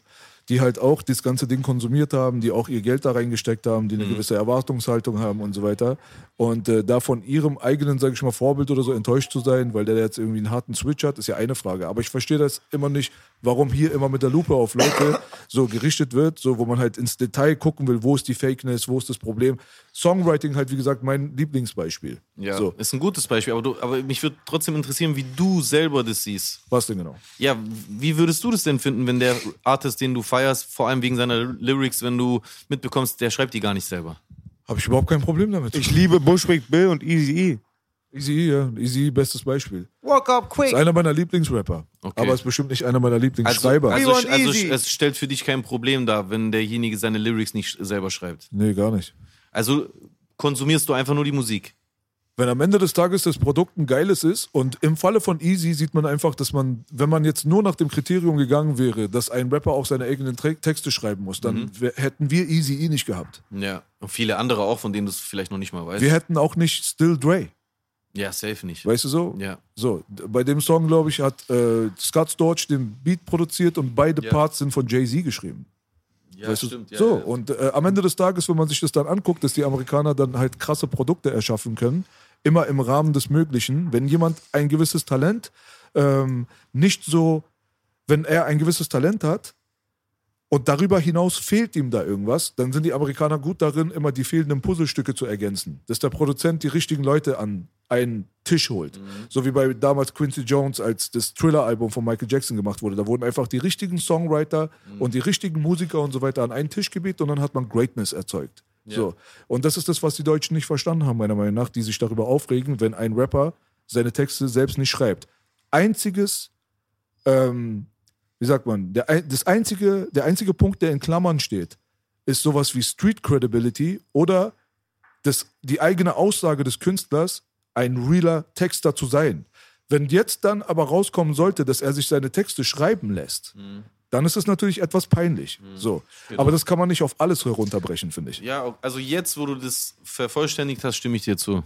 die halt auch das ganze Ding konsumiert haben, die auch ihr Geld da reingesteckt haben, die eine gewisse Erwartungshaltung haben und so weiter. Und äh, da von ihrem eigenen, sage ich mal, Vorbild oder so enttäuscht zu sein, weil der jetzt irgendwie einen harten Switch hat, ist ja eine Frage. Aber ich verstehe das immer nicht, warum hier immer mit der Lupe auf Leute so gerichtet wird, so wo man halt ins Detail gucken will, wo ist die Fakeness, wo ist das Problem. Songwriting halt, wie gesagt, mein Lieblingsbeispiel. Ja, So, ist ein gutes Beispiel, aber, du, aber mich würde trotzdem interessieren, wie du selber das siehst. was denn genau? Ja, wie würdest du das denn finden, wenn der Artist, den du feierst, vor allem wegen seiner Lyrics, wenn du mitbekommst, der schreibt die gar nicht selber? Habe ich überhaupt kein Problem damit. Ich liebe Bushwick Bill und Easy E. Easy, ja. Easy, bestes Beispiel. Walk up quick. Ist einer meiner Lieblingsrapper. Okay. Aber ist bestimmt nicht einer meiner Also, Lieblingsschreiber. also, also easy. es stellt für dich kein Problem dar, wenn derjenige seine Lyrics nicht selber schreibt. nee, gar nicht. Also konsumierst du einfach nur die Musik. Wenn am Ende des Tages das Produkt ein geiles ist und im Falle von Easy sieht man einfach, dass man, wenn man jetzt nur nach dem Kriterium gegangen wäre, dass ein Rapper auch seine eigenen Tre- Texte schreiben muss, dann Mhm. hätten wir Easy E nicht gehabt. Ja. Und viele andere auch, von denen du es vielleicht noch nicht mal weißt. Wir hätten auch nicht Still Dre. ja, safe nicht. Weißt du so? Ja. So, bei dem Song, glaube ich, hat äh, Scott Storch den Beat produziert und beide Ja. Parts sind von Jay-Z geschrieben. Ja, Weißt du? stimmt. Ja, so, ja. und äh, am Ende des Tages, wenn man sich das dann anguckt, dass die Amerikaner dann halt krasse Produkte erschaffen können, immer im Rahmen des Möglichen, wenn jemand ein gewisses Talent ähm, nicht so, wenn er ein gewisses Talent hat und darüber hinaus fehlt ihm da irgendwas, dann sind die Amerikaner gut darin, immer die fehlenden Puzzlestücke zu ergänzen. Dass der Produzent die richtigen Leute an einen Tisch holt. So wie bei damals Quincy Jones, als das Thriller-Album von Michael Jackson gemacht wurde. Da wurden einfach die richtigen Songwriter und die richtigen Musiker und so weiter an einen Tisch gebeten und dann hat man Greatness erzeugt. So. Und das ist das, was die Deutschen nicht verstanden haben, meiner Meinung nach, die sich darüber aufregen, wenn ein Rapper seine Texte selbst nicht schreibt. Einziges ähm, wie sagt man, der, das einzige, der einzige Punkt, der in Klammern steht, ist sowas wie Street Credibility oder das, die eigene Aussage des Künstlers, ein realer Texter zu sein. Wenn jetzt dann aber rauskommen sollte, dass er sich seine Texte schreiben lässt, dann ist es natürlich etwas peinlich. So. Aber das kann man nicht auf alles herunterbrechen, finde ich. Ja, also jetzt, wo du das vervollständigt hast, stimme ich dir zu.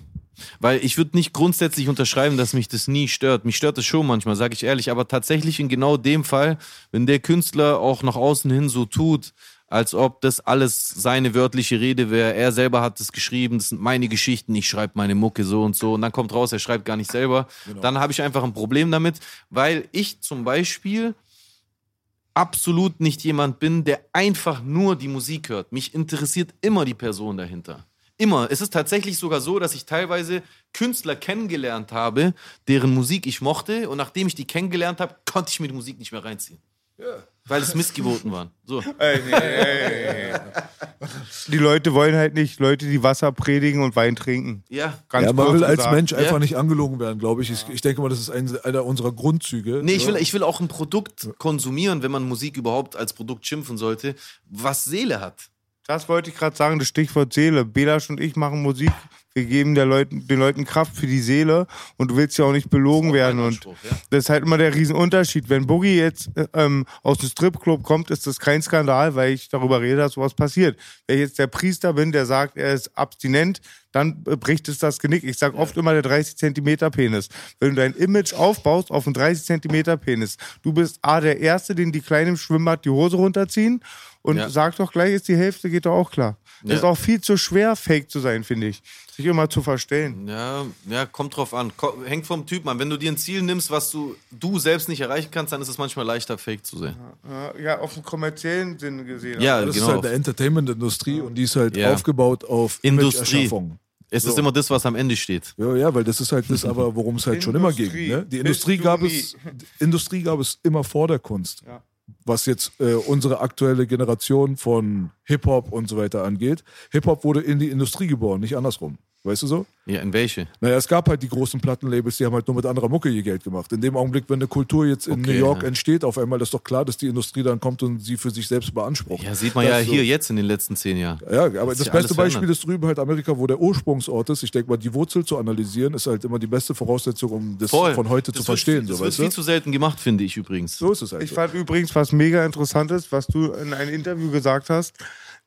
Weil ich würde nicht grundsätzlich unterschreiben, dass mich das nie stört. Mich stört es schon manchmal, sage ich ehrlich. Aber tatsächlich in genau dem Fall, wenn der Künstler auch nach außen hin so tut, als ob das alles seine wörtliche Rede wäre. Er selber hat es geschrieben, das sind meine Geschichten, ich schreibe meine Mucke so und so. Und dann kommt raus, er schreibt gar nicht selber. Dann habe ich einfach ein Problem damit, weil ich zum Beispiel absolut nicht jemand bin, der einfach nur die Musik hört. Mich interessiert immer die Person dahinter. Immer. Es ist tatsächlich sogar so, dass ich teilweise Künstler kennengelernt habe, deren Musik ich mochte. Und nachdem ich die kennengelernt habe, konnte ich mir die Musik nicht mehr reinziehen. Weil es Missgeburten waren. So. <laughs> Die Leute wollen halt nicht Leute, die Wasser predigen und Wein trinken. Ja. Ganz ja, man will als gesagt. Mensch einfach Ja. nicht angelogen werden, glaube ich. ich. Ich denke mal, das ist ein, einer unserer Grundzüge. Nee, ich Ja. will, ich will auch ein Produkt konsumieren, wenn man Musik überhaupt als Produkt schimpfen sollte, was Seele hat. Das wollte ich gerade sagen, das Stichwort Seele. Belasch und ich machen Musik. Wir geben der Leuten, den Leuten Kraft für die Seele und du willst ja auch nicht belogen werden. mein Und ja. das ist halt immer der Riesenunterschied. Wenn Boogie jetzt äh, ähm, aus dem Stripclub kommt, ist das kein Skandal, weil ich darüber rede, dass sowas passiert. Wenn ich jetzt der Priester bin, der sagt, er ist abstinent, dann äh, bricht es das Genick. Ich sage oft immer der 30 Zentimeter Penis. Wenn du dein Image aufbaust auf einen 30 Zentimeter Penis, du bist A, der Erste, den die Kleinen im Schwimmbad die Hose runterziehen und Ja. sag doch gleich, ist die Hälfte, geht doch auch klar. Das Ja. ist auch viel zu schwer, fake zu sein, finde ich. Sich immer zu verstellen. Ja, ja, kommt drauf an. Hängt vom Typ an. Wenn du dir ein Ziel nimmst, was du, du selbst nicht erreichen kannst, dann ist es manchmal leichter, fake zu sein. Ja, Ja, auf den kommerziellen Sinne gesehen. Ja, Das genau. ist halt eine Entertainment-Industrie und die ist halt Ja. aufgebaut auf Industrie. Es ist So. immer das, was am Ende steht. Ja, ja, weil das ist halt das, aber worum es halt schon immer ging. Ne? Die Industrie du gab, es, die Industrie gab es immer vor der Kunst. Ja. Was jetzt äh, unsere aktuelle Generation von Hip-Hop und so weiter angeht. Hip-Hop wurde in die Industrie geboren, nicht andersrum. Weißt du so? Ja, in welche? Naja, es gab halt die großen Plattenlabels, die haben halt nur mit anderer Mucke ihr Geld gemacht. In dem Augenblick, wenn eine Kultur jetzt in Okay, New York ja. entsteht, auf einmal ist doch klar, dass die Industrie dann kommt und sie für sich selbst beansprucht. Ja, sieht man Das ja so. hier jetzt in den letzten zehn Jahren. Ja, aber das ja beste Beispiel verändert. ist drüben halt Amerika, wo der Ursprungsort ist. Ich denke mal, die Wurzel zu analysieren ist halt immer die beste Voraussetzung, um das Voll. von heute das zu wird- verstehen. Das so, wird weißt viel du? zu selten gemacht, finde ich übrigens. So ist es halt. Ich so. fand übrigens, was mega interessant ist, was du in einem Interview gesagt hast,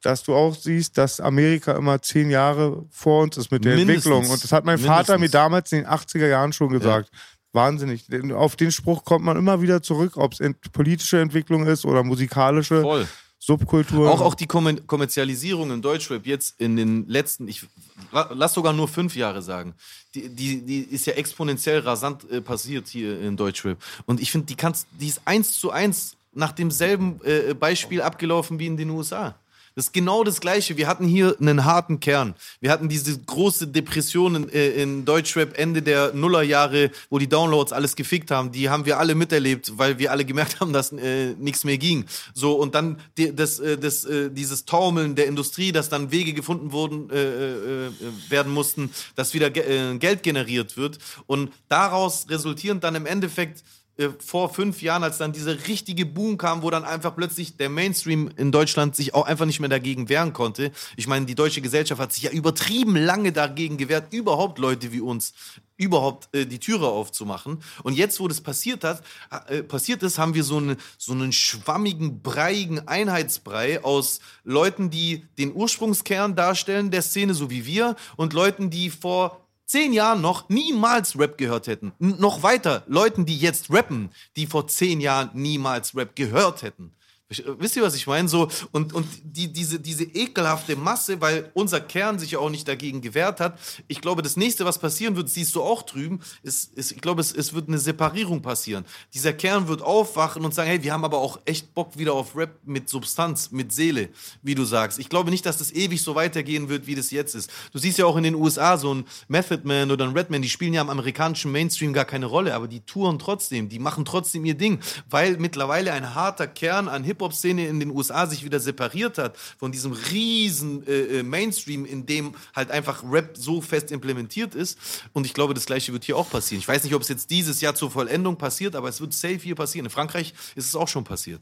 dass du auch siehst, dass Amerika immer zehn Jahre vor uns ist mit der Mindestens. Entwicklung. Und das hat mein Vater mir Mindestens. damals in den 80er Jahren schon gesagt. Wahnsinnig. Denn Auf den Spruch kommt man immer wieder zurück, ob es ent- politische Entwicklung ist oder musikalische Voll. Subkultur. Auch, auch die Kommer Kommerzialisierung im Deutschrap jetzt in den letzten, ich la- lass sogar nur fünf Jahre sagen, die, die, die ist ja exponentiell rasant äh, passiert hier in Deutschrap. Und ich finde, die kannst, die ist eins zu eins nach demselben äh, Beispiel abgelaufen wie in den USA. Das ist genau das Gleiche. Wir hatten hier einen harten Kern. Wir hatten diese große Depression in, äh, in Deutschrap Ende der Nullerjahre, wo die Downloads alles gefickt haben. Die haben wir alle miterlebt, weil wir alle gemerkt haben, dass äh, nichts mehr ging. So und dann die, das, äh, das, äh, dieses Taumeln der Industrie, dass dann Wege gefunden wurden äh, äh, werden mussten, dass wieder ge Geld generiert wird und daraus resultierend dann im Endeffekt äh, vor fünf Jahren, als dann dieser richtige Boom kam, wo dann einfach plötzlich der Mainstream in Deutschland sich auch einfach nicht mehr dagegen wehren konnte. Ich meine, die deutsche Gesellschaft hat sich ja übertrieben lange dagegen gewehrt, überhaupt Leute wie uns überhaupt äh, die Türe aufzumachen. Und jetzt, wo das passiert hat, äh, passiert ist, haben wir so, eine, so einen schwammigen, breiigen Einheitsbrei aus Leuten, die den Ursprungskern darstellen der Szene, so wie wir, und Leuten, die vor zehn Jahren noch niemals Rap gehört hätten. N noch weiter, Leuten, die jetzt rappen, die vor zehn Jahren niemals Rap gehört hätten. Wisst ihr, was ich meine? So, und und die, diese, diese ekelhafte Masse, weil unser Kern sich ja auch nicht dagegen gewehrt hat. Ich glaube, das nächste, was passieren wird, siehst du auch drüben, ist, ist ich glaube, es, es wird eine Separierung passieren. Dieser Kern wird aufwachen und sagen, hey, wir haben aber auch echt Bock wieder auf Rap mit Substanz, mit Seele, wie du sagst. Ich glaube nicht, dass das ewig so weitergehen wird, wie das jetzt ist. Du siehst ja auch in den USA so ein Method Man oder ein Redman, die spielen ja am amerikanischen Mainstream gar keine Rolle, aber die touren trotzdem, die machen trotzdem ihr Ding, weil mittlerweile ein harter Kern an Hip-Hop-Szene in den USA sich wieder separiert hat von diesem riesen äh, äh, Mainstream, in dem halt einfach Rap so fest implementiert ist. Und ich glaube, das Gleiche wird hier auch passieren. Ich weiß nicht, ob es jetzt dieses Jahr zur Vollendung passiert, aber es wird safe hier passieren. In Frankreich ist es auch schon passiert.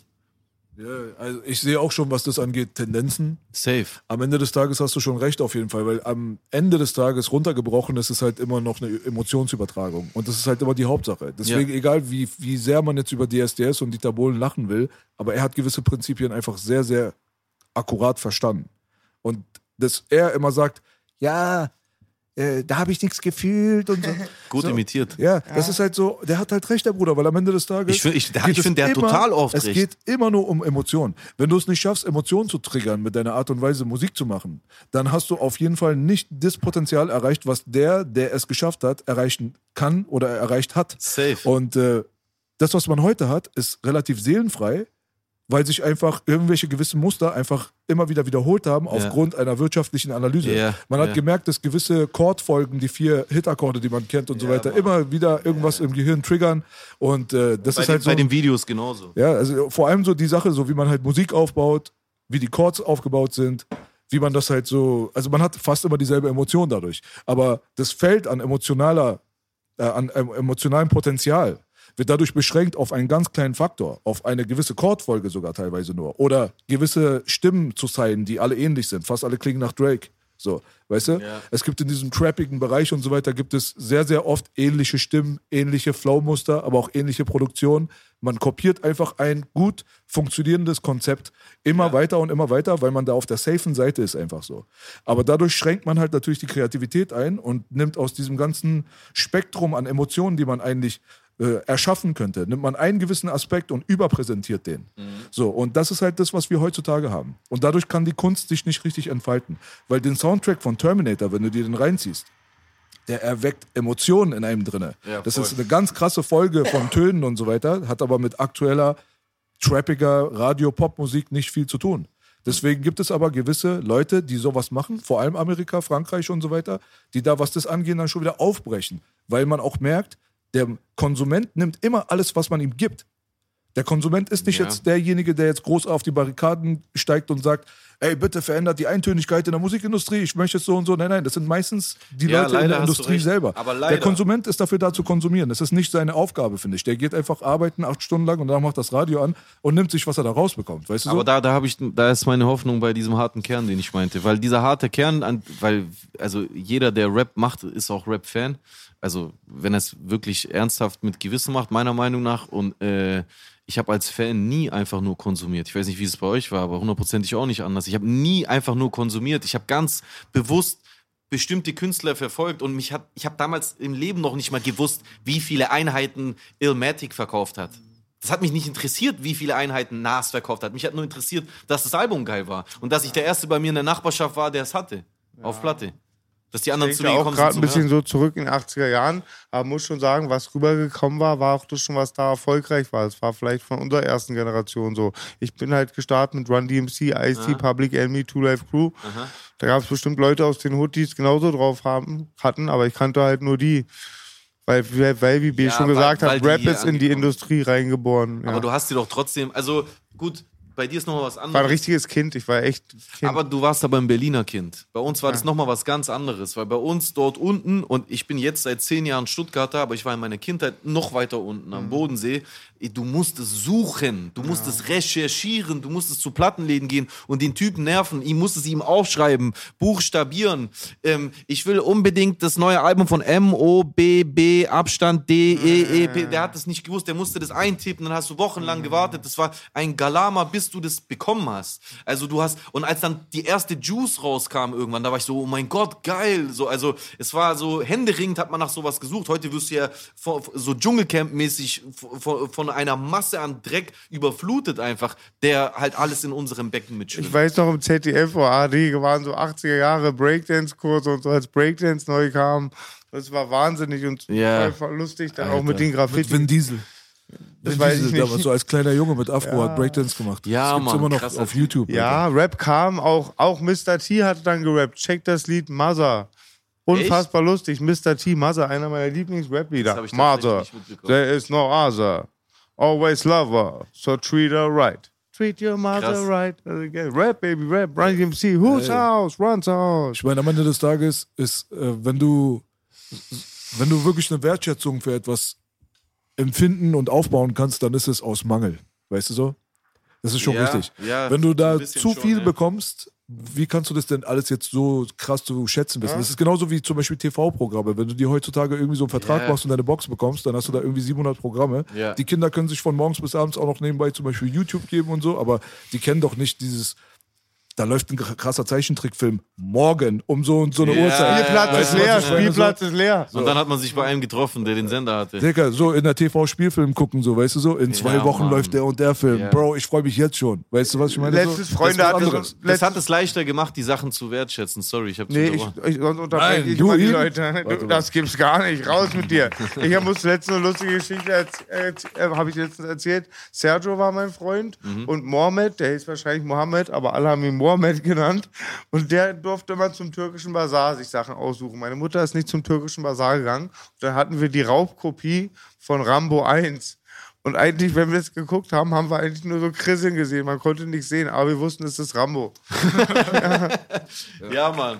Ja, also ich sehe auch schon, was das angeht, Tendenzen. Safe. Am Ende des Tages hast du schon recht auf jeden Fall, weil am Ende des Tages runtergebrochen ist es halt immer noch eine Emotionsübertragung. Und das ist halt immer die Hauptsache. Deswegen, Ja. egal wie, wie sehr man jetzt über DSDS und Dieter Bohlen lachen will, aber er hat gewisse Prinzipien einfach sehr, sehr akkurat verstanden. Und dass er immer sagt, ja, äh, da habe ich nichts gefühlt und so. <laughs> Gut so. imitiert. Ja, das ist halt so, der hat halt recht, der Bruder, weil am Ende des Tages. Ich ich- ich es find, der hat total oft Es recht. geht immer nur um Emotionen. Wenn du es nicht schaffst, Emotionen zu triggern mit deiner Art und Weise, Musik zu machen, dann hast du auf jeden Fall nicht das Potenzial erreicht, was der, der es geschafft hat, erreichen kann oder erreicht hat. Safe. Und äh, das, was man heute hat, ist relativ seelenfrei, weil sich einfach irgendwelche gewisse Muster einfach immer wieder wiederholt haben aufgrund einer wirtschaftlichen Analyse. Ja, Man hat ja. gemerkt, dass gewisse Chordfolgen, die vier Hitakkorde, die man kennt und so weiter, immer wieder irgendwas im Gehirn triggern. Und äh, das bei, ist den, halt so. bei den Videos genauso. Ja, also vor allem so die Sache, so wie man halt Musik aufbaut, wie die Chords aufgebaut sind, wie man das halt so, also man hat fast immer dieselbe Emotion dadurch. Aber das Feld an emotionaler, äh, an ähm, emotionalem Potenzial wird dadurch beschränkt auf einen ganz kleinen Faktor, auf eine gewisse Chordfolge sogar teilweise nur. Oder gewisse Stimmen zu sein, die alle ähnlich sind. Fast alle klingen nach Drake. So, weißt du? Ja. Es gibt in diesem trappigen Bereich und so weiter, gibt es sehr, sehr oft ähnliche Stimmen, ähnliche Flowmuster, aber auch ähnliche Produktionen. Man kopiert einfach ein gut funktionierendes Konzept immer weiter und immer weiter, weil man da auf der safen Seite ist, einfach so. Aber dadurch schränkt man halt natürlich die Kreativität ein und nimmt aus diesem ganzen Spektrum an Emotionen, die man eigentlich äh, erschaffen könnte, nimmt man einen gewissen Aspekt und überpräsentiert den. So, und das ist halt das, was wir heutzutage haben. Und dadurch kann die Kunst sich nicht richtig entfalten. Weil den Soundtrack von Terminator, wenn du dir den reinziehst, der erweckt Emotionen in einem drinne. Ja, das ist eine ganz krasse Folge von Tönen und so weiter, hat aber mit aktueller, trappiger Radio-Pop-Musik nicht viel zu tun. Deswegen gibt es aber gewisse Leute, die sowas machen, vor allem Amerika, Frankreich und so weiter, die da, was das angeht, dann schon wieder aufbrechen. Weil man auch merkt, der Konsument nimmt immer alles, was man ihm gibt. Der Konsument ist nicht Ja. jetzt derjenige, der jetzt groß auf die Barrikaden steigt und sagt, ey, bitte verändert die Eintönigkeit in der Musikindustrie, ich möchte es so und so. Nein, nein, das sind meistens die Ja, Leute in der Industrie selber. Aber der. Konsument ist dafür da zu konsumieren. Das ist nicht seine Aufgabe, finde ich. Der geht einfach arbeiten acht Stunden lang und dann macht das Radio an und nimmt sich, was er da rausbekommt. Weißt du so? Aber da, da habe ich, da ist meine Hoffnung bei diesem harten Kern, den ich meinte. Weil dieser harte Kern, weil, also jeder, der Rap macht, ist auch Rap-Fan. Also, wenn er es wirklich ernsthaft mit Gewissen macht, meiner Meinung nach. Und äh, ich habe als Fan nie einfach nur konsumiert. Ich weiß nicht, wie es bei euch war, aber hundertprozentig auch nicht anders. Ich habe nie einfach nur konsumiert. Ich habe ganz bewusst bestimmte Künstler verfolgt und mich hat, ich habe damals im Leben noch nicht mal gewusst, wie viele Einheiten Illmatic verkauft hat. Das hat mich nicht interessiert, wie viele Einheiten Nas verkauft hat. Mich hat nur interessiert, dass das Album geil war und dass ich der Erste bei mir in der Nachbarschaft war, der es hatte. Auf Platte. Dass die anderen Ich zu mir auch gerade ein bisschen so zurück in den 80er Jahren, aber muss schon sagen, was rübergekommen war, war auch das schon, was da erfolgreich war. Es war vielleicht von unserer ersten Generation so. Ich bin halt gestartet mit Run DMC, Ice-T, Public Enemy, Two Life Crew. Da gab es bestimmt Leute aus den Hood, die es genauso drauf haben, hatten, aber ich kannte halt nur die. Weil, weil, wie B Ja, schon weil- gesagt weil hat, Rap ist in die Industrie reingeboren. Ja. Aber du hast sie doch trotzdem, also gut, bei dir ist nochmal was war ein anderes. richtiges Kind, ich war echt Kind. Aber du warst aber ein Berliner Kind. Bei uns war das nochmal was ganz anderes, weil bei uns dort unten, und ich bin jetzt seit zehn Jahren Stuttgarter, aber ich war in meiner Kindheit noch weiter unten Mhm. am Bodensee. Du musstest suchen, du musstest recherchieren, du musstest zu Plattenläden gehen und den Typen nerven. Ich musstest ihm aufschreiben, buchstabieren. Ähm, ich will unbedingt das neue Album von M-O-B-B, Abstand D-E-E-P. Der hat das nicht gewusst, der musste das eintippen, dann hast du wochenlang gewartet. Das war ein Galama, bis du das bekommen hast. Also du hast, und als dann die erste Juice rauskam irgendwann, da war ich so, oh mein Gott, geil. So, also es war so, händeringend hat man nach sowas gesucht. Heute wirst du ja so Dschungelcamp-mäßig von, von einer Masse an Dreck überflutet einfach, der halt alles in unserem Becken mitschwimmt. Ich weiß noch, im ZDF oder AD waren so 80er Jahre Breakdance-Kurse und so, als Breakdance neu kam. Das war wahnsinnig und Ja. voll lustig. Dann auch mit den mit Graffiti. Vin Diesel. Das weiß Diesel ich nicht. so als kleiner Junge mit Afro hat Breakdance gemacht. Ja, das gibt's Mann, immer noch krasser auf. YouTube. Ja, Rap kam, auch, auch Mr. T hat dann gerappt. Check das Lied Mother. Unfassbar lustig. Mr. T, Mother, einer meiner Lieblings-Rap-Lieder. Mother, there is no other. Always love her, so treat her right. Treat your mother Krass. right. Again. Rap, baby, rap. Run DMC. Whose house? Runs house. Ich meine, am Ende des Tages ist, äh, wenn du, wenn du wirklich eine Wertschätzung für etwas empfinden und aufbauen kannst, dann ist es aus Mangel. Weißt du so? Das ist schon Ja, richtig. ja, wenn du da ein bisschen zu schon, viel ja. bekommst, wie kannst du das denn alles jetzt so krass zu schätzen wissen? Das ist genauso wie zum Beispiel TV-Programme. Wenn du dir heutzutage irgendwie so einen Vertrag Ja. machst und deine Box bekommst, dann hast du da irgendwie 700 Programme. Ja. Die Kinder können sich von morgens bis abends auch noch nebenbei zum Beispiel YouTube geben und so, aber die kennen doch nicht dieses da läuft ein krasser Zeichentrickfilm morgen um so und so eine Ja, Uhrzeit. Spielplatz Weißt ist leer? Spielplatz ist leer. Und dann hat man sich bei einem getroffen, der den Sender hatte. Digga, so in der TV-Spielfilm gucken, so, weißt du so, in zwei Ja, Wochen Mann. läuft der und der Film. Ja. Bro, ich freue mich jetzt schon. Weißt du, was ich meine? Letztes so, Freunde ist so, anderes. Das letztes, hat es leichter gemacht, die Sachen zu wertschätzen. Sorry, ich habe Nee, ich, ich, sonst unterbreche Nein, ich du mal die? Leute. Du, das gibt's gar nicht. Raus mit dir. Ich muss letztens eine lustige Geschichte erzählen, äh, habe ich letztens erzählt. Sergio war mein Freund Mhm. und Mohammed, der hieß wahrscheinlich Mohammed, aber alle haben ihn Mohammed genannt. Und der durfte immer zum türkischen Bazar sich Sachen aussuchen. Meine Mutter ist nicht zum türkischen Bazar gegangen. Und dann hatten wir die Raubkopie von Rambo 1. Und eigentlich, wenn wir es geguckt haben, haben wir eigentlich nur so Krisseln gesehen. Man konnte nichts sehen, aber wir wussten, es ist Rambo. <laughs> <laughs> Ja, Mann.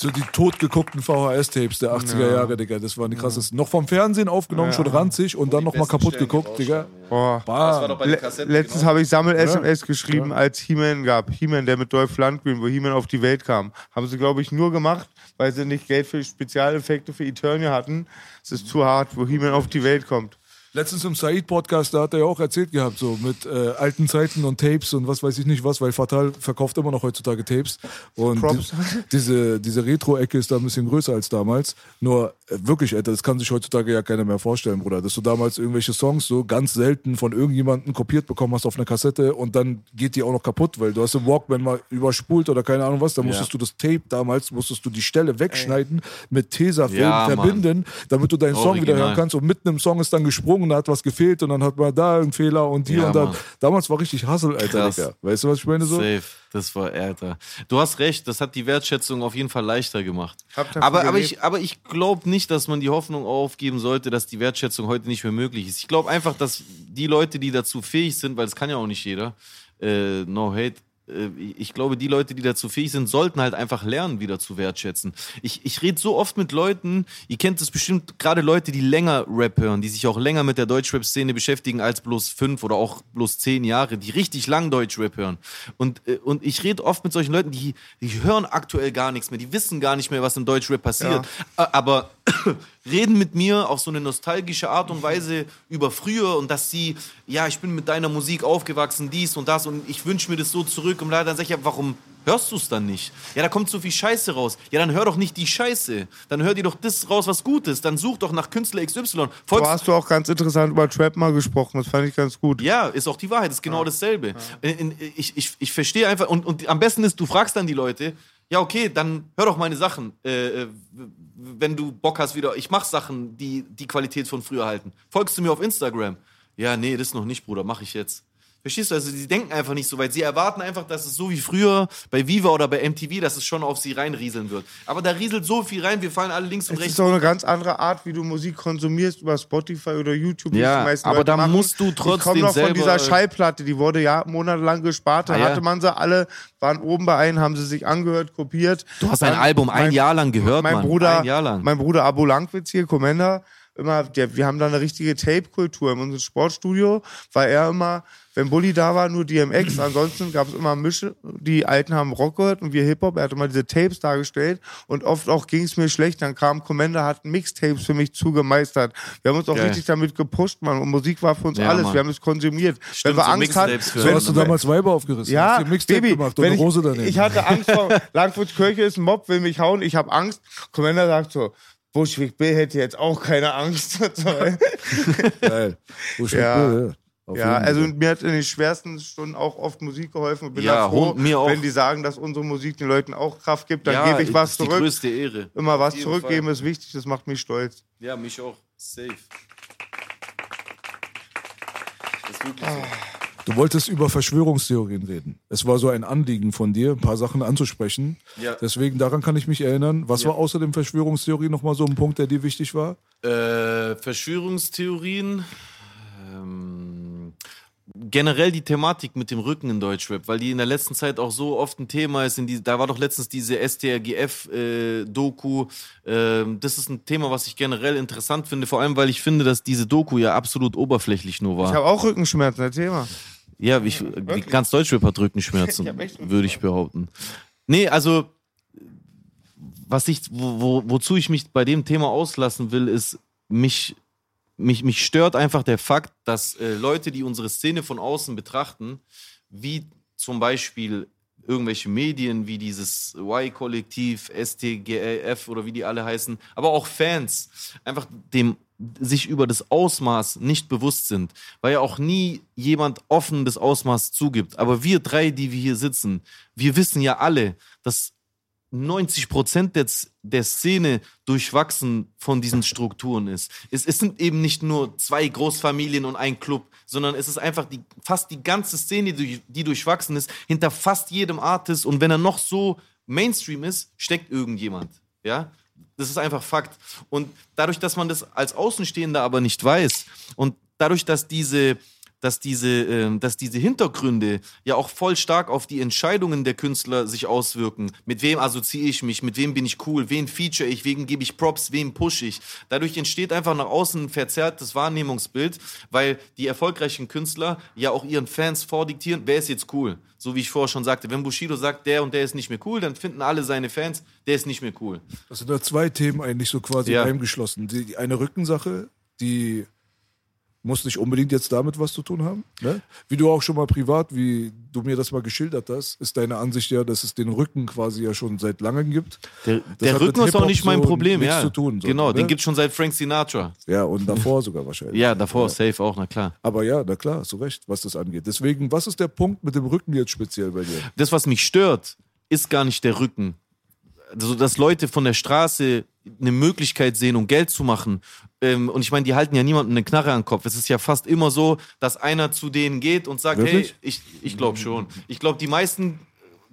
So die totgeguckten VHS-Tapes der 80er Jahre, Digga. Das waren die krassesten. Noch vom Fernsehen aufgenommen, schon ranzig und dann nochmal kaputt geguckt, Digga. Boah. Le letztens habe ich Sammel-SMS geschrieben, als He-Man gab. He-Man, der mit Dolph Lundgren, wo He-Man auf die Welt kam. Haben sie, glaube ich, nur gemacht, weil sie nicht Geld für Spezialeffekte für Eternia hatten. Es ist zu hart, wo He-Man auf die Welt kommt. Letztens im Said-Podcast, da hat er ja auch erzählt gehabt, so mit äh, alten Zeiten und Tapes und was weiß ich nicht was, weil Fatal verkauft immer noch heutzutage Tapes. Und die, diese, diese Retro-Ecke ist da ein bisschen größer als damals. Nur äh, wirklich, Alter, das kann sich heutzutage ja keiner mehr vorstellen, Bruder. Dass du damals irgendwelche Songs so ganz selten von irgendjemandem kopiert bekommen hast auf einer Kassette und dann geht die auch noch kaputt, weil du hast im Walkman mal überspult oder keine Ahnung was, dann musstest du das Tape damals, musstest du die Stelle wegschneiden, mit Tesafilm Ja, Mann. verbinden, damit du deinen Song wieder Original. hören kannst und mitten im Song ist dann gesprungen, da hat was gefehlt und dann hat man da einen Fehler und hier Ja, und da. Mann. Damals war richtig Hassel, Alter. Digga. Weißt du, was ich meine so? Safe. Das war Alter. Du hast recht, das hat die Wertschätzung auf jeden Fall leichter gemacht. Aber, aber ich, aber ich glaube nicht, dass man die Hoffnung aufgeben sollte, dass die Wertschätzung heute nicht mehr möglich ist. Ich glaube einfach, dass die Leute, die dazu fähig sind, weil das kann ja auch nicht jeder, äh, no hate, ich glaube, die Leute, die dazu fähig sind, sollten halt einfach lernen, wieder zu wertschätzen. Ich, ich rede so oft mit Leuten, ihr kennt es bestimmt, gerade Leute, die länger Rap hören, die sich auch länger mit der Deutschrap-Szene beschäftigen als bloß fünf oder auch bloß zehn Jahre, die richtig lang Deutschrap hören. Und, äh, und ich rede oft mit solchen Leuten, die, die hören aktuell gar nichts mehr, die wissen gar nicht mehr, was im Deutschrap passiert. Ä- Aber <coughs> reden mit mir auf so eine nostalgische Art und Weise über früher und dass sie, ja, ich bin mit deiner Musik aufgewachsen, dies und das und ich wünsche mir das so zurück und leider dann sag ich ja, warum hörst du es dann nicht? Ja, da kommt so viel Scheiße raus. Ja, dann hör doch nicht die Scheiße. Dann hör dir doch das raus, was gut ist. Dann such doch nach Künstler XY. Du Folgst hast du auch ganz interessant über Trap mal gesprochen, das fand ich ganz gut. ja, ist auch die Wahrheit, ist genau dasselbe. In, in, ich, ich, ich verstehe einfach, und, und am besten ist, du fragst dann die Leute, ja, okay, dann hör doch meine Sachen. Äh, äh, wenn du Bock hast wieder, ich mach Sachen, die die Qualität von früher halten. Folgst du mir auf Instagram? Ja, nee, das noch nicht, Bruder, mach ich jetzt. Verstehst du? Also, sie denken einfach nicht so weit. Sie erwarten einfach, dass es so wie früher bei Viva oder bei MTV, dass es schon auf sie reinrieseln wird. Aber da rieselt so viel rein, wir fallen alle links und Es rechts. ist auch eine ganz andere Art, wie du Musik konsumierst über Spotify oder YouTube. wie Ja, es die meisten aber Leute da machen. musst du Ich trotzdem komme noch von dieser Schallplatte, die wurde ja monatelang gespart. Dann Ah, ja. hatte man sie alle, waren oben bei einem, haben sie sich angehört, kopiert. Du hast ein Album ein mein- Jahr lang gehört, mein Mann. Bruder, ein Jahr lang. Mein Bruder Abo Langwitz hier, Commander, immer, der, wir haben da eine richtige Tape-Kultur in unserem Sportstudio, weil er immer, wenn Bully da war, nur DMX, ansonsten gab es immer Mische, die Alten haben Rock gehört und wir Hip-Hop, er hat immer diese Tapes dargestellt und oft auch ging es mir schlecht, dann kam Commander, hat Mixtapes für mich zugemeistert. Wir haben uns auch Geil. richtig damit gepusht, Mann, und Musik war für uns Ja, alles, Mann. wir haben es konsumiert. Stimmt, wenn wir so Angst hatten, So hast du damals Weiber aufgerissen. ja, hast ein Mixtape Baby, gemacht und wenn eine Rose daneben. ich, ich hatte Angst vor Langwitz Kirche ist ein Mob, will mich hauen, ich habe Angst. Commander sagt so, Bushwick Bill hätte jetzt auch keine Angst. <laughs> <laughs> Geil. Ich Ja. will, ja. Also mir hat in den schwersten Stunden auch oft Musik geholfen. Bin Ja, froh, mir auch. wenn die sagen, dass unsere Musik den Leuten auch Kraft gibt, dann ja, gebe ich was ist die zurück. größte Ehre. Immer was zurückgeben Fall. ist wichtig, das macht mich stolz. Ja, mich auch. Safe. Das ist wirklich so. Du wolltest über Verschwörungstheorien reden. Es war so ein Anliegen von dir, ein paar Sachen anzusprechen. Ja. Deswegen, daran kann ich mich erinnern. Was Ja. war außer dem Verschwörungstheorie nochmal so ein Punkt, der dir wichtig war? Äh, Verschwörungstheorien. Generell die Thematik mit dem Rücken in Deutschrap, weil die in der letzten Zeit auch so oft ein Thema ist. In die, da war doch letztens diese STRGF-Doku. ähm, das ist ein Thema, was ich generell interessant finde, vor allem, weil ich finde, dass diese Doku ja absolut oberflächlich nur Ich war. habe auch Rückenschmerzen, erzähl mal. Ja, ich, ganz Deutschrap hat Rückenschmerzen, <laughs> Ich würde ich behaupten. Nee, also, was ich, wo, wo, wozu ich mich bei dem Thema auslassen will, ist, mich, mich, mich stört einfach der Fakt, dass äh, Leute, die unsere Szene von außen betrachten, wie zum Beispiel irgendwelche Medien wie dieses Y-Kollektiv, STGLF oder wie die alle heißen, aber auch Fans einfach dem sich über das Ausmaß nicht bewusst sind, weil ja auch nie jemand offen das Ausmaß zugibt. Aber wir drei, die wir hier sitzen, wir wissen ja alle, dass 90 Prozent der, der Szene durchwachsen von diesen Strukturen ist. Es, es sind eben nicht nur zwei Großfamilien und ein Club, sondern es ist einfach die, fast die ganze Szene, die, die durchwachsen ist, hinter fast jedem Artist. Und wenn er noch so Mainstream ist, steckt irgendjemand. Ja, das ist einfach Fakt. Und dadurch, dass man das als Außenstehender aber nicht weiß und dadurch, dass diese dass diese, äh, dass diese Hintergründe ja auch voll stark auf die Entscheidungen der Künstler sich auswirken. Mit wem assoziiere ich mich, mit wem bin ich cool, wen feature ich, wem gebe ich Props, wem push ich. Dadurch entsteht einfach nach außen ein verzerrtes Wahrnehmungsbild, weil die erfolgreichen Künstler ja auch ihren Fans vordiktieren, wer ist jetzt cool. So wie ich vorher schon sagte, wenn Bushido sagt, der und der ist nicht mehr cool, dann finden alle seine Fans, der ist nicht mehr cool. Das sind da zwei Themen eigentlich so quasi Ja. eingeschlossen. Die eine Rückensache, die muss nicht unbedingt jetzt damit was zu tun haben. Ne? Wie du auch schon mal privat, wie du mir das mal geschildert hast, ist deine Ansicht ja, dass es den Rücken quasi ja schon seit langem gibt. Der, der Rücken ist auch nicht mein so Problem, ja. zu tun, so, genau, ne? den gibt's schon seit Frank Sinatra. Ja, und davor sogar wahrscheinlich. Ja, davor safe auch, na klar. Aber ja, na klar, hast du recht, was das angeht. Deswegen, was ist der Punkt mit dem Rücken jetzt speziell bei dir? das, was mich stört, ist gar nicht der Rücken. Also, dass Leute von der Straße eine Möglichkeit sehen, um Geld zu machen. Ähm, und ich meine, die halten ja niemandem eine Knarre an den Kopf. Es ist ja fast immer so, dass einer zu denen geht und sagt, Wirklich? hey, ich, ich glaube schon. Ich glaube, die meisten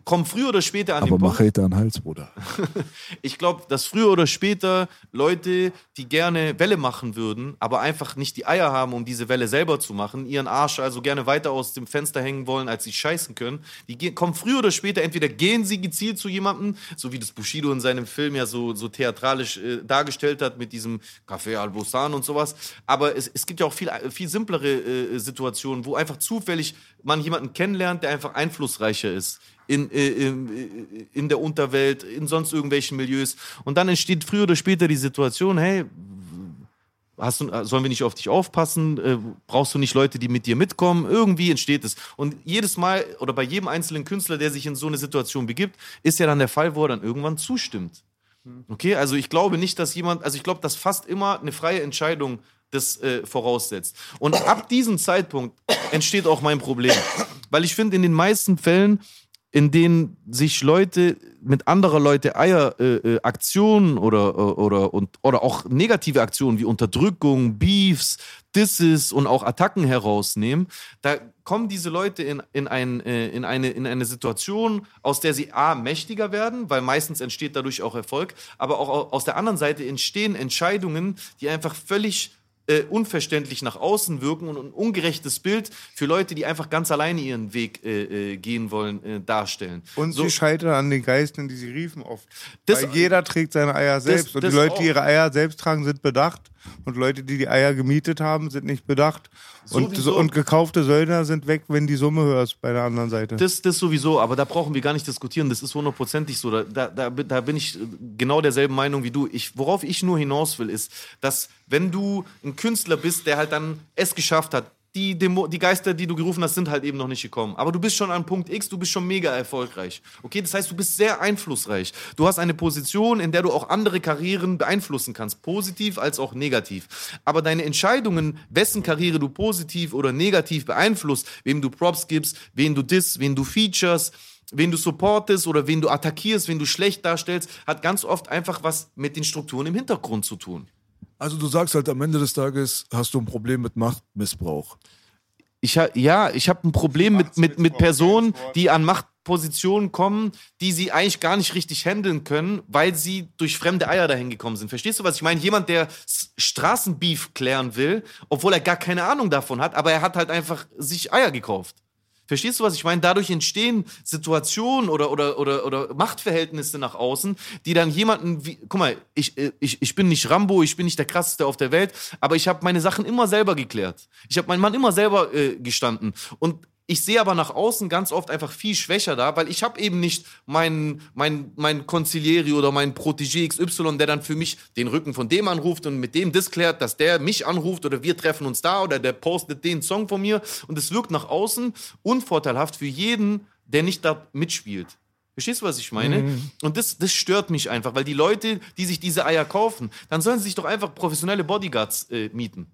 kommen früher oder später an Aber den Punkt. mach Hater an den Hals, Bruder. <laughs> Ich glaube, dass früher oder später Leute, die gerne Welle machen würden, aber einfach nicht die Eier haben, um diese Welle selber zu machen, ihren Arsch also gerne weiter aus dem Fenster hängen wollen, als sie scheißen können, die gehen, kommen früher oder später, entweder gehen sie gezielt zu jemandem, so wie das Bushido in seinem Film ja so, so theatralisch äh, dargestellt hat mit diesem Café Albosan und sowas, aber es, es gibt ja auch viel, viel simplere äh, Situationen, wo einfach zufällig man jemanden kennenlernt, der einfach einflussreicher ist in, äh, in, äh, in der Unterwelt, in sonst irgendwelchen Milieus. Und dann entsteht früher oder später die Situation, hey, hast du, sollen wir nicht auf dich aufpassen? Äh, brauchst du nicht Leute, die mit dir mitkommen? Irgendwie entsteht es. Und jedes Mal oder bei jedem einzelnen Künstler, der sich in so eine Situation begibt, ist ja dann der Fall, wo er dann irgendwann zustimmt. Okay, also ich glaube nicht, dass jemand, also ich glaube, dass fast immer eine freie Entscheidung das äh, voraussetzt. Und ab diesem Zeitpunkt entsteht auch mein Problem. Weil ich finde, in den meisten Fällen, in denen sich Leute mit anderer Leute Eier äh, äh, Aktionen oder, äh, oder, und, oder auch negative Aktionen wie Unterdrückung, Beefs, Disses und auch Attacken herausnehmen, da kommen diese Leute in, in, ein, äh, in, eine, in eine Situation, aus der sie A, mächtiger werden, weil meistens entsteht dadurch auch Erfolg, aber auch au- aus der anderen Seite entstehen Entscheidungen, die einfach völlig äh, unverständlich nach außen wirken und ein ungerechtes Bild für Leute, die einfach ganz alleine ihren Weg äh, äh, gehen wollen, äh, darstellen. Und so, sie scheitern an den Geistern, die sie riefen oft. Das- Weil jeder trägt seine Eier selbst. und das die Leute, auch. die ihre Eier selbst tragen, sind bedacht. Und Leute, die die Eier gemietet haben, sind nicht bedacht. Und, Sowieso. und gekaufte Söldner sind weg, wenn die Summe hörst bei der anderen Seite. Das, das sowieso, aber da brauchen wir gar nicht diskutieren. Das ist hundertprozentig so. Da, da, da, bin- ich genau derselben Meinung wie du. Ich, worauf ich nur hinaus will, ist, dass wenn du ein Künstler bist, der halt dann es geschafft hat, die, Demo, die Geister, die du gerufen hast, sind halt eben noch nicht gekommen. Aber du bist schon an Punkt X, du bist schon mega erfolgreich. Okay, das heißt, du bist sehr einflussreich. Du hast eine Position, in der du auch andere Karrieren beeinflussen kannst, positiv als auch negativ. Aber deine Entscheidungen, wessen Karriere du positiv oder negativ beeinflusst, wem du Props gibst, wen du diss, wen du features, wen du supportest oder wen du attackierst, wen du schlecht darstellst, hat ganz oft einfach was mit den Strukturen im Hintergrund zu tun. Also du sagst halt, am Ende des Tages hast du ein Problem mit Machtmissbrauch. Ich ha ja, ich habe ein Problem mit, mit, mit Personen, die an Machtpositionen kommen, die sie eigentlich gar nicht richtig handeln können, weil sie durch fremde Eier dahin gekommen sind. Verstehst du, was ich meine? Jemand, der Straßenbeef klären will, obwohl er gar keine Ahnung davon hat, aber er hat halt einfach sich Eier gekauft. Verstehst du, was ich meine? Dadurch entstehen Situationen oder, oder, oder, oder Machtverhältnisse nach außen, die dann jemanden wie, guck mal, ich, äh, ich, ich bin nicht Rambo, ich bin nicht der krasseste auf der Welt, aber ich habe meine Sachen immer selber geklärt. Ich habe meinen Mann immer selber äh, gestanden. Und ich sehe aber nach außen ganz oft einfach viel schwächer da, weil ich habe eben nicht meinen mein, mein Consiglieri oder meinen Protégé XY, der dann für mich den Rücken von dem anruft und mit dem das klärt, dass der mich anruft oder wir treffen uns da oder der postet den Song von mir und es wirkt nach außen unvorteilhaft für jeden, der nicht da mitspielt. Verstehst du, was ich meine? Mhm. Und das, das stört mich einfach, weil die Leute, die sich diese Eier kaufen, dann sollen sie sich doch einfach professionelle Bodyguards äh, mieten.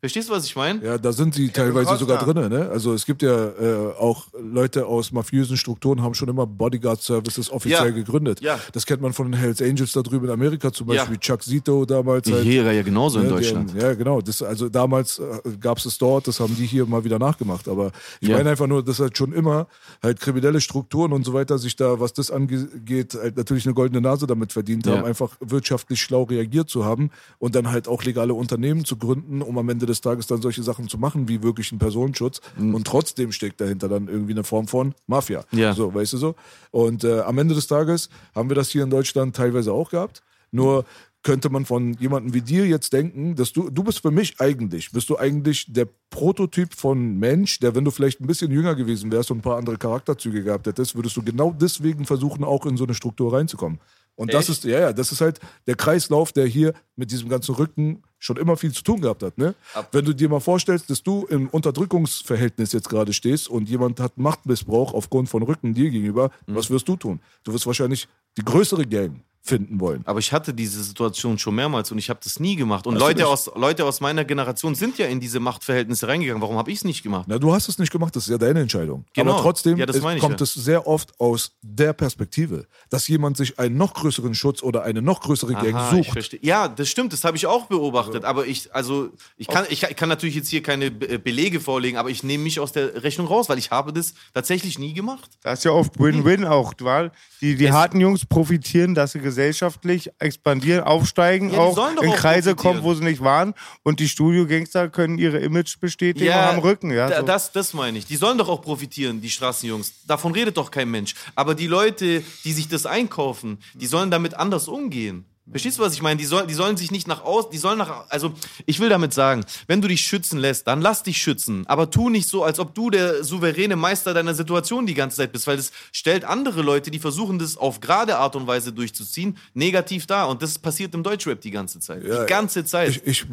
Verstehst du, was ich meine? Ja, da sind sie teilweise sogar drin. Ne? Also es gibt ja äh, auch Leute aus mafiösen Strukturen, haben schon immer Bodyguard-Services offiziell Ja. gegründet. Ja. Das kennt man von den Hells Angels da drüben in Amerika, zum Ja. Beispiel Chuck Zito damals. Die halt. Hera ja genauso in Ja, die Deutschland. haben- ja, genau. Das, also damals äh, gab es es dort, das haben die hier mal wieder nachgemacht. Aber ich Ja. meine einfach nur, dass halt schon immer halt kriminelle Strukturen und so weiter sich da, was das angeht, halt natürlich eine goldene Nase damit verdient Ja. haben, einfach wirtschaftlich schlau reagiert zu haben und dann halt auch legale Unternehmen zu gründen, um am Ende des Tages dann solche Sachen zu machen, wie wirklich einen Personenschutz. Und trotzdem steckt dahinter dann irgendwie eine Form von Mafia. Mhm. Ja. So, weißt du so? Und äh, am Ende des Tages haben wir das hier in Deutschland teilweise auch gehabt. Nur könnte man von jemandem wie dir jetzt denken, dass du, du bist für mich eigentlich, bist du eigentlich der Prototyp von Mensch, der, wenn du vielleicht ein bisschen jünger gewesen wärst und ein paar andere Charakterzüge gehabt hättest, würdest du genau deswegen versuchen, auch in so eine Struktur reinzukommen. Und das ist, ja, ja, das ist halt der Kreislauf, der hier mit diesem ganzen Rücken schon immer viel zu tun gehabt hat. Ne? Wenn du dir mal vorstellst, dass du im Unterdrückungsverhältnis jetzt gerade stehst und jemand hat Machtmissbrauch aufgrund von Rücken dir gegenüber, was wirst du tun? Du wirst wahrscheinlich die größere Gang finden wollen. Aber ich hatte diese Situation schon mehrmals und ich habe das nie gemacht. Und Hast Leute aus, Leute aus meiner Generation sind ja in diese Machtverhältnisse reingegangen. Warum habe ich es nicht gemacht? Na, du hast es nicht gemacht, das ist ja deine Entscheidung. Genau. Aber trotzdem Ja, das es kommt ja. es sehr oft aus der Perspektive, dass jemand sich einen noch größeren Schutz oder eine noch größere Gang Aha, sucht. verstehe. Ja, das stimmt, das habe ich auch beobachtet. Aber ich, also, ich kann, ich kann natürlich jetzt hier keine äh, Belege vorlegen, aber ich nehme mich aus der Rechnung raus, weil ich habe das tatsächlich nie gemacht. Das ist ja oft Win-Win auch, weil die, die Es- harten Jungs profitieren, dass sie gesellschaftlich expandieren, aufsteigen, Ja, auch in Kreise kommen, wo sie nicht waren. Und die Studio-Gangster können ihre Image bestätigen und haben Rücken. Ja, so. das, das meine ich. Die sollen doch auch profitieren, die Straßenjungs. Davon redet doch kein Mensch. Aber die Leute, die sich das einkaufen, die sollen damit anders umgehen. Verstehst du, was ich meine? Die, soll, die sollen sich nicht nach aus, die sollen nach, also ich will damit sagen, wenn du dich schützen lässt, dann lass dich schützen. Aber tu nicht so, als ob du der souveräne Meister deiner Situation die ganze Zeit bist, weil das stellt andere Leute, die versuchen, das auf gerade Art und Weise durchzuziehen, negativ dar. Und das passiert im Deutschrap die ganze Zeit. Ja, die ganze Zeit. Ich, ich,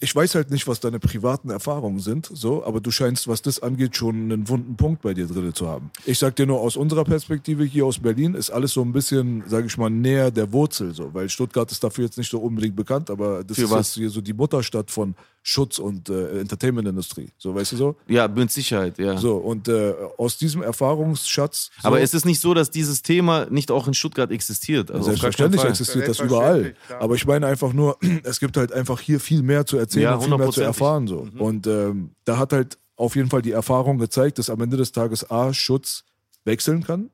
ich weiß halt nicht, was deine privaten Erfahrungen sind, so, aber du scheinst, was das angeht, schon einen wunden Punkt bei dir drin zu haben. Ich sag dir nur aus unserer Perspektive hier aus Berlin ist alles so ein bisschen, sage ich mal, näher der Wurzel, so, weil Stuttgart ist dafür jetzt nicht so unbedingt bekannt, aber das Für ist was? jetzt hier so die Mutterstadt von Schutz und äh, Entertainment-Industrie, so, weißt du so? ja, mit Sicherheit, ja. So, und äh, aus diesem Erfahrungsschatz. So, Aber ist es nicht so, dass dieses Thema nicht auch in Stuttgart existiert? Also Selbstverständlich existiert das überall. Aber ich meine einfach nur, <clears throat> es gibt halt einfach hier viel mehr zu erzählen Ja, und viel mehr zu erfahren. So. Mhm. Und ähm, da hat halt auf jeden Fall die Erfahrung gezeigt, dass am Ende des Tages A, Schutz wechseln kann.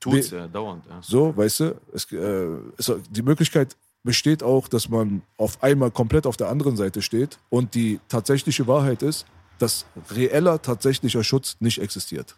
Tut's ja, dauernd. Ja. So, weißt du, es, äh, es, die Möglichkeit besteht auch, dass man auf einmal komplett auf der anderen Seite steht. Und die tatsächliche Wahrheit ist, dass reeller, tatsächlicher Schutz nicht existiert.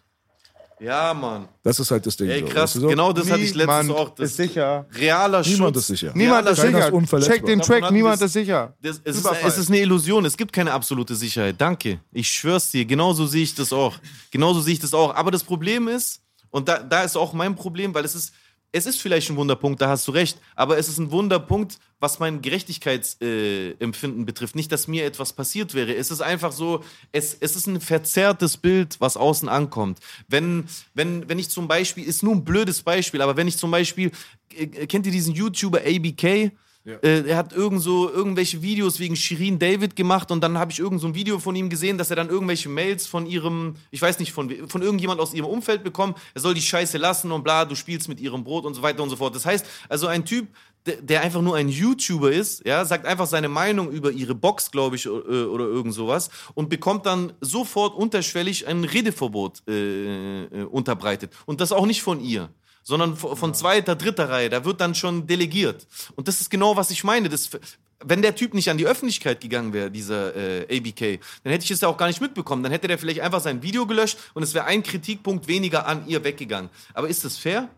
Ja, Mann. Das ist halt das Ding. Ey, so, krass. weißt du so? Genau das hatte ich letztens Niemand auch. Das ist sicher. Realer Niemand Schutz. ist sicher. Niemand ist sicher. Check den Track, niemand ist sicher. Das, es, ist, es ist eine Illusion. Es gibt keine absolute Sicherheit. Danke. Ich schwör's dir. Genauso sehe ich das auch. Genauso sehe ich das auch. Aber das Problem ist, und da, da ist auch mein Problem, weil es ist, es ist vielleicht ein Wunderpunkt, da hast du recht, aber es ist ein Wunderpunkt, was mein Gerechtigkeitsempfinden äh, betrifft. Nicht, dass mir etwas passiert wäre. Es ist einfach so, es, es ist ein verzerrtes Bild, was außen ankommt. Wenn, wenn, wenn ich zum Beispiel, ist nur ein blödes Beispiel, aber wenn ich zum Beispiel, äh, kennt ihr diesen YouTuber ABK? Äh, er hat irgend so irgendwelche Videos wegen Shirin David gemacht und dann habe ich irgend so ein Video von ihm gesehen, dass er dann irgendwelche Mails von ihrem, ich weiß nicht, von, von irgendjemand aus ihrem Umfeld bekommen, er soll die Scheiße lassen und bla, du spielst mit ihrem Brot und so weiter und so fort. Das heißt, also ein Typ, der, der einfach nur ein YouTuber ist, ja, sagt einfach seine Meinung über ihre Box, glaube ich, äh, oder irgend sowas und bekommt dann sofort unterschwellig ein Redeverbot äh, äh, unterbreitet. Und das auch nicht von ihr sondern von von zweiter, dritter Reihe. Da wird dann schon delegiert. Und das ist genau, was ich meine. Das, wenn der Typ nicht an die Öffentlichkeit gegangen wäre, dieser äh, ABK, dann hätte ich es ja auch gar nicht mitbekommen. Dann hätte der vielleicht einfach sein Video gelöscht und es wäre ein Kritikpunkt weniger an ihr weggegangen. Aber ist das fair?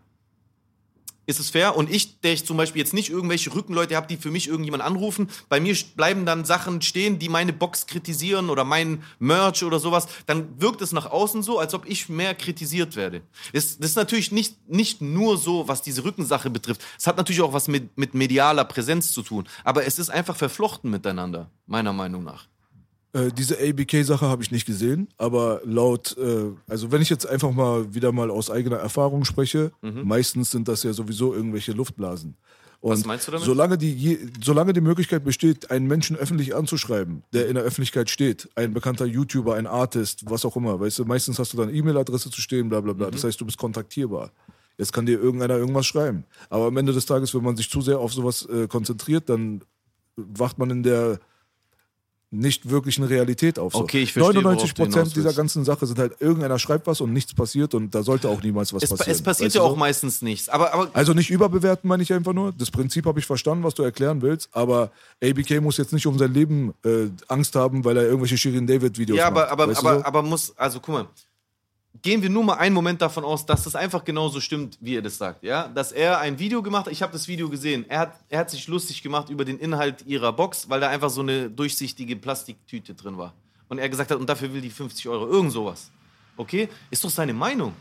Ist es fair? Und ich, der ich zum Beispiel jetzt nicht irgendwelche Rückenleute habe, die für mich irgendjemand anrufen, bei mir bleiben dann Sachen stehen, die meine Box kritisieren oder mein Merch oder sowas, dann wirkt es nach außen so, als ob ich mehr kritisiert werde. Das, das ist natürlich nicht, nicht nur so, was diese Rückensache betrifft. Es hat natürlich auch was mit, mit medialer Präsenz zu tun. Aber es ist einfach verflochten miteinander, meiner Meinung nach. Äh, diese ABK-Sache habe ich nicht gesehen, aber laut, äh, also wenn ich jetzt einfach mal wieder mal aus eigener Erfahrung spreche, meistens sind das ja sowieso irgendwelche Luftblasen. Und Was meinst du damit? Solange die, solange die Möglichkeit besteht, einen Menschen öffentlich anzuschreiben, der in der Öffentlichkeit steht, ein bekannter YouTuber, ein Artist, was auch immer, weißt du, meistens hast du dann E-Mail-Adresse zu stehen, bla bla bla. Mhm. Das heißt, du bist kontaktierbar. Jetzt kann dir irgendeiner irgendwas schreiben. Aber am Ende des Tages, wenn man sich zu sehr auf sowas äh, konzentriert, dann wacht man in der nicht wirklichen Realität auf. So. Okay, ich verstehe, 99 worauf du hinaus Prozent dieser ganzen Sache sind halt, irgendeiner schreibt was und nichts passiert und da sollte auch niemals was Es, passieren. es passiert Weißt ja auch so? meistens nichts. Aber, aber Also nicht überbewerten, meine ich einfach nur. Das Prinzip habe ich verstanden, was du erklären willst, aber ABK muss jetzt nicht um sein Leben äh, Angst haben, weil er irgendwelche Shirin David Videos Ja, aber, macht. aber, weißt du aber, so? aber muss, also guck mal, gehen wir nur mal einen Moment davon aus, dass das einfach genauso stimmt, wie er das sagt, ja? Dass er ein Video gemacht hat, ich habe das Video gesehen, er hat, er hat sich lustig gemacht über den Inhalt ihrer Box, weil da einfach so eine durchsichtige Plastiktüte drin war. Und er gesagt hat, und dafür will die 50 Euro, irgend sowas. Okay? Ist doch seine Meinung.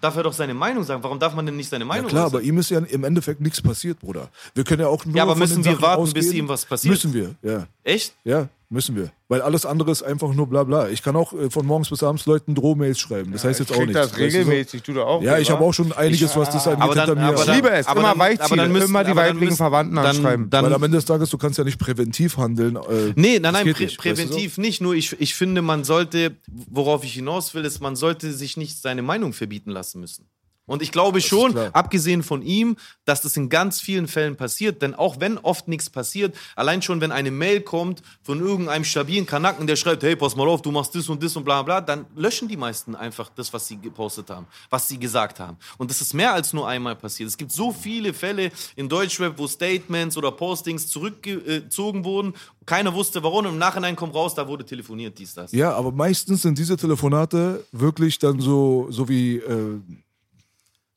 Darf er doch seine Meinung sagen. Warum darf man denn nicht seine ja Meinung klar, äußern? aber ihm ist ja im Endeffekt nichts passiert, Bruder. Wir können ja auch nur Ja, aber müssen wir warten, ausgehen. bis ihm was passiert? Müssen wir, ja. Echt? Ja, müssen wir. Weil alles andere ist einfach nur bla bla. Ich kann auch äh, von morgens bis abends Leuten Drohmails schreiben. Das heißt jetzt ich auch krieg nichts. das regelmäßig, du da auch. Ja, ich habe auch schon einiges, was das angeht, Aber dann, hinter mir. aber Ich dann, liebe es, aber immer aber dann müssen, immer die weiblichen müssen- Verwandten dann, anschreiben. Dann, Weil am Ende des Tages, du kannst ja nicht präventiv handeln. Äh, Nee, nein, nein, prä nicht, weißt du so? präventiv nicht. Nur ich, ich finde, man sollte, worauf ich hinaus will, ist, man sollte sich nicht seine Meinung verbieten lassen müssen. Und ich glaube schon, klar. abgesehen von ihm, dass das in ganz vielen Fällen passiert. Denn auch wenn oft nichts passiert, allein schon, wenn eine Mail kommt von irgendeinem stabilen Kanaken, der schreibt, hey, pass mal auf, du machst das und das und bla bla, dann löschen die meisten einfach das, was sie gepostet haben, was sie gesagt haben. Und das ist mehr als nur einmal passiert. Es gibt so viele Fälle in Deutschrap, wo Statements oder Postings zurückgezogen wurden. Keiner wusste warum. Im Nachhinein kommt raus, da wurde telefoniert, dies, das. Ja, aber meistens sind diese Telefonate wirklich dann so, so wie, äh,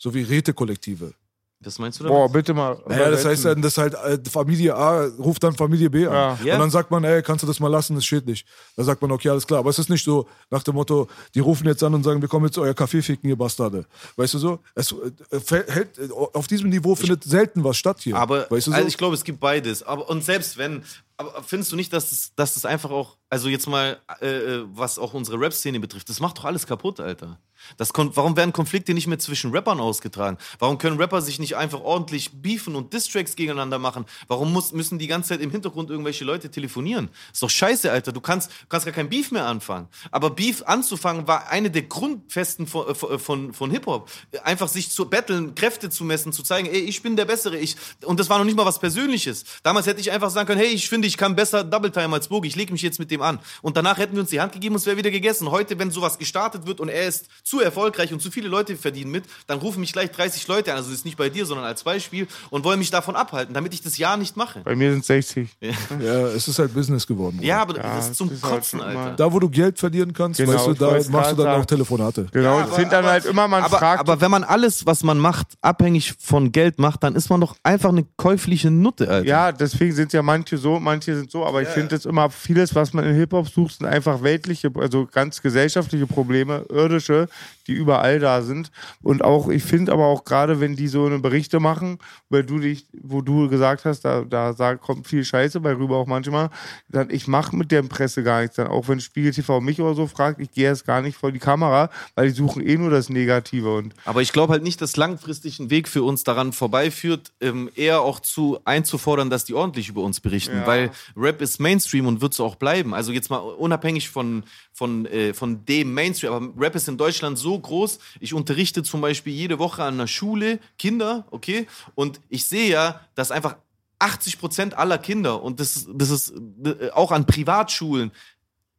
so wie Rätekollektive. Das meinst du damit? Boah, bitte mal. Naja, das heißt dann, dass halt äh, Familie A ruft dann Familie B an. Ja. Und dann sagt man, ey, kannst du das mal lassen, das steht nicht. Da sagt man, okay, alles klar. Aber es ist nicht so nach dem Motto, die rufen jetzt an und sagen, wir kommen jetzt euer Kaffee ficken, ihr Bastarde. Weißt du so? Es, äh, hält, äh, auf diesem Niveau findet selten was statt hier. Aber weißt du so? also ich glaube, es gibt beides. Aber und selbst wenn, aber findest du nicht, dass das, dass das einfach auch, also jetzt mal, äh, äh, was auch unsere Rap-Szene betrifft, das macht doch alles kaputt, Alter. Das warum werden Konflikte nicht mehr zwischen Rappern ausgetragen? Warum können Rapper sich nicht einfach ordentlich beefen und Distracks gegeneinander machen? Warum muss, müssen die ganze Zeit im Hintergrund irgendwelche Leute telefonieren? Ist doch scheiße, Alter. Du kannst, kannst gar kein Beef mehr anfangen. Aber Beef anzufangen war eine der Grundfesten von, äh, von, von, Hip-Hop. Einfach sich zu betteln, Kräfte zu messen, zu zeigen, ey, ich bin der Bessere. Ich, und das war noch nicht mal was Persönliches. Damals hätte ich einfach sagen können, hey, ich finde, ich kann besser Double Time als Boogie, ich lege mich jetzt mit dem an. Und danach hätten wir uns die Hand gegeben und es wäre wieder gegessen. Heute, wenn sowas gestartet wird und er ist zu erfolgreich und zu viele Leute verdienen mit, dann rufen mich gleich 30 Leute an, also das ist nicht bei dir, sondern als Beispiel, und wollen mich davon abhalten, damit ich das ja nicht mache. Bei mir sind 60. ja, es ist halt Business geworden. Bruder. Ja, aber Ja, das ist zum das ist halt Kotzen, schon Alter. Da, wo du Geld verlieren kannst, Genau, weißt du, da wollt's machst du dann auch. Telefonate. Genau, Ja, es sind dann aber- halt immer, man aber, fragt. aber wenn man alles, was man macht, abhängig von Geld macht, dann ist man doch einfach eine käufliche Nutte, Alter. ja, deswegen sind ja manche so, manche sind so, aber ich finde es immer, vieles, was man in Hip-Hop sucht, sind einfach weltliche, also ganz gesellschaftliche Probleme, irdische, die überall da sind. Und auch, ich finde aber auch gerade, wenn die so eine Berichte machen, weil du dich, wo du gesagt hast, da, da sag, kommt viel Scheiße bei rüber auch manchmal, dann ich mache mit der Presse gar nichts. Dann auch wenn Spiegel TV mich oder so fragt, ich gehe erst gar nicht vor die Kamera, weil die suchen eh nur das Negative und Aber ich glaube halt nicht, dass langfristig ein Weg für uns daran vorbeiführt, ähm, eher auch zu einzufordern, dass die ordentlich über uns berichten. Ja. Weil Rap ist Mainstream und wird so auch bleiben. Also jetzt mal unabhängig von, von, äh, von dem Mainstream, aber Rap ist in Deutschland so groß. Ich unterrichte zum Beispiel jede Woche an einer Schule Kinder, okay? Und ich sehe ja, dass einfach 80 Prozent aller Kinder, und das, das ist äh, auch an Privatschulen,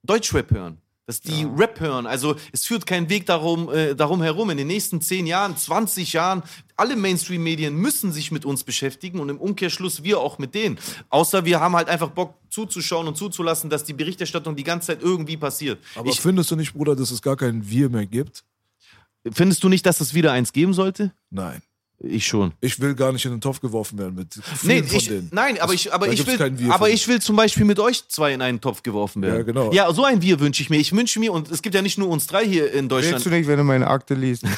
Deutschrap hören. Dass die Rap hören. Also es führt kein Weg darum, äh, darum herum. In den nächsten 10 Jahren, 20 Jahren, alle Mainstream-Medien müssen sich mit uns beschäftigen und im Umkehrschluss wir auch mit denen. Außer wir haben halt einfach Bock zuzuschauen und zuzulassen, dass die Berichterstattung die ganze Zeit irgendwie passiert. Aber ich, findest du nicht, Bruder, dass es gar kein Wir mehr gibt? findest du nicht, dass es wieder eins geben sollte? Nein. Ich schon. Ich will gar nicht in den Topf geworfen werden mit Nee, vielen von ich, denen. nein, aber ich, aber da ich will, aber ich will zum Beispiel mit euch zwei in einen Topf geworfen werden. Ja, genau. Ja, so ein Wir wünsche ich mir. Ich wünsche mir, und es gibt ja nicht nur uns drei hier in Willst Deutschland. du nicht, wenn du meine Akte liest? <laughs>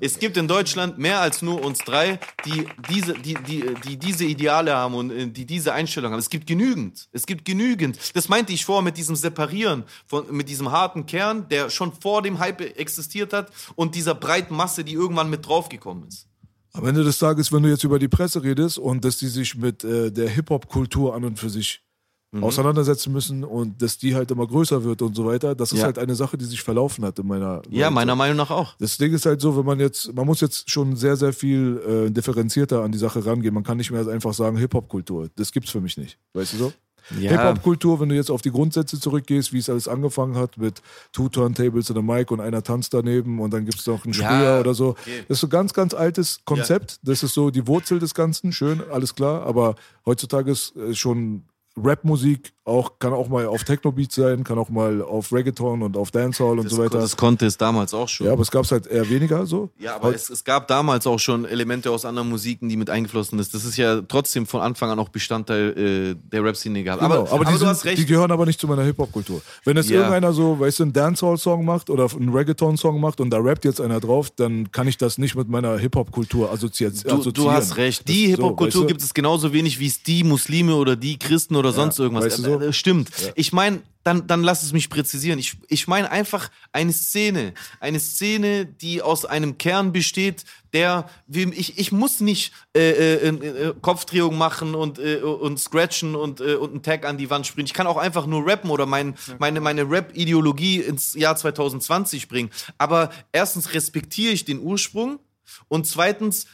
Es gibt in Deutschland mehr als nur uns drei, die diese, die, die, die diese Ideale haben und äh, die diese Einstellung haben. Es gibt genügend. Es gibt genügend. Das meinte ich vor mit diesem Separieren, von, mit diesem harten Kern, der schon vor dem Hype existiert hat und dieser breiten Masse, die irgendwann mit draufgekommen ist. Am Ende des Tages, wenn du jetzt über die Presse redest und dass die sich mit äh, der Hip-Hop-Kultur an und für sich Mhm. auseinandersetzen müssen und dass die halt immer größer wird und so weiter, das ist Ja. halt eine Sache, die sich verlaufen hat in meiner Ja, Welt. meiner Meinung nach auch. Das Ding ist halt so, wenn man jetzt, man muss jetzt schon sehr, sehr viel äh, differenzierter an die Sache rangehen. Man kann nicht mehr einfach sagen Hip-Hop-Kultur. Das gibt's für mich nicht. Weißt du so? Ja. Hip-Hop-Kultur, wenn du jetzt auf die Grundsätze zurückgehst, wie es alles angefangen hat mit Two Turntables und einem Mic und einer tanzt daneben und dann gibt's noch einen Ja, Sprüher oder so. okay. Das ist so ganz, ganz altes Konzept. Das ist so die Wurzel des Ganzen. Schön, alles klar. Aber heutzutage ist äh, schon Rap-Musik auch, kann auch mal auf Techno-Beat sein, kann auch mal auf Reggaeton und auf Dancehall und Das, so weiter. das konnte es damals auch schon. ja, aber es gab's halt eher weniger so. Ja, aber es, es gab damals auch schon Elemente aus anderen Musiken, die mit eingeflossen ist. Das ist ja trotzdem von Anfang an auch Bestandteil äh, der Rap-Szene gehabt. Genau, aber aber, die, du sind, hast recht. die gehören aber nicht zu meiner Hip-Hop-Kultur. Wenn jetzt Ja. irgendeiner so, weißt du, einen Dancehall-Song macht oder einen Reggaeton-Song macht und da rappt jetzt einer drauf, dann kann ich das nicht mit meiner Hip-Hop-Kultur assoziieren. Du, du hast recht. Die ist so, Hip-Hop-Kultur weißt du? gibt es genauso wenig, wie es die Muslime oder die Christen oder sonst irgendwas. weißt du so? Äh, äh, Stimmt. Ich meine, dann, dann lass es mich präzisieren. Ich, ich meine einfach eine Szene. Eine Szene, die aus einem Kern besteht, der, ich, ich muss nicht äh, äh, äh, Kopfdrehung machen und, äh, und scratchen und, äh, und einen Tag an die Wand springen. Ich kann auch einfach nur rappen oder mein, meine, meine Rap-Ideologie ins Jahr 2020 bringen. Aber erstens respektiere ich den Ursprung und zweitens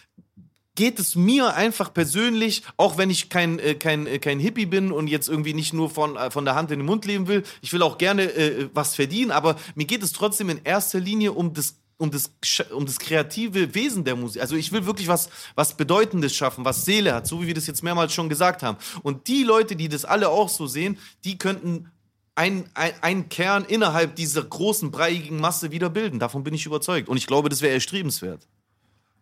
geht es mir einfach persönlich, auch wenn ich kein, äh, kein, äh, kein Hippie bin und jetzt irgendwie nicht nur von, äh, von der Hand in den Mund leben will, ich will auch gerne äh, was verdienen, aber mir geht es trotzdem in erster Linie um das um das, um das kreative Wesen der Musik. Also ich will wirklich was, was Bedeutendes schaffen, was Seele hat, so wie wir das jetzt mehrmals schon gesagt haben. Und die Leute, die das alle auch so sehen, die könnten ein, ein, einen Kern innerhalb dieser großen, breiigen Masse wieder bilden. Davon bin ich überzeugt. Und ich glaube, das wäre erstrebenswert.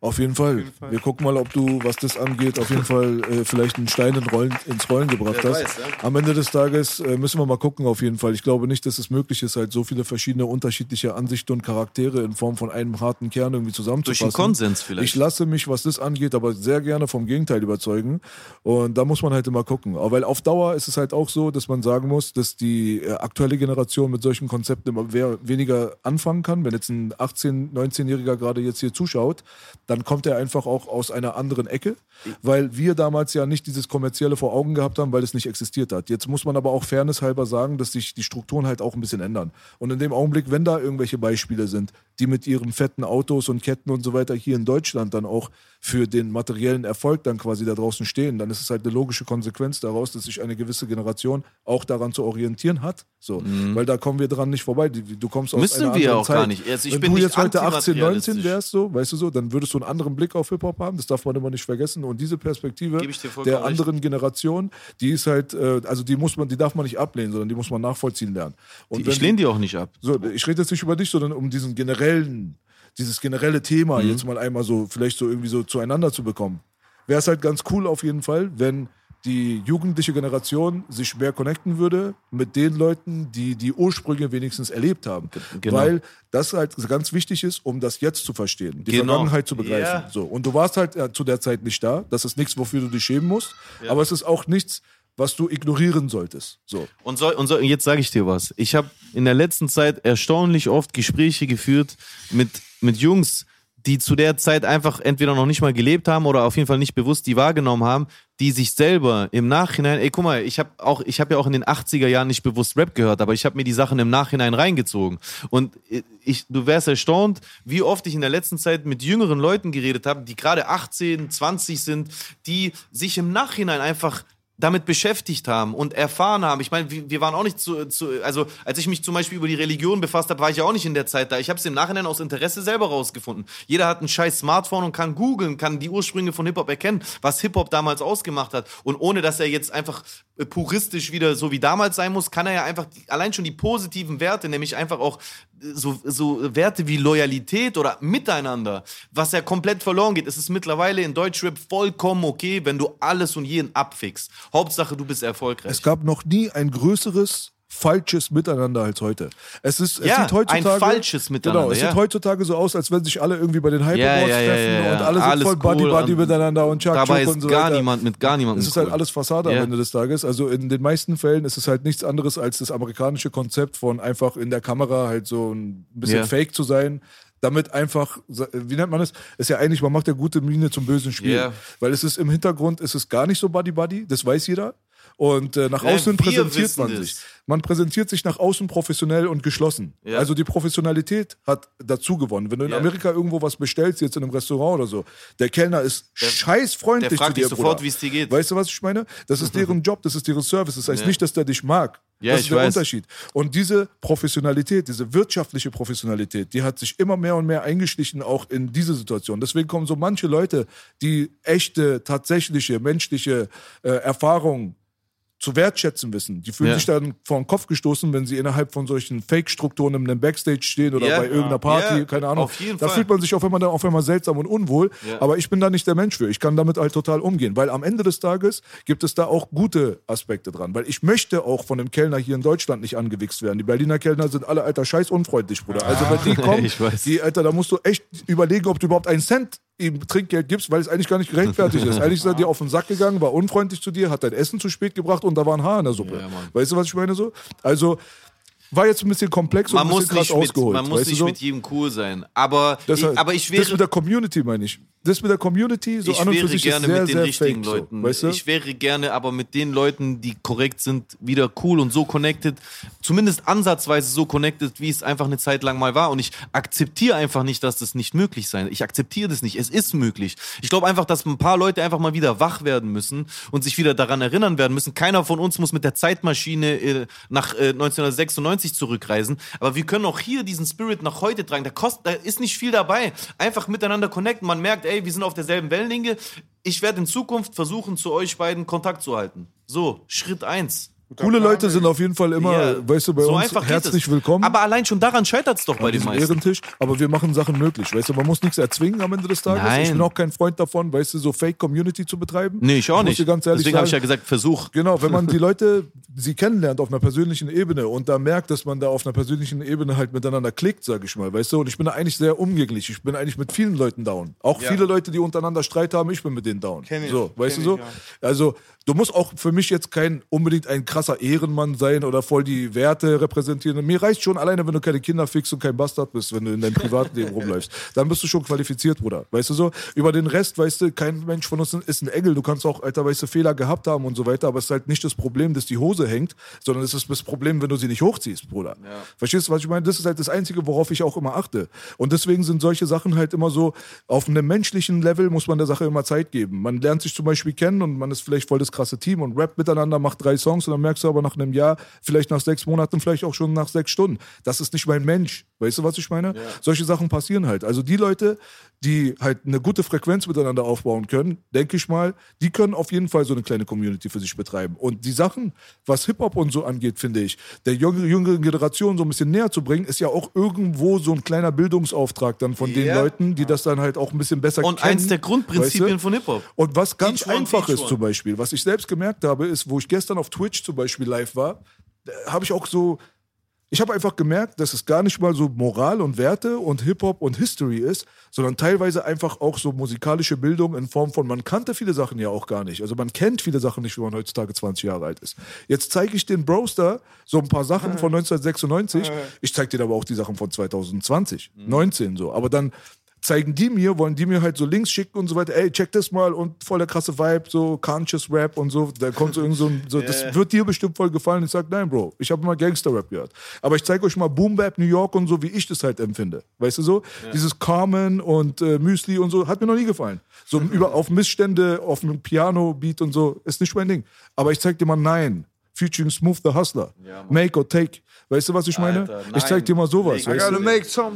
Auf jeden, Fall. Wir gucken mal, ob du, was das angeht, auf jeden Fall äh, vielleicht einen Stein in Rollen, ins Rollen gebracht Wer hast. weiß, ja. Am Ende des Tages äh, müssen wir mal gucken, auf jeden Fall. Ich glaube nicht, dass es möglich ist, halt so viele verschiedene unterschiedliche Ansichten und Charaktere in Form von einem harten Kern irgendwie Durch zusammenzufassen. einen Konsens vielleicht. Ich lasse mich, was das angeht, aber sehr gerne vom Gegenteil überzeugen. Und da muss man halt immer gucken. Aber weil auf Dauer ist es halt auch so, dass man sagen muss, dass die äh, aktuelle Generation mit solchen Konzepten immer weniger anfangen kann. Wenn jetzt ein 18-, 19-Jähriger gerade jetzt hier zuschaut, dann kommt er einfach auch aus einer anderen Ecke, weil wir damals ja nicht dieses Kommerzielle vor Augen gehabt haben, weil es nicht existiert hat. Jetzt muss man aber auch fairness halber sagen, dass sich die Strukturen halt auch ein bisschen ändern. Und in dem Augenblick, wenn da irgendwelche Beispiele sind, die mit ihren fetten Autos und Ketten und so weiter hier in Deutschland dann auch für den materiellen Erfolg dann quasi da draußen stehen, dann ist es halt eine logische Konsequenz daraus, dass sich eine gewisse Generation auch daran zu orientieren hat. So, weil da kommen wir dran nicht vorbei. Du kommst aus Mhm. Müssen einer wir auch Zeit. gar nicht. Also Wenn du jetzt heute 18, 19 antimaterialistisch. wärst, so, weißt du so, dann würdest du einen anderen Blick auf Hip-Hop haben. Das darf man immer nicht vergessen. Und diese Perspektive ich der anderen Generation, die ist halt, äh, also die muss man, die darf man nicht ablehnen, sondern die muss man nachvollziehen lernen. Und ich wenn lehne die auch nicht ab. so, ich rede jetzt nicht über dich, sondern um diesen generellen, dieses generelle Thema Mhm. jetzt mal einmal so, vielleicht so irgendwie so zueinander zu bekommen. Wäre es halt ganz cool auf jeden Fall, wenn die jugendliche Generation sich mehr connecten würde mit den Leuten, die die Ursprünge wenigstens erlebt haben. genau. Weil das halt ganz wichtig ist, um das jetzt zu verstehen, die Genau. Vergangenheit zu begreifen. Ja. So. Und du warst halt äh, zu der Zeit nicht da. Das ist nichts, wofür du dich schämen musst. Aber es ist auch nichts, was du ignorieren solltest. So. Und, so, und so, jetzt sage ich dir was. Ich habe in der letzten Zeit erstaunlich oft Gespräche geführt mit, mit Jungs, die zu der Zeit einfach entweder noch nicht mal gelebt haben oder auf jeden Fall nicht bewusst die wahrgenommen haben, die sich selber im Nachhinein, ey, guck mal, ich habe auch, ich habe ja auch in den 80er Jahren nicht bewusst Rap gehört, aber ich habe mir die Sachen im Nachhinein reingezogen. Und ich, du wärst erstaunt, wie oft ich in der letzten Zeit mit jüngeren Leuten geredet habe, die gerade 18, 20 sind, die sich im Nachhinein einfach damit beschäftigt haben und erfahren haben. Ich meine, wir, waren auch nicht zu, zu, also als ich mich zum Beispiel über die Religion befasst habe, war ich ja auch nicht in der Zeit da. Ich habe es im Nachhinein aus Interesse selber rausgefunden. Jeder hat ein scheiß Smartphone und kann googeln, kann die Ursprünge von Hip-Hop erkennen, was Hip-Hop damals ausgemacht hat. Und ohne, dass er jetzt einfach äh, puristisch wieder so wie damals sein muss, kann er ja einfach allein schon die positiven Werte, nämlich einfach auch so, so Werte wie Loyalität oder Miteinander, was ja komplett verloren geht. Es ist mittlerweile in Deutschrap vollkommen okay, wenn du alles und jeden abfickst. Hauptsache, du bist erfolgreich. Es gab noch nie ein größeres falsches Miteinander als heute. Es ist, es Ja, sieht heutzutage, ein falsches Miteinander, Genau, es ja. sieht heutzutage so aus, als wenn sich alle irgendwie bei den Hyper Ja, Awards ja, treffen und alle sind Alles voll Buddy cool Buddy und miteinander und Chuck Dabei ist und so gar weiter. niemand mit gar niemandem Es ist halt cool. alles Fassade am. Ende des Tages. Also in den meisten Fällen ist es halt nichts anderes als das amerikanische Konzept von einfach in der Kamera halt so ein bisschen fake zu sein. Damit einfach, wie nennt man es? Ist ja eigentlich, man macht ja gute Miene zum bösen Spiel. Ja. Weil es ist im Hintergrund, ist es gar nicht so Buddy Buddy, das weiß jeder. Und äh, nach Ja, außen präsentiert man sich. Man präsentiert sich nach außen professionell und geschlossen. Ja. Also die Professionalität hat dazu gewonnen. Wenn du in Ja. Amerika irgendwo was bestellst, jetzt in einem Restaurant oder so, der Kellner ist scheißfreundlich der fragt zu dir, dich sofort, wie es dir geht. Weißt du, was ich meine? Das ist deren Job, das ist deren Service. Das heißt Ja. nicht, dass der dich mag. Ja, das ist der weiß. Unterschied. Und diese Professionalität, diese wirtschaftliche Professionalität, die hat sich immer mehr und mehr eingeschlichen, auch in diese Situation. Deswegen kommen so manche Leute, die echte, tatsächliche, menschliche äh, Erfahrung zu wertschätzen wissen. Die fühlen Ja. sich dann vor den Kopf gestoßen, wenn sie innerhalb von solchen Fake-Strukturen in einem Backstage stehen oder Ja. bei irgendeiner Party, Ja, keine Ahnung. auf jeden da Fall. fühlt man sich auf einmal, dann auf einmal seltsam und unwohl. Aber ich bin da nicht der Mensch für. Ich kann damit halt total umgehen, weil am Ende des Tages gibt es da auch gute Aspekte dran. Weil ich möchte auch von dem Kellner hier in Deutschland nicht angewichst werden. Die Berliner Kellner sind alle, alter, scheiß unfreundlich, Bruder. Also wenn die <laughs> kommen, Ich weiß. die, Alter, da musst du echt überlegen, ob du überhaupt einen Cent ihm Trinkgeld gibst, weil es eigentlich gar nicht gerechtfertigt ist. <laughs> Eigentlich ist er dir auf den Sack gegangen, war unfreundlich zu dir, hat dein Essen zu spät gebracht und da war ein Haar in der Suppe. Ja, weißt du, was ich meine so? Also war jetzt ein bisschen komplex man und ein bisschen krass ausgeholt. Man muss nicht so? mit jedem cool sein. Aber, Deshalb, ich, aber ich wäre. Das mit der Community meine ich. Das mit der Community, so ich an und wäre für sich gerne sehr, mit den richtigen fake, Leuten. So, weißt du? Ich wäre gerne aber mit den Leuten, die korrekt sind, wieder cool und so connected, zumindest ansatzweise so connected, wie es einfach eine Zeit lang mal war. Und ich akzeptiere einfach nicht, dass das nicht möglich sein. Ich akzeptiere das nicht. Es ist möglich. Ich glaube einfach, dass ein paar Leute einfach mal wieder wach werden müssen und sich wieder daran erinnern werden müssen. Keiner von uns muss mit der Zeitmaschine äh, nach 1996 1990 zurückreisen. Aber wir können auch hier diesen Spirit nach heute tragen. Da, kostet, da ist nicht viel dabei. Einfach miteinander connecten. Man merkt, ey, wir sind auf derselben Wellenlänge. Ich werde in Zukunft versuchen, zu euch beiden Kontakt zu halten. So, Schritt 1. Coole Leute sind auf jeden Fall immer, Ja, weißt du, bei so uns herzlich willkommen. Aber allein schon daran scheitert es doch bei den diesem meisten. Ehrentisch, aber wir machen Sachen möglich, weißt du, man muss nichts erzwingen am Ende des Tages. Nein. Ich bin auch kein Freund davon, weißt du, so Fake Community zu betreiben. Nee, ich auch muss nicht. Deswegen habe ich ja gesagt, Versuch. Genau, wenn man <laughs> die Leute, sie kennenlernt auf einer persönlichen Ebene und da merkt, dass man da auf einer persönlichen Ebene halt miteinander klickt, sag ich mal, weißt du, und ich bin da eigentlich sehr umgänglich. Ich bin eigentlich mit vielen Leuten down. Auch viele Leute, die untereinander Streit haben, ich bin mit denen down. Kenn ich. So, weißt du so? ich, Also, du musst auch für mich jetzt kein unbedingt ein krasser Ehrenmann sein oder voll die Werte repräsentieren. Mir reicht schon alleine, wenn du keine Kinder fickst und kein Bastard bist, wenn du in deinem Privatleben <laughs> rumläufst. Dann bist du schon qualifiziert, Bruder. Weißt du so? Über den Rest, weißt du, kein Mensch von uns ist ein Engel. Du kannst auch, Alter, weißt du, Fehler gehabt haben und so weiter, aber es ist halt nicht das Problem, dass die Hose hängt, sondern es ist das Problem, wenn du sie nicht hochziehst, Bruder. Verstehst du, was ich meine? Das ist halt das Einzige, worauf ich auch immer achte. Und deswegen sind solche Sachen halt immer so, auf einem menschlichen Level muss man der Sache immer Zeit geben. Man lernt sich zum Beispiel kennen und man ist vielleicht voll das krasse Team und rappt miteinander, macht drei Songs und dann merkst du aber nach einem Jahr, vielleicht nach sechs Monaten, vielleicht auch schon nach sechs Stunden, das ist nicht mein Mensch. Weißt du, was ich meine? Solche Sachen passieren halt. Also die Leute, die halt eine gute Frequenz miteinander aufbauen können, denke ich mal, die können auf jeden Fall so eine kleine Community für sich betreiben. Und die Sachen, was Hip-Hop und so angeht, finde ich, der jüngeren jüngeren Generation so ein bisschen näher zu bringen, ist ja auch irgendwo so ein kleiner Bildungsauftrag dann von den Ja. Leuten, die das dann halt auch ein bisschen besser Und kennen. eins der Grundprinzipien weißt du? von Hip-Hop. Und was ganz Each one, einfach each ist one. zum Beispiel, was ich selbst gemerkt habe, ist, wo ich gestern auf Twitch zum Beispiel live war, habe ich auch so, ich habe einfach gemerkt, dass es gar nicht mal so Moral und Werte und Hip-Hop und History ist, sondern teilweise einfach auch so musikalische Bildung in Form von, man kannte viele Sachen ja auch gar nicht. Also man kennt viele Sachen nicht, wenn man heutzutage 20 Jahre alt ist. Jetzt zeige ich den Broster so ein paar Sachen von 1996. Ich zeige dir aber auch die Sachen von 2020, 19 so. Aber dann zeigen die mir, wollen die mir halt so Links schicken und so weiter, ey, check das mal und voll der krasse Vibe, so Conscious Rap und so, da kommt so irgend so ein, so, das wird dir bestimmt voll gefallen. Ich sag, nein, Bro, ich habe immer Gangster-Rap gehört. Aber ich zeige euch mal Boom Bap New York und so, wie ich das halt empfinde. Weißt du so? Dieses Carmen und äh, Müsli und so, hat mir noch nie gefallen. So über, auf Missstände, auf einem Piano-Beat und so, ist nicht mein Ding. Aber ich zeig dir mal, nein. Featuring Smooth the Hustler. Make or take. Weißt du, was ich meine? Alter, ich zeig dir mal sowas. I gotta make some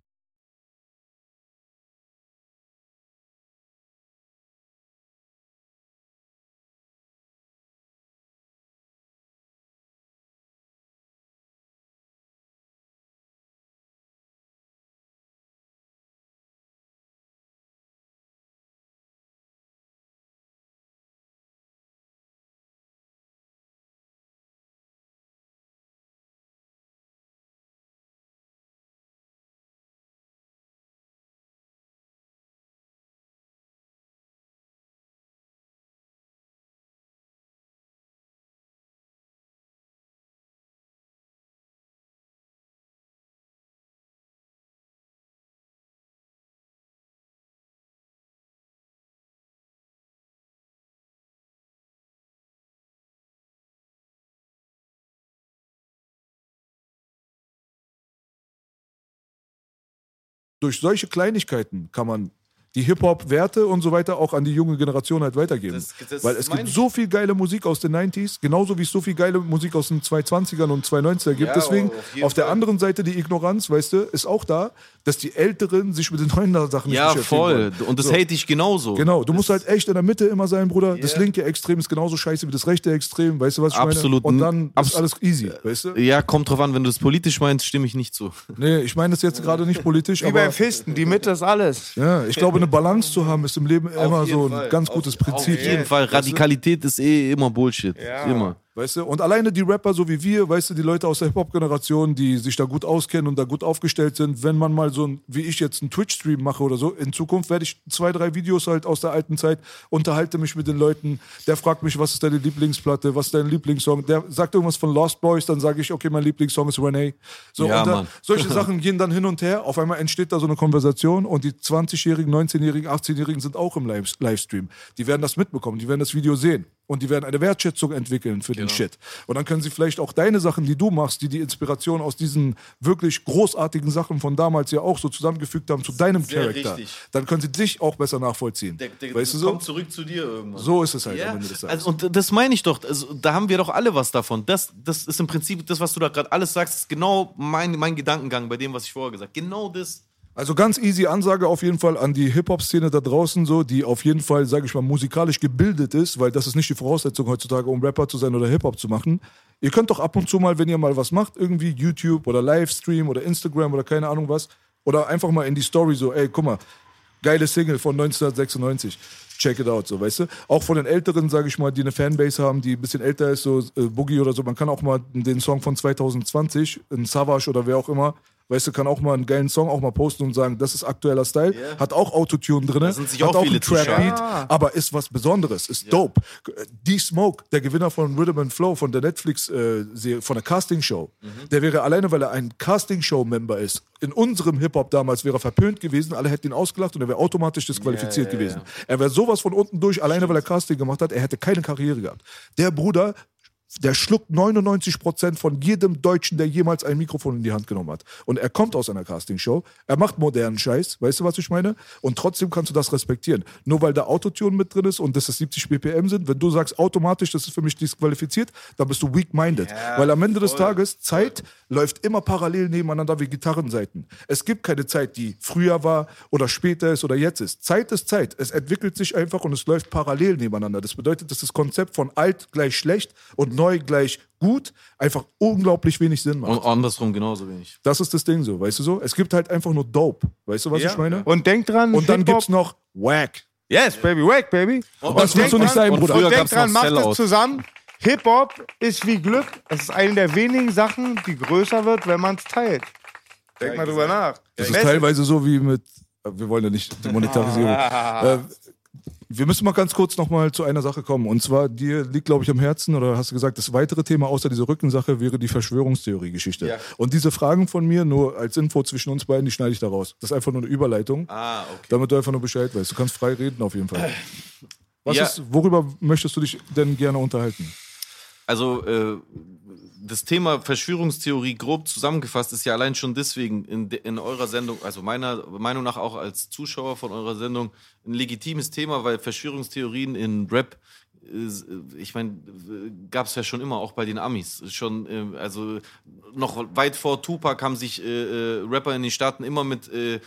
durch solche Kleinigkeiten kann man die Hip-Hop-Werte und so weiter auch an die junge Generation halt weitergeben. Das- das Weil es gibt so viel geile Musik aus den 90s, genauso wie es so viel geile Musik aus den 220ern und 290er gibt. Ja, Deswegen, auf auf der Fall. anderen Seite die Ignoranz, weißt du, ist auch da, dass die Älteren sich mit den neuen Sachen nicht Ja, beschäftigen voll. wollen. Und das So. hate ich genauso. Genau, du musst halt echt in der Mitte immer sein, Bruder. Das Ja. linke Extrem ist genauso scheiße wie das rechte Extrem, weißt du, was ich Absolut. meine? Und dann Abs- ist alles easy, weißt du? Ja, kommt drauf an, wenn du das politisch meinst, stimme ich nicht zu. Nee, ich meine das jetzt gerade nicht politisch, Wie aber beim Fisten, die Mitte ist alles. ja, ich glaube, eine Balance zu haben ist im Leben immer so ein Fall. ganz gutes Auf Prinzip. jeden Fall. Radikalität ist eh immer Bullshit. Ja. Immer. Weißt du? Und alleine die Rapper, so wie wir, weißt du, die Leute aus der Hip-Hop-Generation, die sich da gut auskennen und da gut aufgestellt sind, wenn man mal so ein, wie ich jetzt einen Twitch-Stream mache oder so, in Zukunft werde ich zwei, drei Videos halt aus der alten Zeit, unterhalte mich mit den Leuten, der fragt mich, was ist deine Lieblingsplatte, was ist dein Lieblingssong, der sagt irgendwas von Lost Boys, dann sage ich, okay, mein Lieblingssong ist Renee. So, Ja, und da, <laughs> solche Sachen gehen dann hin und her, auf einmal entsteht da so eine Konversation und die 20-Jährigen, 19-Jährigen, 18-Jährigen sind auch im Live Livestream. Die werden das mitbekommen, die werden das Video sehen. Und die werden eine Wertschätzung entwickeln für Genau. den Shit. Und dann können sie vielleicht auch deine Sachen, die du machst, die die Inspiration aus diesen wirklich großartigen Sachen von damals ja auch so zusammengefügt haben zu deinem Sehr Charakter, richtig. dann können sie dich auch besser nachvollziehen. weißt du so? zurück zu dir irgendwann. So ist es halt, Ja, am Ende des Tages. also, und das meine ich doch. Also, da haben wir doch alle was davon. Das, das ist im Prinzip das, was du da gerade alles sagst, ist genau mein, mein Gedankengang bei dem, was ich vorher gesagt habe. Genau das. Also ganz easy Ansage auf jeden Fall an die Hip-Hop-Szene da draußen, so, die auf jeden Fall, sage ich mal, musikalisch gebildet ist, weil das ist nicht die Voraussetzung heutzutage, um Rapper zu sein oder Hip-Hop zu machen. Ihr könnt doch ab und zu mal, wenn ihr mal was macht, irgendwie YouTube oder Livestream oder Instagram oder keine Ahnung was, oder einfach mal in die Story so, ey, guck mal, geile Single von 1996. Check it out, so, weißt du? Auch von den Älteren, sage ich mal, die eine Fanbase haben, die ein bisschen älter ist, so äh, Boogie oder so. Man kann auch mal den Song von 2020, ein Savage oder wer auch immer, weißt du, kann auch mal einen geilen Song auch mal posten und sagen, das ist aktueller Style, Ja. hat auch Autotune drin, Da sind sich hat auch auch viele einen Trap-Beat, Zuschauer. aber ist was Besonderes, ist dope. D-Smoke, der Gewinner von Rhythm and Flow, von der Netflix-Serie, von der Casting-Show, Mhm. der wäre alleine, weil er ein Casting-Show-Member ist, in unserem Hip-Hop damals wäre er verpönt gewesen, alle hätten ihn ausgelacht und er wäre automatisch disqualifiziert Ja, ja, ja. gewesen. Er wäre sowas von unten durch, alleine weil er Casting gemacht hat, er hätte keine Karriere gehabt. Der Bruder der schluckt 99% von jedem Deutschen, der jemals ein Mikrofon in die Hand genommen hat. Und er kommt aus einer Castingshow, er macht modernen Scheiß, weißt du, was ich meine? Und trotzdem kannst du das respektieren. Nur weil da Autotune mit drin ist und das ist 70 BPM sind, wenn du sagst automatisch, das ist für mich disqualifiziert, dann bist du weak-minded. weil am Ende des Tages, Zeit läuft immer parallel nebeneinander wie Gitarrenseiten. Es gibt keine Zeit, die früher war oder später ist oder jetzt ist. Zeit ist Zeit. Es entwickelt sich einfach und es läuft parallel nebeneinander. Das bedeutet, dass das Konzept von alt gleich schlecht und neu gleich gut einfach unglaublich wenig Sinn macht. Und andersrum genauso wenig. Das ist das Ding so, weißt du so? Es gibt halt einfach nur Dope. Weißt du, was ich meine? Und denk dran, Und dann gibt's noch Wack. Yes, baby, wake, baby. Und das willst du nicht sein, Bruder. Und denk dran, Sellout. es zusammen. Hip-Hop ist wie Glück. Es ist eine der wenigen Sachen, die größer wird, wenn man es teilt. Denk mal drüber nach. Das ist teilweise so wie mit, wir wollen ja nicht die Monetarisierung. <laughs> äh, wir müssen mal ganz kurz noch mal zu einer Sache kommen. Und zwar, dir liegt, glaube ich, am Herzen, oder hast du gesagt, das weitere Thema außer dieser Rückensache wäre die Verschwörungstheorie-Geschichte. Ja. Und diese Fragen von mir, nur als Info zwischen uns beiden, die schneide ich da raus. Das ist einfach nur eine Überleitung, Ah, okay. damit du einfach nur Bescheid weißt. Du kannst frei reden auf jeden Fall. Was Ja. ist, worüber möchtest du dich denn gerne unterhalten? Also äh, das Thema Verschwörungstheorie grob zusammengefasst ist ja allein schon deswegen in, in eurer Sendung, also meiner Meinung nach auch als Zuschauer von eurer Sendung, ein legitimes Thema, weil Verschwörungstheorien in Rap, ich meine, gab es ja schon immer, auch bei den Amis. Schon, äh, also noch weit vor Tupac haben sich äh, äh, Rapper in den Staaten immer mit äh, äh,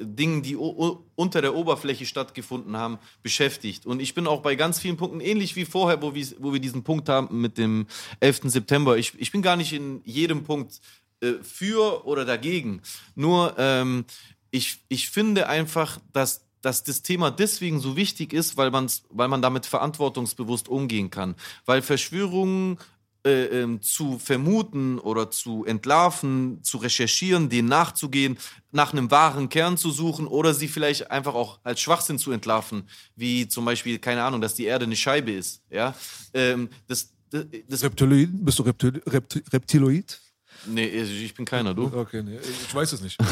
Dingen, die unter der Oberfläche stattgefunden haben, beschäftigt. Und ich bin auch bei ganz vielen Punkten, ähnlich wie vorher, wo wir, wo wir diesen Punkt haben mit dem 11. September. Ich, ich bin gar nicht in jedem Punkt äh, für oder dagegen. Nur ähm, ich, ich finde einfach, dass dass das Thema deswegen so wichtig ist, weil, man's, weil man damit verantwortungsbewusst umgehen kann. Weil Verschwörungen äh, ähm, zu vermuten oder zu entlarven, zu recherchieren, denen nachzugehen, nach einem wahren Kern zu suchen oder sie vielleicht einfach auch als Schwachsinn zu entlarven, wie zum Beispiel, keine Ahnung, dass die Erde eine Scheibe ist. Ja? Ähm, das, das, das, Reptiloid? Bist du Reptil Repti Reptiloid? Nee, ich bin keiner, du. Okay, nee, ich weiß es nicht. <laughs>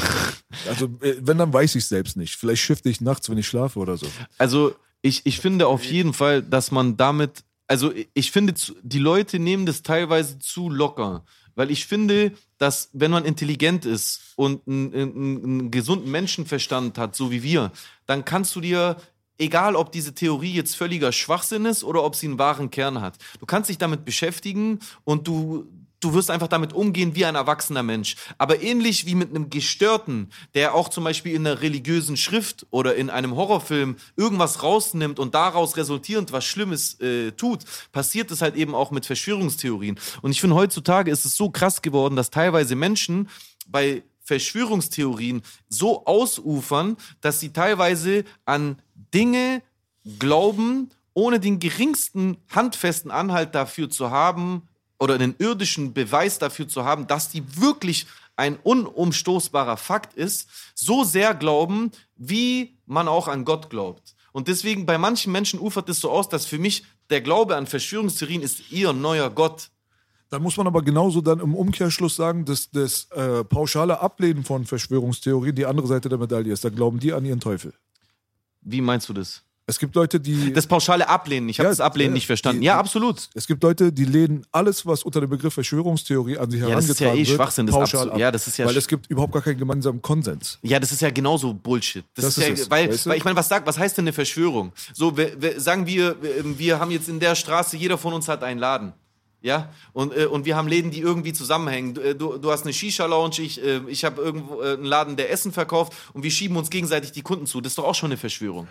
Also, äh, wenn, dann weiß ich es selbst nicht. Vielleicht shifte ich nachts, wenn ich schlafe oder so. Also ich, ich finde auf jeden Fall, dass man damit, also ich finde, die Leute nehmen das teilweise zu locker. Weil ich finde, dass wenn man intelligent ist und einen, einen, einen gesunden Menschenverstand hat, so wie wir, dann kannst du dir egal ob diese Theorie jetzt völliger Schwachsinn ist oder ob sie einen wahren Kern hat. Du kannst dich damit beschäftigen und du, du wirst einfach damit umgehen wie ein erwachsener Mensch. Aber ähnlich wie mit einem Gestörten, der auch zum Beispiel in einer religiösen Schrift oder in einem Horrorfilm irgendwas rausnimmt und daraus resultierend was Schlimmes äh, tut, passiert es halt eben auch mit Verschwörungstheorien. Und ich finde, heutzutage ist es so krass geworden, dass teilweise Menschen bei Verschwörungstheorien so ausufern, dass sie teilweise an Dinge glauben, ohne den geringsten handfesten Anhalt dafür zu haben oder einen irdischen Beweis dafür zu haben, dass die wirklich ein unumstoßbarer Fakt ist, so sehr glauben, wie man auch an Gott glaubt. Und deswegen bei manchen Menschen ufert es so aus, dass für mich der Glaube an Verschwörungstheorien ist ihr neuer Gott. Dann muss man aber genauso dann im Umkehrschluss sagen, dass das äh, pauschale Ablehnen von Verschwörungstheorien die andere Seite der Medaille ist. Da glauben die an ihren Teufel. Wie meinst du das? Es gibt Leute, die. Das pauschale Ablehnen, ich habe Ja, das Ablehnen ja, nicht verstanden. die- ja, absolut. es gibt Leute, die lehnen alles, was unter dem Begriff Verschwörungstheorie an sich Ja, das ist ja herangetragen eh wird, Schwachsinn, das pauschal absolut- ab. ja, das ist ja Weil es gibt überhaupt gar keinen gemeinsamen Konsens. Ja, das ist ja genauso Bullshit. Das, Das ist, ist ja, weil, weißt du? weil ich meine, was sagt, was heißt denn eine Verschwörung? So, wir, wir, sagen wir, wir, wir haben jetzt in der Straße, jeder von uns hat einen Laden. Ja, und, äh, und wir haben Läden, die irgendwie zusammenhängen. Du, äh, du, du hast eine Shisha-Lounge, ich, äh, ich habe irgendwo äh, einen Laden, der Essen verkauft und wir schieben uns gegenseitig die Kunden zu. Das ist doch auch schon eine Verschwörung.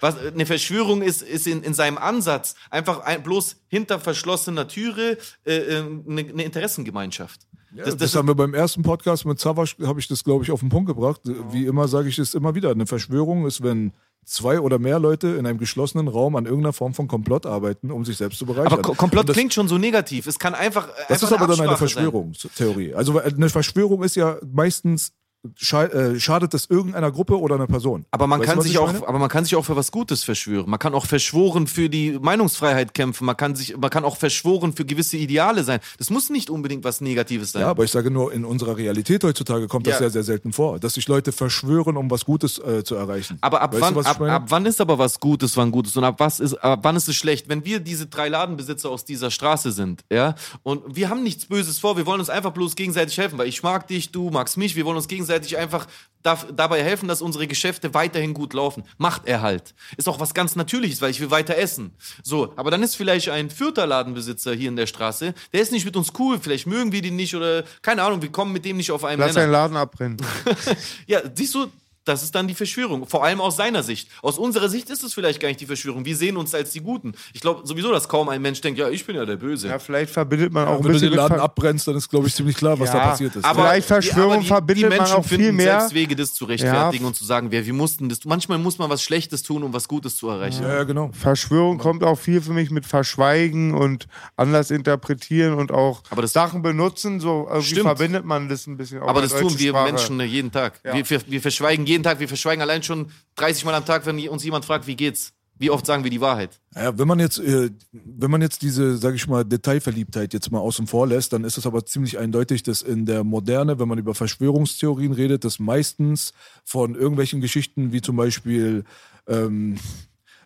Was, eine Verschwörung ist, ist in, in seinem Ansatz einfach ein, bloß hinter verschlossener Türe äh, äh, eine, eine Interessengemeinschaft. Das, das, haben wir beim ersten Podcast mit Savas, habe ich das, glaube ich, auf den Punkt gebracht. Wie immer sage ich es immer wieder. Eine Verschwörung ist, wenn zwei oder mehr Leute in einem geschlossenen Raum an irgendeiner Form von Komplott arbeiten, um sich selbst zu bereichern. aber Ko- Komplott das, klingt schon so negativ. Es kann einfach. Das einfach ist aber dann eine Absprache sein. Verschwörungstheorie. Also eine Verschwörung ist ja meistens schadet es irgendeiner Gruppe oder einer Person. Aber man Weißt kann du, sich ich auch, meine? aber man kann sich auch für was Gutes verschwören. Man kann auch verschworen für die Meinungsfreiheit kämpfen. Man kann sich, man kann auch verschworen für gewisse Ideale sein. Das muss nicht unbedingt was Negatives sein. Ja, aber ich sage nur, in unserer Realität heutzutage kommt das Ja. sehr, sehr selten vor, dass sich Leute verschwören, um was Gutes äh, zu erreichen. Aber ab weißt wann, du, ab, ab wann ist aber was Gutes, wann Gutes und ab was ist, ab wann ist es schlecht? Wenn wir diese drei Ladenbesitzer aus dieser Straße sind, ja, und wir haben nichts Böses vor, wir wollen uns einfach bloß gegenseitig helfen, weil ich mag dich, du magst mich, wir wollen uns gegenseitig einfach darf, dabei helfen, dass unsere Geschäfte weiterhin gut laufen. Macht er halt. Ist auch was ganz Natürliches, weil ich will weiter essen. So, aber dann ist vielleicht ein vierter Ladenbesitzer hier in der Straße, der ist nicht mit uns cool, vielleicht mögen wir den nicht oder keine Ahnung, wir kommen mit dem nicht auf einen Lass Nenner. deinen Laden abbrennen. <laughs> Ja, siehst du, das ist dann die Verschwörung. Vor allem aus seiner Sicht. Aus unserer Sicht ist es vielleicht gar nicht die Verschwörung. Wir sehen uns als die Guten. Ich glaube sowieso, dass kaum ein Mensch denkt, ja, ich bin ja der Böse. Ja, vielleicht verbindet man auch ein Wenn du bisschen den Laden mit Ver- abbrennst, dann ist, glaube ich, ziemlich klar, was Ja, da passiert ist. aber- Vielleicht Verschwörung aber die, verbindet die man Menschen auch viel finden mehr. selbst Wege, das zu rechtfertigen und zu sagen, wir, wir mussten das. Manchmal muss man was Schlechtes tun, um was Gutes zu erreichen. ja, ja, genau. Verschwörung kommt auch viel für mich mit Verschweigen und anders interpretieren und auch Aber das- Sachen benutzen. So irgendwie Stimmt. verbindet man das ein bisschen. Auch Aber das tun wir Sprache. Menschen jeden Tag. Wir, wir, wir verschweigen jeden Tag, wir verschweigen allein schon 30 Mal am Tag, wenn uns jemand fragt, wie geht's. Wie oft sagen wir die Wahrheit? Ja, wenn man jetzt, äh, wenn man jetzt diese, sage ich mal, Detailverliebtheit jetzt mal außen vor lässt, dann ist es aber ziemlich eindeutig, dass in der Moderne, wenn man über Verschwörungstheorien redet, dass meistens von irgendwelchen Geschichten wie zum Beispiel ähm,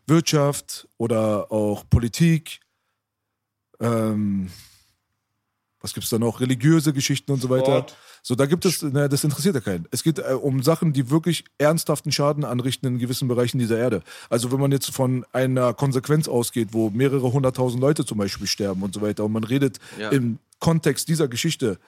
Wirtschaft oder auch Politik, ähm, was gibt's da noch, religiöse Geschichten und so weiter. Sport. So, da gibt es, ne, das interessiert ja keinen. Es geht äh, um Sachen, die wirklich ernsthaften Schaden anrichten in gewissen Bereichen dieser Erde. Also wenn man jetzt von einer Konsequenz ausgeht, wo mehrere hunderttausend Leute zum Beispiel sterben und so weiter, und man redet Ja. im Kontext dieser Geschichte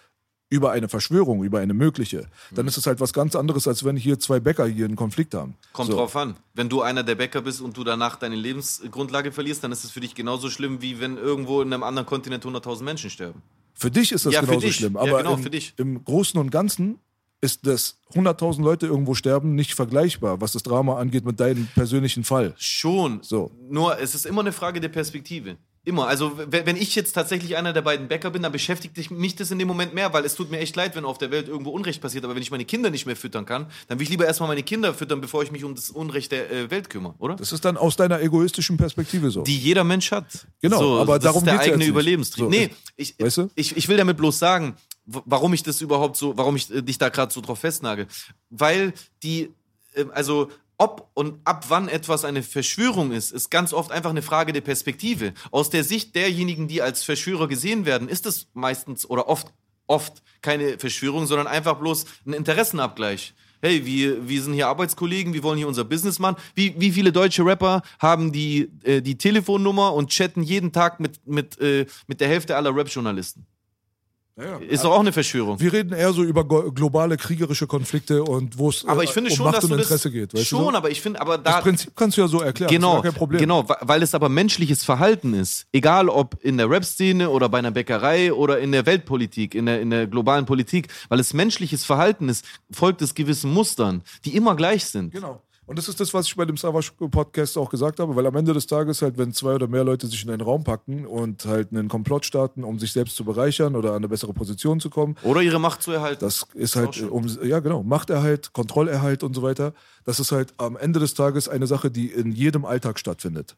über eine Verschwörung, über eine mögliche, dann ist es halt was ganz anderes, als wenn hier zwei Bäcker hier einen Konflikt haben. Kommt so. drauf an. Wenn du einer der Bäcker bist und du danach deine Lebensgrundlage verlierst, dann ist es für dich genauso schlimm, wie wenn irgendwo in einem anderen Kontinent 100.000 Menschen sterben. Für dich ist das Ja, genauso schlimm, Ja, aber genau, im, für dich. im Großen und Ganzen ist das 100.000 Leute irgendwo sterben nicht vergleichbar, was das Drama angeht mit deinem persönlichen Fall. Schon. So. Nur, es ist immer eine Frage der Perspektive. Immer. Also, wenn ich jetzt tatsächlich einer der beiden Bäcker bin, dann beschäftigt mich das in dem Moment mehr, weil es tut mir echt leid, wenn auf der Welt irgendwo Unrecht passiert. Aber wenn ich meine Kinder nicht mehr füttern kann, dann will ich lieber erstmal meine Kinder füttern, bevor ich mich um das Unrecht der äh, Welt kümmere, oder? Das ist dann aus deiner egoistischen Perspektive so. die jeder Mensch hat. Genau, so, aber das darum ist der ja eigene. Überlebenstrieb. So, nee, ich, weißt du? ich, ich will damit bloß sagen, warum ich das überhaupt so, warum ich äh, dich da gerade so drauf festnagel. Weil die, ähm, also ob und ab wann etwas eine Verschwörung ist, ist ganz oft einfach eine Frage der Perspektive. Aus der Sicht derjenigen, die als Verschwörer gesehen werden, ist es meistens oder oft oft keine Verschwörung, sondern einfach bloß ein Interessenabgleich. Hey, wir, wir sind hier Arbeitskollegen, wir wollen hier unser Business machen. Wie, wie viele deutsche Rapper haben die, äh, die Telefonnummer und chatten jeden Tag mit, mit, äh, mit der Hälfte aller Rap-Journalisten? Ja. Ist doch auch eine Verschwörung. Wir reden eher so über globale kriegerische Konflikte und wo es Aber äh, ich finde um schon, Macht dass und Interesse das geht. Weißt schon, du so? aber ich finde, aber da Das Prinzip kannst du ja so erklären. Genau, kein Problem. genau, weil es aber menschliches Verhalten ist. Egal ob in der Rap-Szene oder bei einer Bäckerei oder in der Weltpolitik, in der, in der globalen Politik, weil es menschliches Verhalten ist, folgt es gewissen Mustern, die immer gleich sind. Genau. Und das ist das, was ich bei dem Savage Podcast auch gesagt habe, weil am Ende des Tages halt, wenn zwei oder mehr Leute sich in einen Raum packen und halt einen Komplott starten, um sich selbst zu bereichern oder an eine bessere Position zu kommen, Oder ihre Macht zu erhalten. das ist halt, um, ja genau, Machterhalt, Kontrollerhalt und so weiter. Das ist halt am Ende des Tages eine Sache, die in jedem Alltag stattfindet.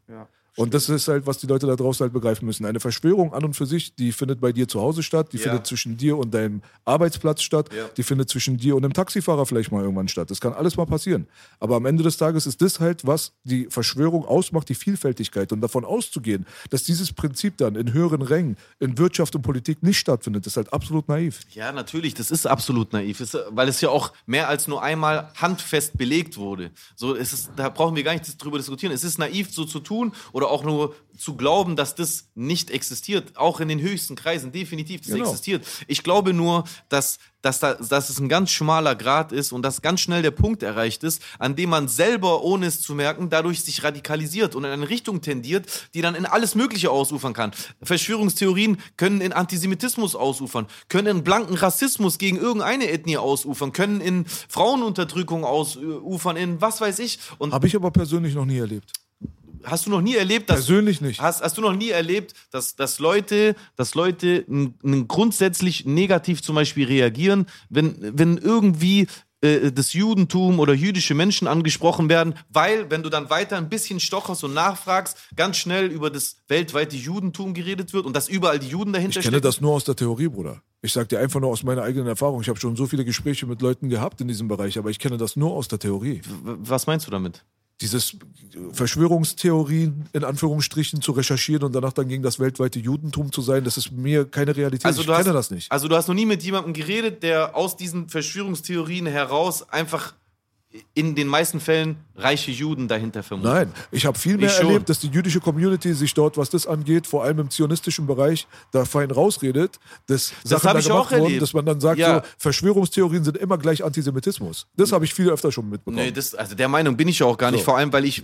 Und das ist halt, was die Leute da draußen halt begreifen müssen. Eine Verschwörung an und für sich, die findet bei dir zu Hause statt, die Ja. findet zwischen dir und deinem Arbeitsplatz statt, Ja. die findet zwischen dir und einem Taxifahrer vielleicht mal irgendwann statt. Das kann alles mal passieren. Aber am Ende des Tages ist das halt, was die Verschwörung ausmacht, die Vielfältigkeit. Und davon auszugehen, dass dieses Prinzip dann in höheren Rängen, in Wirtschaft und Politik nicht stattfindet, ist halt absolut naiv. Ja, natürlich, das ist absolut naiv, es, weil es ja auch mehr als nur einmal handfest belegt wurde. So, es ist, da brauchen wir gar nicht drüber diskutieren. Es ist naiv, so zu tun oder auch nur zu glauben, dass das nicht existiert. Auch in den höchsten Kreisen, definitiv, das Genau. existiert. Ich glaube nur, dass, dass, da, dass es ein ganz schmaler Grad ist und dass ganz schnell der Punkt erreicht ist, an dem man selber, ohne es zu merken, dadurch sich radikalisiert und in eine Richtung tendiert, die dann in alles Mögliche ausufern kann. Verschwörungstheorien können in Antisemitismus ausufern, können in blanken Rassismus gegen irgendeine Ethnie ausufern, können in Frauenunterdrückung ausufern, in was weiß ich. Habe ich aber persönlich noch nie erlebt. Hast du noch nie erlebt, dass Persönlich nicht. Hast, hast du noch nie erlebt, dass, dass Leute, dass Leute n, n grundsätzlich negativ zum Beispiel reagieren, wenn, wenn irgendwie äh, das Judentum oder jüdische Menschen angesprochen werden, weil, wenn du dann weiter ein bisschen stocherst und nachfragst, ganz schnell über das weltweite Judentum geredet wird und dass überall die Juden dahinter Ich kenne stecken. das nur aus der Theorie, Bruder. Ich sag dir einfach nur aus meiner eigenen Erfahrung. Ich habe schon so viele Gespräche mit Leuten gehabt in diesem Bereich, aber ich kenne das nur aus der Theorie. W- Was meinst du damit? Dieses Verschwörungstheorien in Anführungsstrichen zu recherchieren und danach dann gegen das weltweite Judentum zu sein, das ist mir keine Realität. Also ich du hast, kenne das nicht. Also du hast noch nie mit jemandem geredet, der aus diesen Verschwörungstheorien heraus einfach in den meisten Fällen reiche Juden dahinter vermutet. Nein, ich habe viel mehr Ich schon. erlebt, dass die jüdische Community sich dort, was das angeht, vor allem im zionistischen Bereich, da fein rausredet, dass Sachen hab da gemacht auch wurden, erlebt. dass man dann sagt, Ja. so, Verschwörungstheorien sind immer gleich Antisemitismus. Das habe ich viel öfter schon mitbekommen. Nee, das, also der Meinung bin ich ja auch gar nicht, So. vor allem, weil ich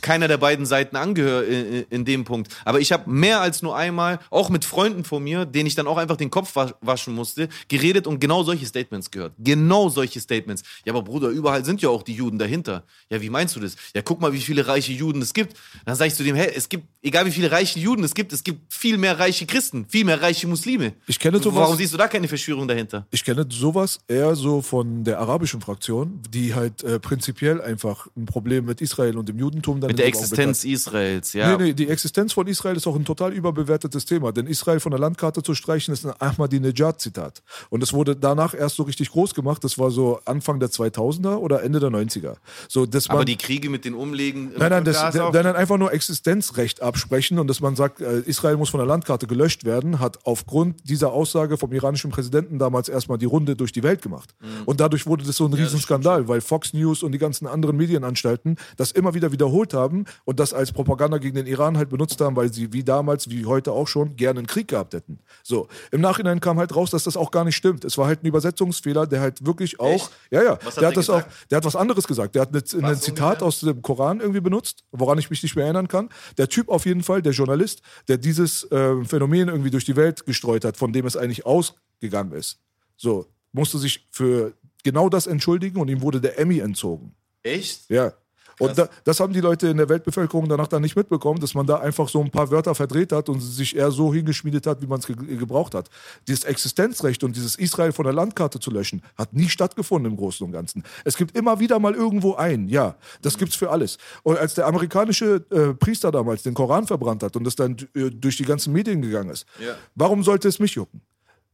keiner der beiden Seiten angehöre in, in dem Punkt. Aber ich habe mehr als nur einmal, auch mit Freunden von mir, denen ich dann auch einfach den Kopf wa- waschen musste, geredet und genau solche Statements gehört. Genau solche Statements. Ja, aber Bruder, überall sind ja auch die Juden dahinter. Ja, wie meinst du das? Ja, guck mal, wie viele reiche Juden es gibt. Dann sag ich zu dem, hey, es gibt, egal wie viele reiche Juden es gibt, es gibt viel mehr reiche Christen, viel mehr reiche Muslime. Ich kenne sowas- Warum siehst du da keine Verschwörung dahinter? Ich kenne sowas eher so von der arabischen Fraktion, die halt äh, prinzipiell einfach ein Problem mit Israel und dem Judentum dann Mit der. Existenz Israels, ja. Nee, nee, die Existenz von Israel ist auch ein total überbewertetes Thema. Denn Israel von der Landkarte zu streichen, ist ein Ahmadinejad-Zitat. Und es wurde danach erst so richtig groß gemacht. Das war so Anfang der 2000er oder Ende der 90er. So, dass man, Aber die Kriege mit den Umlegen. Nein, nein, das, da auch- nein, nein, einfach nur Existenzrecht absprechen und dass man sagt, äh, Israel muss von der Landkarte gelöscht werden, hat aufgrund dieser Aussage vom iranischen Präsidenten damals erstmal die Runde durch die Welt gemacht. Und dadurch wurde das so ein Riesenskandal, weil Fox News und die ganzen anderen Medienanstalten das immer wieder wiederholt haben und das als Propaganda gegen den Iran halt benutzt haben, weil sie wie damals, wie heute auch schon, gerne einen Krieg gehabt hätten. So, im Nachhinein kam halt raus, dass das auch gar nicht stimmt. Es war halt ein Übersetzungsfehler, der halt wirklich auch, Echt? ja, ja, Was hat der der hat das auch, gesagt? Der hat was anderes gesagt. Der hat ein Zitat aus dem Koran irgendwie benutzt, woran ich mich nicht mehr erinnern kann. Der Typ auf jeden Fall, der Journalist, der dieses äh, Phänomen irgendwie durch die Welt gestreut hat, von dem es eigentlich ausgegangen ist. So, musste sich für genau das entschuldigen und ihm wurde der Emmy entzogen. Echt? Ja. Und da, das haben die Leute in der Weltbevölkerung danach dann nicht mitbekommen, dass man da einfach so ein paar Wörter verdreht hat und sich eher so hingeschmiedet hat, wie man es ge gebraucht hat. Dieses Existenzrecht und dieses Israel von der Landkarte zu löschen, hat nie stattgefunden im Großen und Ganzen. Es gibt immer wieder mal irgendwo ein, ja, das gibt's für alles. Und als der amerikanische äh, Priester damals den Koran verbrannt hat und das dann äh, durch die ganzen Medien gegangen ist, Ja. warum sollte es mich jucken?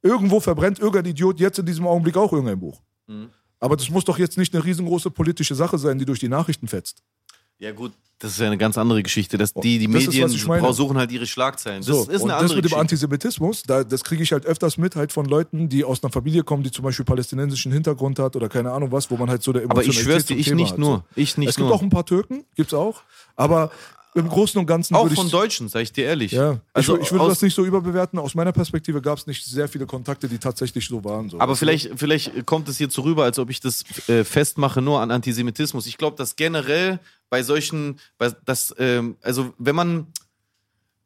Irgendwo verbrennt irgendein Idiot jetzt in diesem Augenblick auch irgendein Buch. Aber das muss doch jetzt nicht eine riesengroße politische Sache sein, die durch die Nachrichten fetzt. Ja, gut, das ist ja eine ganz andere Geschichte. Dass die, die Das ist, Medien brau- suchen halt ihre Schlagzeilen. So, das ist und eine das andere mit dem Geschichte. Antisemitismus, da, das kriege ich halt öfters mit, halt von Leuten, die aus einer Familie kommen, die zum Beispiel palästinensischen Hintergrund hat oder keine Ahnung was, wo man halt so der Aber ich Emotionalität schwör's dir, ich Thema nicht hat, nur. So. Ich nicht es gibt nur. auch ein paar Türken, gibt's auch, aber im Großen und Ganzen Auch von Deutschen, sag ich dir ehrlich. Ja, Also ich, ich würde das nicht so überbewerten. Aus meiner Perspektive gab es nicht sehr viele Kontakte, die tatsächlich so waren. So. Aber vielleicht, vielleicht kommt es hier so rüber, als ob ich das äh, festmache nur an Antisemitismus. Ich glaube, dass generell bei solchen, bei, das, ähm, also wenn man,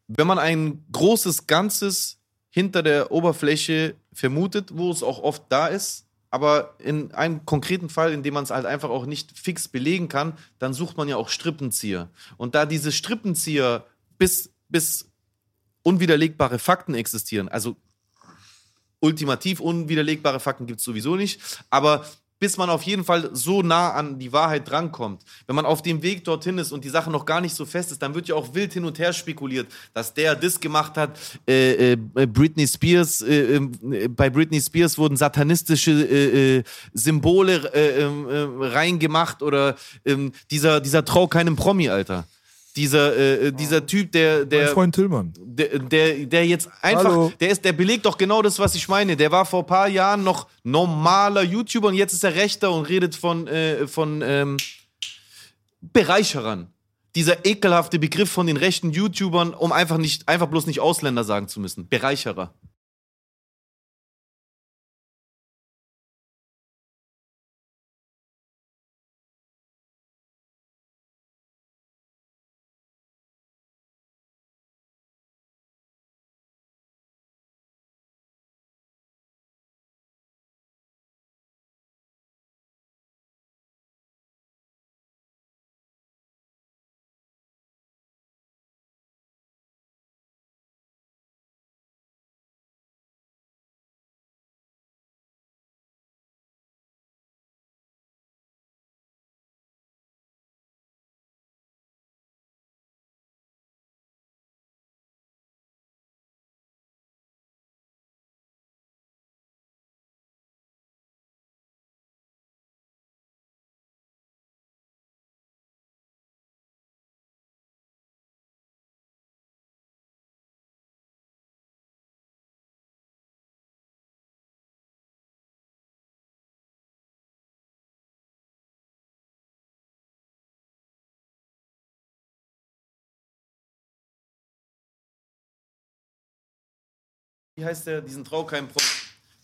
wenn man ein großes Ganzes hinter der Oberfläche vermutet, wo es auch oft da ist, aber in einem konkreten Fall, in dem man es halt einfach auch nicht fix belegen kann, dann sucht man ja auch Strippenzieher. Und da diese Strippenzieher bis, bis unwiderlegbare Fakten existieren, also ultimativ unwiderlegbare Fakten gibt es sowieso nicht. Aber bis man auf jeden Fall so nah an die Wahrheit drankommt, wenn man auf dem Weg dorthin ist und die Sache noch gar nicht so fest ist, dann wird ja auch wild hin und her spekuliert, dass der das gemacht hat. Äh, äh, Britney Spears, äh, äh, bei Britney Spears wurden satanistische äh, äh, Symbole äh, äh, reingemacht oder ähm, dieser, dieser Trau keinem Promi, Alter. Dieser, äh, dieser Typ, der, mein der, Freund Tillmann. der, der, der jetzt einfach, Hallo. der ist, der belegt doch genau das, was ich meine. Der war vor ein paar Jahren noch normaler YouTuber und jetzt ist er Rechter und redet von, äh, von ähm, Bereicherern. Dieser ekelhafte Begriff von den rechten YouTubern, um einfach nicht, einfach bloß nicht Ausländer sagen zu müssen. Bereicherer. Wie heißt der, diesen Traukeim-Promi?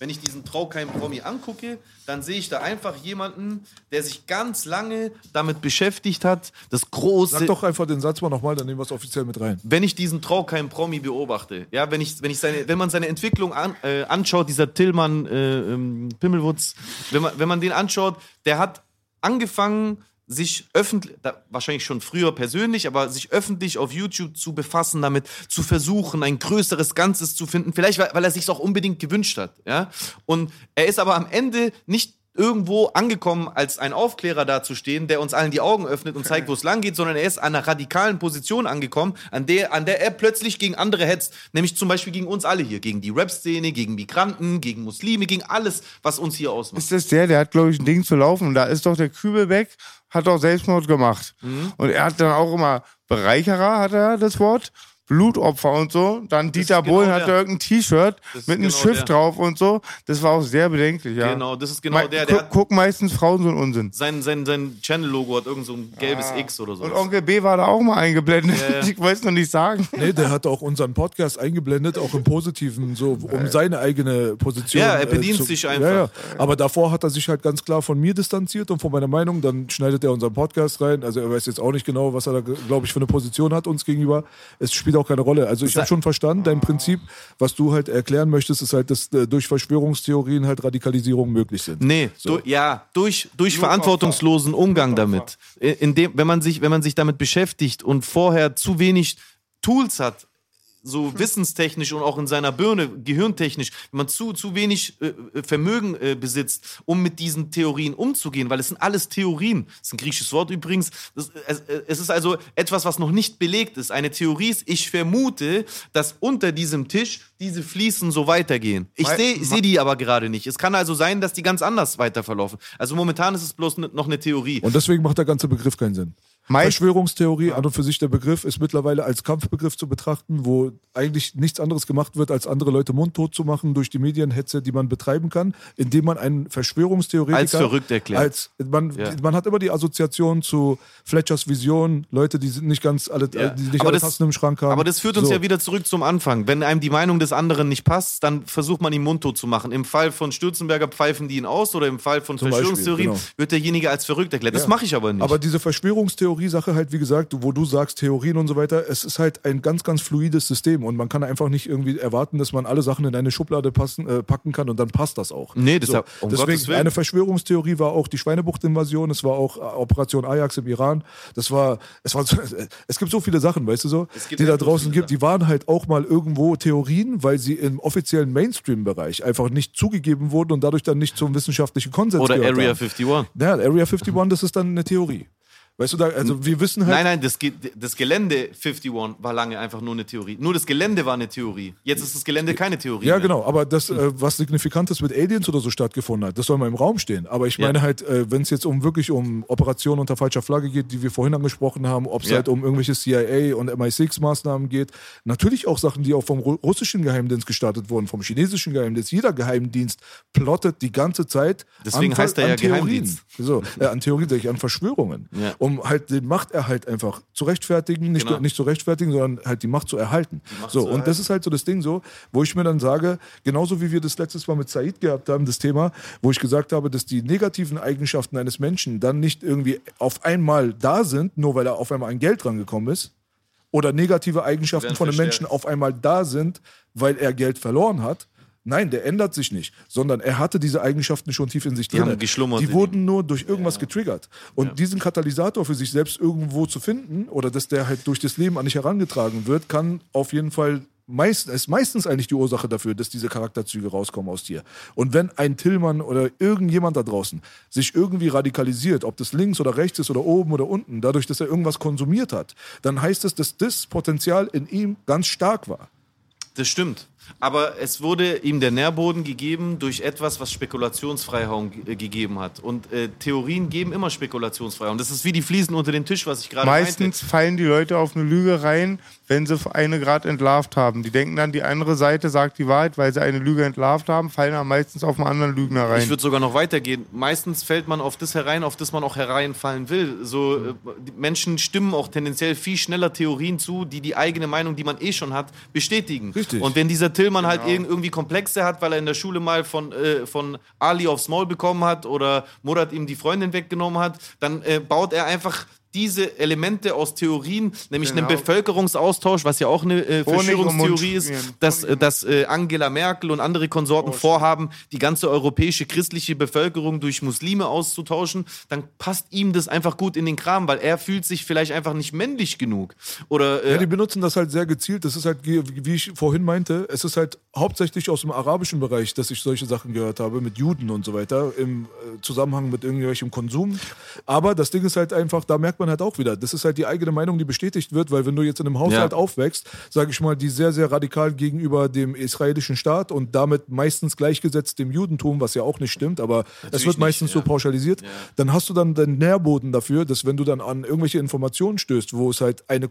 Wenn ich diesen Traukeim-Promi angucke, dann sehe ich da einfach jemanden, der sich ganz lange damit beschäftigt hat, das große. Sag doch einfach den Satz mal nochmal, dann nehmen wir es offiziell mit rein. wenn ich diesen Traukeim-Promi beobachte, ja, wenn ich, wenn ich seine, wenn man seine Entwicklung an, äh, anschaut, dieser Tillmann äh, ähm, Pimmelwutz, wenn man, wenn man den anschaut, der hat angefangen, sich öffentlich, wahrscheinlich schon früher persönlich, aber sich öffentlich auf YouTube zu befassen, damit zu versuchen, ein größeres Ganzes zu finden. Vielleicht, weil, weil er sich auch unbedingt gewünscht hat, ja. Und er ist aber am Ende nicht irgendwo angekommen, als ein Aufklärer dazustehen, der uns allen die Augen öffnet und zeigt, wo es <laughs> lang geht, sondern er ist an einer radikalen Position angekommen, an der, an der er plötzlich gegen andere hetzt, nämlich zum Beispiel gegen uns alle hier, gegen die Rap-Szene, gegen Migranten, gegen Muslime, gegen alles, was uns hier ausmacht. Ist das der, der hat, glaube ich, ein Ding zu laufen. Da ist doch der Kübelbeck, hat doch Selbstmord gemacht. Mhm. Und er hat dann auch immer Bereicherer, hat er das Wort. Blutopfer und so. Dann Dieter genau Bohlen der. hatte irgendein T-Shirt mit einem genau Schiff der. drauf und so. Das war auch sehr bedenklich, ja. Genau, das ist genau Me- der, der guck meistens Frauen so einen Unsinn. sein, sein, sein Channel-Logo hat irgend so ein gelbes X oder so. Ah. Und Onkel B war da auch mal eingeblendet. Ja, ja. <laughs> Ich weiß noch nicht sagen. Nee, der hat auch unseren Podcast eingeblendet, auch im Positiven, so um seine eigene Position. Ja, er bedient zu- sich einfach. Ja, ja. Aber davor hat er sich halt ganz klar von mir distanziert und von meiner Meinung. Dann schneidet er unseren Podcast rein. Also er weiß jetzt auch nicht genau, was er da, glaube ich, für eine Position hat uns gegenüber. Es spielt auch keine Rolle. Also ich habe schon verstanden, dein Prinzip, was du halt erklären möchtest, ist halt, dass äh, durch Verschwörungstheorien halt Radikalisierungen möglich sind. Nee, So. du, ja, durch, durch verantwortungslosen Umgang damit. In in dem, wenn, man sich, wenn man sich damit beschäftigt und vorher zu wenig Tools hat, so wissenstechnisch und auch in seiner Birne, gehirntechnisch, wenn man zu, zu wenig äh, äh, Vermögen äh, besitzt, um mit diesen Theorien umzugehen, weil es sind alles Theorien. Das ist ein griechisches Wort übrigens. Das, es, es ist also etwas, was noch nicht belegt ist. Eine Theorie ist, ich vermute, dass unter diesem Tisch diese Fliesen so weitergehen. Ich sehe seh die aber gerade nicht. Es kann also sein, dass die ganz anders weiter verlaufen. Also momentan ist es bloß ne- noch eine Theorie. Und deswegen macht der ganze Begriff keinen Sinn. Meist- Verschwörungstheorie an und für sich der Begriff ist mittlerweile als Kampfbegriff zu betrachten, wo eigentlich nichts anderes gemacht wird, als andere Leute mundtot zu machen durch die Medienhetze, die man betreiben kann, indem man einen Verschwörungstheoretiker Als verrückt erklärt. Als, man, Ja. man hat immer die Assoziation zu Fletchers Vision, Leute, die sind nicht ganz alle, Ja. die nicht Aber alle das- Tassen im Schrank haben. Aber das führt uns So. ja wieder zurück zum Anfang. Wenn einem die Meinung des anderen nicht passt, dann versucht man ihn mundtot zu machen. Im Fall von Stürzenberger pfeifen die ihn aus oder im Fall von Verschwörungstheorien genau. wird derjenige als verrückt erklärt. Das mache ich aber nicht. Aber diese Verschwörungstheorie-Sache halt, wie gesagt, wo du sagst Theorien und so weiter, es ist halt ein ganz, ganz fluides System und man kann einfach nicht irgendwie erwarten, dass man alle Sachen in eine Schublade passen, äh, packen kann und dann passt das auch. Nee, deshalb- um Gottes deswegen, Willen. eine Verschwörungstheorie war auch die Schweinebucht-Invasion, es war auch äh, Operation Ajax im Iran, das war, es war, so, <laughs> es gibt so viele Sachen, weißt du so, die da so draußen gibt, die waren halt auch mal irgendwo Theorien, weil sie im offiziellen Mainstream-Bereich einfach nicht zugegeben wurden und dadurch dann nicht zum wissenschaftlichen Konsens oder Area haben. 51. Ja, Area 51, das ist dann eine Theorie. Weißt du, da, also wir wissen halt. Nein, nein, das, Ge- das Gelände 51 war lange einfach nur eine Theorie. Nur das Gelände war eine Theorie. Jetzt ist das Gelände keine Theorie. Ja, mehr. genau, aber das, äh, was Signifikantes mit Aliens oder so stattgefunden hat, das soll mal im Raum stehen. Aber ich Ja. meine halt, äh, wenn es jetzt um wirklich um Operationen unter falscher Flagge geht, die wir vorhin angesprochen haben, ob es Ja. halt um irgendwelche CIA und MI6-Maßnahmen geht, natürlich auch Sachen, die auch vom Ru- russischen Geheimdienst gestartet wurden, vom chinesischen Geheimdienst. Jeder Geheimdienst plottet die ganze Zeit Deswegen an, heißt er an ja Theorien. Geheimdienst. So, äh, an Theorien, an Verschwörungen. Ja. Um halt den Machterhalt einfach zu rechtfertigen, nicht, Genau. nicht zu rechtfertigen, sondern halt die Macht zu erhalten. Macht so, zu und erhalten. das ist halt so das Ding so, wo ich mir dann sage, genauso wie wir das letztes Mal mit Said gehabt haben, das Thema, wo ich gesagt habe, dass die negativen Eigenschaften eines Menschen dann nicht irgendwie auf einmal da sind, nur weil er auf einmal an Geld rangekommen ist, oder negative Eigenschaften von einem. Menschen auf einmal da sind, weil er Geld verloren hat. Nein, der ändert sich nicht, sondern er hatte diese Eigenschaften schon tief in sich drin. haben geschlummert Die wurden nur durch irgendwas getriggert. Und diesen Katalysator für sich selbst irgendwo zu finden oder dass der halt durch das Leben an dich herangetragen wird, kann auf jeden Fall meist, ist meistens eigentlich die Ursache dafür, dass diese Charakterzüge rauskommen aus dir. Und wenn ein Tillmann oder irgendjemand da draußen sich irgendwie radikalisiert, ob das links oder rechts ist oder oben oder unten, dadurch, dass er irgendwas konsumiert hat, dann heißt es, dass das Potenzial in ihm ganz stark war. Das stimmt. Aber es wurde ihm der Nährboden gegeben durch etwas, was Spekulationsfreiheit ge- gegeben hat. Und äh, Theorien geben immer Spekulationsfreiheit. Und das ist wie die Fliesen unter den Tisch, was ich gerade meinte. Meistens fallen die Leute auf eine Lüge rein, wenn sie eine gerade entlarvt haben. Die denken dann, die andere Seite sagt die Wahrheit, weil sie eine Lüge entlarvt haben, fallen dann meistens auf einen anderen Lügner rein. Ich würde sogar noch weitergehen. Meistens fällt man auf das herein, auf das man auch hereinfallen will. So, äh, die Menschen stimmen auch tendenziell viel schneller Theorien zu, die die eigene Meinung, die man eh schon hat, bestätigen. Richtig. Und wenn dieser Tillmann halt irg- irgendwie Komplexe hat, weil er in der Schule mal von, äh, von Ali aufs Maul bekommen hat oder Murat ihm die Freundin weggenommen hat, dann äh, baut er einfach diese Elemente aus Theorien, nämlich einen Genau. Bevölkerungsaustausch, was ja auch eine äh, Verschwörungstheorie ist, dass, äh, dass äh, Angela Merkel und andere Konsorten vorhaben, die ganze europäische christliche Bevölkerung durch Muslime auszutauschen, dann passt ihm das einfach gut in den Kram, weil er fühlt sich vielleicht einfach nicht männlich genug. Oder äh, Ja, die benutzen das halt sehr gezielt. Das ist halt, wie wie ich vorhin meinte, es ist halt hauptsächlich aus dem arabischen Bereich, dass ich solche Sachen gehört habe, mit Juden und so weiter, im äh, Zusammenhang mit irgendwelchem Konsum. Aber das Ding ist halt einfach, da merkt man halt auch wieder, das ist halt die eigene Meinung, die bestätigt wird, weil wenn du jetzt in einem Haushalt Ja. aufwächst, sage ich mal, die sehr, sehr radikal gegenüber dem israelischen Staat und damit meistens gleichgesetzt dem Judentum, was ja auch nicht stimmt, aber es wird nicht, meistens so ja. pauschalisiert, dann hast du dann den Nährboden dafür, dass wenn du dann an irgendwelche Informationen stößt, wo es halt eine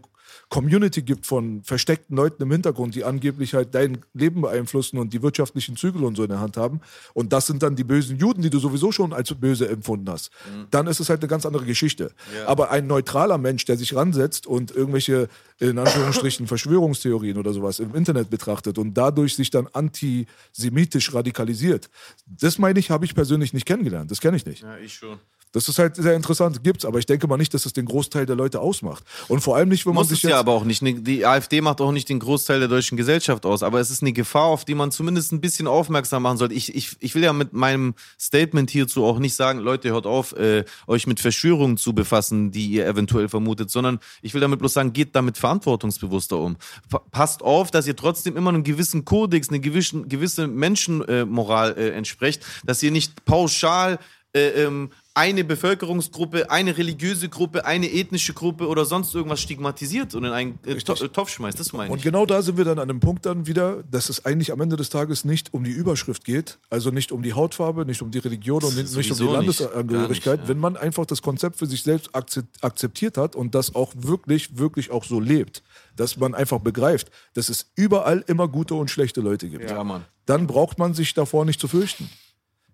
Community gibt von versteckten Leuten im Hintergrund, die angeblich halt dein Leben beeinflussen und die wirtschaftlichen Zügel und so in der Hand haben, und das sind dann die bösen Juden, die du sowieso schon als böse empfunden hast, dann ist es halt eine ganz andere Geschichte. Aber ein neutraler Mensch, der sich ransetzt und irgendwelche, in Anführungsstrichen, Verschwörungstheorien oder sowas im Internet betrachtet und dadurch sich dann antisemitisch radikalisiert, das meine ich, habe ich persönlich nicht kennengelernt. Das kenne ich nicht. ja, ich schon. Das ist halt sehr interessant, gibt's, aber ich denke mal nicht, dass es den Großteil der Leute ausmacht. Und vor allem nicht, wenn man Muss sich jetzt ja aber auch nicht. Ne, Die AfD macht auch nicht den Großteil der deutschen Gesellschaft aus. Aber es ist eine Gefahr, auf die man zumindest ein bisschen aufmerksam machen sollte. Ich, ich, ich will ja mit meinem Statement hierzu auch nicht sagen, Leute, hört auf, äh, euch mit Verschwörungen zu befassen, die ihr eventuell vermutet, sondern ich will damit bloß sagen, geht damit verantwortungsbewusster um. Pa- Passt auf, dass ihr trotzdem immer einen gewissen Kodex, eine gewissen, gewisse Menschenmoral äh, entsprecht, dass ihr nicht pauschal äh, ähm, eine Bevölkerungsgruppe, eine religiöse Gruppe, eine ethnische Gruppe oder sonst irgendwas stigmatisiert und in einen äh, äh, Topf schmeißt. Das meine Und ich. genau da sind wir dann an dem Punkt dann wieder, dass es eigentlich am Ende des Tages nicht um die Überschrift geht, also nicht um die Hautfarbe, nicht um die Religion und nicht, nicht um die. Landesangehörigkeit. Nicht, ja. Wenn man einfach das Konzept für sich selbst akze- akzeptiert hat und das auch wirklich, wirklich auch so lebt, dass man einfach begreift, dass es überall immer gute und schlechte Leute gibt, Ja, Mann. dann braucht man sich davor nicht zu fürchten.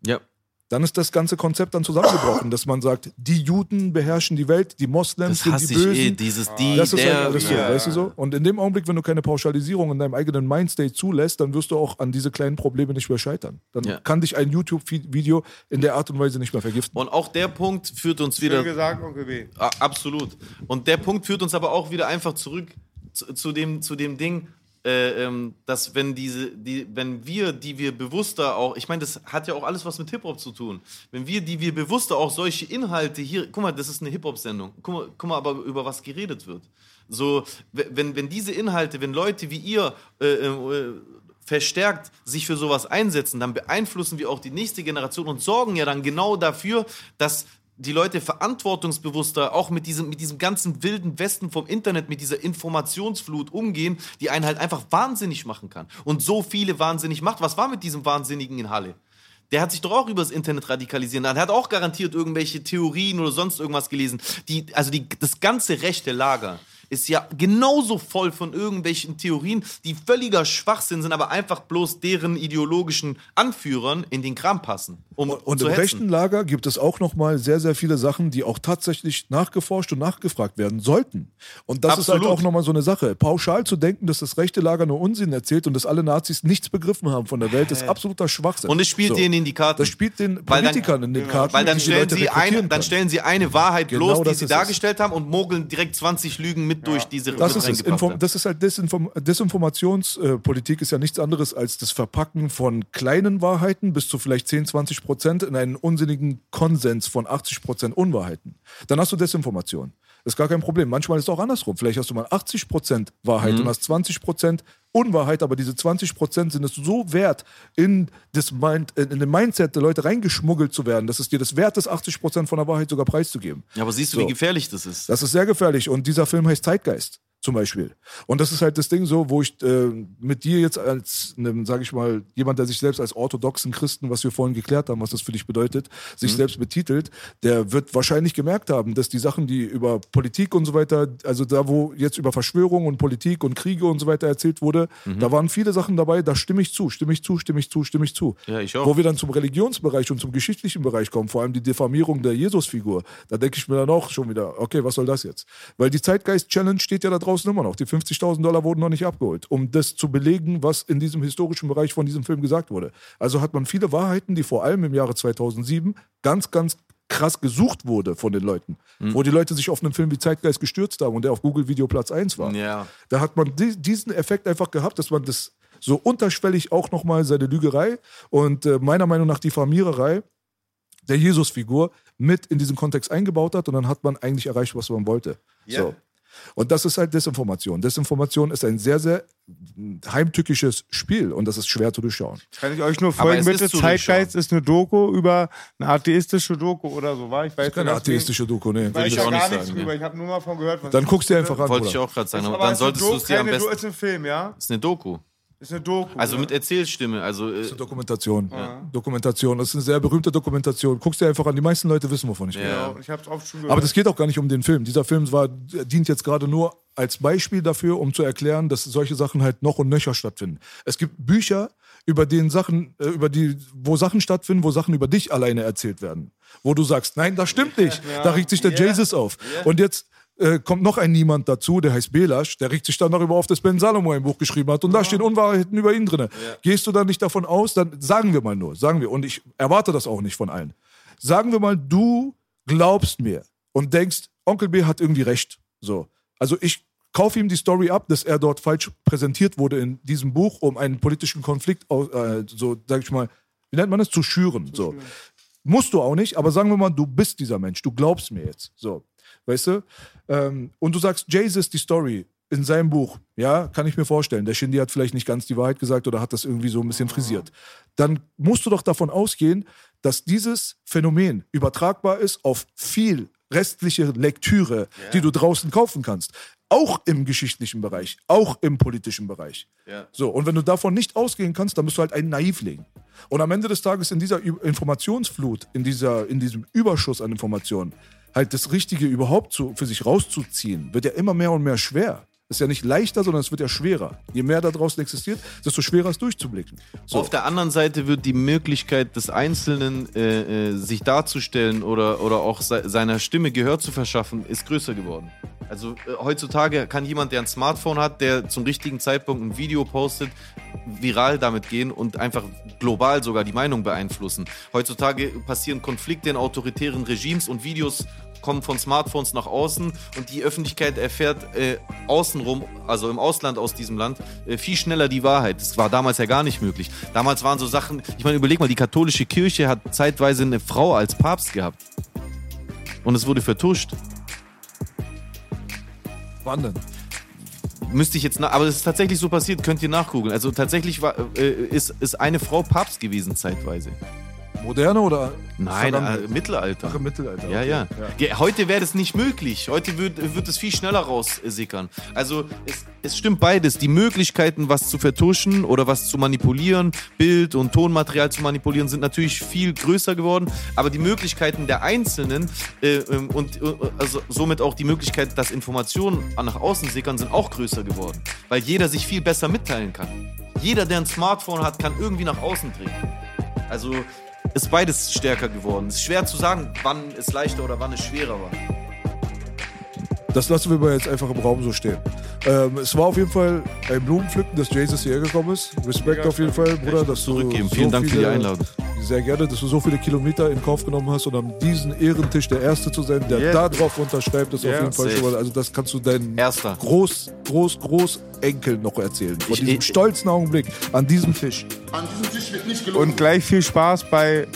Ja. Dann ist das ganze Konzept dann zusammengebrochen, dass man sagt, die Juden beherrschen die Welt, die Moslems Das sind die ich Bösen. eh. Dieses, die, Das ist der, halt alles so, ja. weißt du so? Und in dem Augenblick, wenn du keine Pauschalisierung in deinem eigenen Mindstate zulässt, dann wirst du auch an diese kleinen Probleme nicht mehr scheitern. Dann Ja. kann dich ein YouTube-Video in der Art und Weise nicht mehr vergiften. Und auch der Punkt führt uns Schön wieder. gesagt, Onkel B. Absolut. Und der Punkt führt uns aber auch wieder einfach zurück zu, zu, dem, zu dem Ding, äh, ähm, dass wenn diese, die, wenn wir, die wir bewusster auch, ich meine, das hat ja auch alles was mit Hip-Hop zu tun. Wenn wir, die wir bewusster auch solche Inhalte hier, guck mal, das ist eine Hip-Hop-Sendung. Guck mal, guck mal aber über was geredet wird. So, wenn, wenn diese Inhalte, wenn Leute wie ihr äh, äh, verstärkt sich für sowas einsetzen, dann beeinflussen wir auch die nächste Generation und sorgen ja dann genau dafür, dass die Leute verantwortungsbewusster auch mit diesem, mit diesem ganzen wilden Westen vom Internet, mit dieser Informationsflut umgehen, die einen halt einfach wahnsinnig machen kann. Und so viele wahnsinnig macht. Was war mit diesem Wahnsinnigen in Halle? Der hat sich doch auch übers Internet radikalisieren lassen. Er hat auch garantiert irgendwelche Theorien oder sonst irgendwas gelesen. Die, also die, das ganze rechte Lager ist ja genauso voll von irgendwelchen Theorien, die völliger Schwachsinn sind, aber einfach bloß deren ideologischen Anführern in den Kram passen. Um Und zu im hetzen. rechten Lager gibt es auch nochmal sehr, sehr viele Sachen, die auch tatsächlich nachgeforscht und nachgefragt werden sollten. Und das ist Absolut. halt auch nochmal so eine Sache. Pauschal zu denken, dass das rechte Lager nur Unsinn erzählt und dass alle Nazis nichts begriffen haben von der Welt, ist absoluter Schwachsinn. Und es spielt So. denen in die Karten. Das spielt den Weil dann- Politikern in den Karten. Weil dann stellen, sie eine, dann stellen sie eine Wahrheit Genau bloß, die sie ist es. dargestellt haben und mogeln direkt 20 Lügen mit durch diese Das mit ist Inform das ist halt Desinform Desinformationspolitik ist ja nichts anderes als das Verpacken von kleinen Wahrheiten bis zu vielleicht 10, 20 Prozent in einen unsinnigen Konsens von 80 Prozent Unwahrheiten. Dann hast du Desinformation. Das ist gar kein Problem. Manchmal ist es auch andersrum. Vielleicht hast du mal 80 Prozent Wahrheit Mhm. und hast 20 Prozent Unwahrheit, aber diese 20 Prozent sind es so wert, in, das Mind, in den Mindset der Leute reingeschmuggelt zu werden, dass es dir das wert ist, 80 Prozent von der Wahrheit sogar preiszugeben. ja, aber siehst du, So. wie gefährlich das ist? Das ist sehr gefährlich. Und dieser Film heißt Zeitgeist zum Beispiel. Und das ist halt das Ding so, wo ich äh, mit dir jetzt als, einem, sage ich mal, jemand, der sich selbst als orthodoxen Christen, was wir vorhin geklärt haben, was das für dich bedeutet, sich Mhm. selbst betitelt, der wird wahrscheinlich gemerkt haben, dass die Sachen, die über Politik und so weiter, also da, wo jetzt über Verschwörung und Politik und Kriege und so weiter erzählt wurde, Mhm. da waren viele Sachen dabei, da stimme ich zu, stimme ich zu, stimme ich zu, stimme ich zu. Ja, ich auch. Wo wir dann zum Religionsbereich und zum geschichtlichen Bereich kommen, vor allem die Diffamierung der Jesusfigur, da denke ich mir dann auch schon wieder, okay, was soll das jetzt? Weil die Zeitgeist-Challenge steht ja da draußen immer noch. Die 50.000 Dollar wurden noch nicht abgeholt, um das zu belegen, was in diesem historischen Bereich von diesem Film gesagt wurde. Also hat man viele Wahrheiten, die vor allem im Jahre 2007 ganz, ganz krass gesucht wurde von den Leuten. Hm. Wo die Leute sich auf einen Film wie Zeitgeist gestürzt haben und der auf Google Video Platz 1 war. Ja. Da hat man di diesen Effekt einfach gehabt, dass man das so unterschwellig auch nochmal seine Lügerei und äh, meiner Meinung nach die Famiererei der Jesusfigur mit in diesen Kontext eingebaut hat und dann hat man eigentlich erreicht, was man wollte. Ja. So. Und das ist halt Desinformation. Desinformation ist ein sehr, sehr heimtückisches Spiel und das ist schwer zu durchschauen. Kann ich euch nur folgen, bitte? Zeitgeist ist eine Doku über eine atheistische Doku oder so, war? Ich weiß Keine atheistische Doku, nee. Weiß ich ich auch gar nicht nichts sagen, drüber. ja. Ich habe nur mal von gehört. was Dann guckst du dir das? einfach an. Wollte ich auch gerade sagen. Aber dann solltest du es dir am besten. ist ein Film, ja? Das ist eine Doku. Ist eine Doku. Also ja. mit Erzählstimme. Also äh, Das ist eine Dokumentation. Dokumentation. Das ist eine sehr berühmte Dokumentation. Guckst dir einfach an. Die meisten Leute wissen, wovon ich rede. Ja. Ich hab's oft schon gehört. Aber das geht auch gar nicht um den Film. Dieser Film war, dient jetzt gerade nur als Beispiel dafür, um zu erklären, dass solche Sachen halt noch und nöcher stattfinden. Es gibt Bücher, über den Sachen, äh, über die, wo Sachen stattfinden, wo Sachen über dich alleine erzählt werden. Wo du sagst, nein, das stimmt nicht. Da regt sich der Ja. Jesus auf. Und jetzt äh, kommt noch ein Niemand dazu, der heißt Belasch, der regt sich dann darüber auf, dass Ben Salomo ein Buch geschrieben hat und da stehen Unwahrheiten über ihn drin. Gehst du dann nicht davon aus, dann sagen wir mal nur, sagen wir, und ich erwarte das auch nicht von allen. Sagen wir mal, du glaubst mir und denkst, Onkel B hat irgendwie recht. So. Also ich kaufe ihm die Story ab, dass er dort falsch präsentiert wurde in diesem Buch, um einen politischen Konflikt, äh, so sag ich mal, wie nennt man das, zu schüren. so. Musst du auch nicht, aber sagen wir mal, du bist dieser Mensch, du glaubst mir jetzt. So, weißt du? Ähm, und du sagst, Jesus, die Story in seinem Buch, ja, kann ich mir vorstellen. Der Shindy hat vielleicht nicht ganz die Wahrheit gesagt oder hat das irgendwie so ein bisschen frisiert. Dann musst du doch davon ausgehen, dass dieses Phänomen übertragbar ist auf viel restliche Lektüre, die du draußen kaufen kannst. Auch im geschichtlichen Bereich, auch im politischen Bereich. Ja. So, und wenn du davon nicht ausgehen kannst, dann bist du halt ein Naivling. Und am Ende des Tages in dieser Informationsflut, in, dieser, in diesem Überschuss an Informationen, halt das Richtige überhaupt zu, für sich rauszuziehen, wird ja immer mehr und mehr schwer. Ist ja nicht leichter, sondern es wird ja schwerer. Je mehr da draußen existiert, desto schwerer ist durchzublicken. So. Auf der anderen Seite wird die Möglichkeit des Einzelnen, äh, äh, sich darzustellen oder, oder auch se seiner Stimme Gehör zu verschaffen, ist größer geworden. Also äh, heutzutage kann jemand, der ein Smartphone hat, der zum richtigen Zeitpunkt ein Video postet, viral damit gehen und einfach global sogar die Meinung beeinflussen. Heutzutage passieren Konflikte in autoritären Regimes und Videos kommen von Smartphones nach außen und die Öffentlichkeit erfährt äh, außenrum, also im Ausland aus diesem Land, äh, viel schneller die Wahrheit. Das war damals ja gar nicht möglich. Damals waren so Sachen, ich meine, überleg mal, die katholische Kirche hat zeitweise eine Frau als Papst gehabt. Und es wurde vertuscht. Wann denn? Müsste ich jetzt nach, aber es ist tatsächlich so passiert, könnt ihr nachgoogeln. Also tatsächlich war, äh, ist, ist eine Frau Papst gewesen zeitweise. Moderne oder? Nein, äh, Mittelalter. Ach, im Mittelalter. Ja, okay. ja. Ge- Heute wäre das nicht möglich. Heute wird, wird es viel schneller raussickern. Also es, es stimmt beides. Die Möglichkeiten, was zu vertuschen oder was zu manipulieren, Bild- und Tonmaterial zu manipulieren, sind natürlich viel größer geworden. Aber die Möglichkeiten der Einzelnen äh, ähm, und äh, also somit auch die Möglichkeit, dass Informationen nach außen sickern, sind auch größer geworden. Weil jeder sich viel besser mitteilen kann. Jeder, der ein Smartphone hat, kann irgendwie nach außen dringen. Also ist beides stärker geworden. Es ist schwer zu sagen, wann es leichter oder wann es schwerer war. Das lassen wir mal jetzt einfach im Raum so stehen. Ähm, es war auf jeden Fall ein Blumenpflücken, dass Jesus hierher gekommen ist. Respekt auf jeden Fall, Bruder, dass du Zurückgeben. so Vielen Dank für die viele- Einladung. Sehr gerne, dass du so viele Kilometer in Kauf genommen hast und an diesem Ehrentisch der Erste zu sein, der Yeah. da drauf unterschreibt, ist auf Yeah. jeden Fall schon mal, also das kannst du deinen Erster. Groß, Groß, Großenkel noch erzählen. Von Ich- diesem ich- stolzen Augenblick an diesem Tisch. An diesem Tisch wird nicht gelogen. Und gleich viel Spaß bei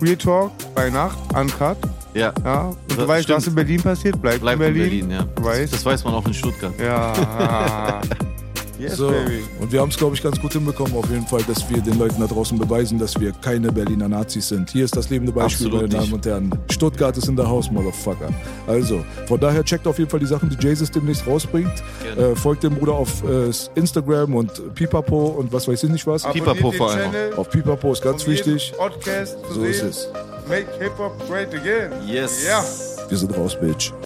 Real Talk, bei Nacht, Uncut. Ja. Ja. Und du Das weißt, stimmt. was in Berlin passiert, bleibt, Bleibt in Berlin. ja. Du weißt. Das weiß man auch in Stuttgart. Ja. <laughs> yes, So. baby. Und wir haben es, glaube ich, ganz gut hinbekommen, auf jeden Fall, dass wir den Leuten da draußen beweisen, dass wir keine Berliner Nazis sind. Hier ist das lebende Beispiel, Absolut meine Damen nicht. und Herren. Stuttgart ist in der Haus, Motherfucker. Also, von daher checkt auf jeden Fall die Sachen, die Jesus demnächst rausbringt. Äh, folgt dem Bruder auf äh, Instagram und Pipapo und was weiß ich nicht was. Pipapo vor allem Auf Pipapo ist ganz um wichtig. Podcast So ist es. Make Hip-Hop great again. Yes. Ja. Wir sind raus, Bitch.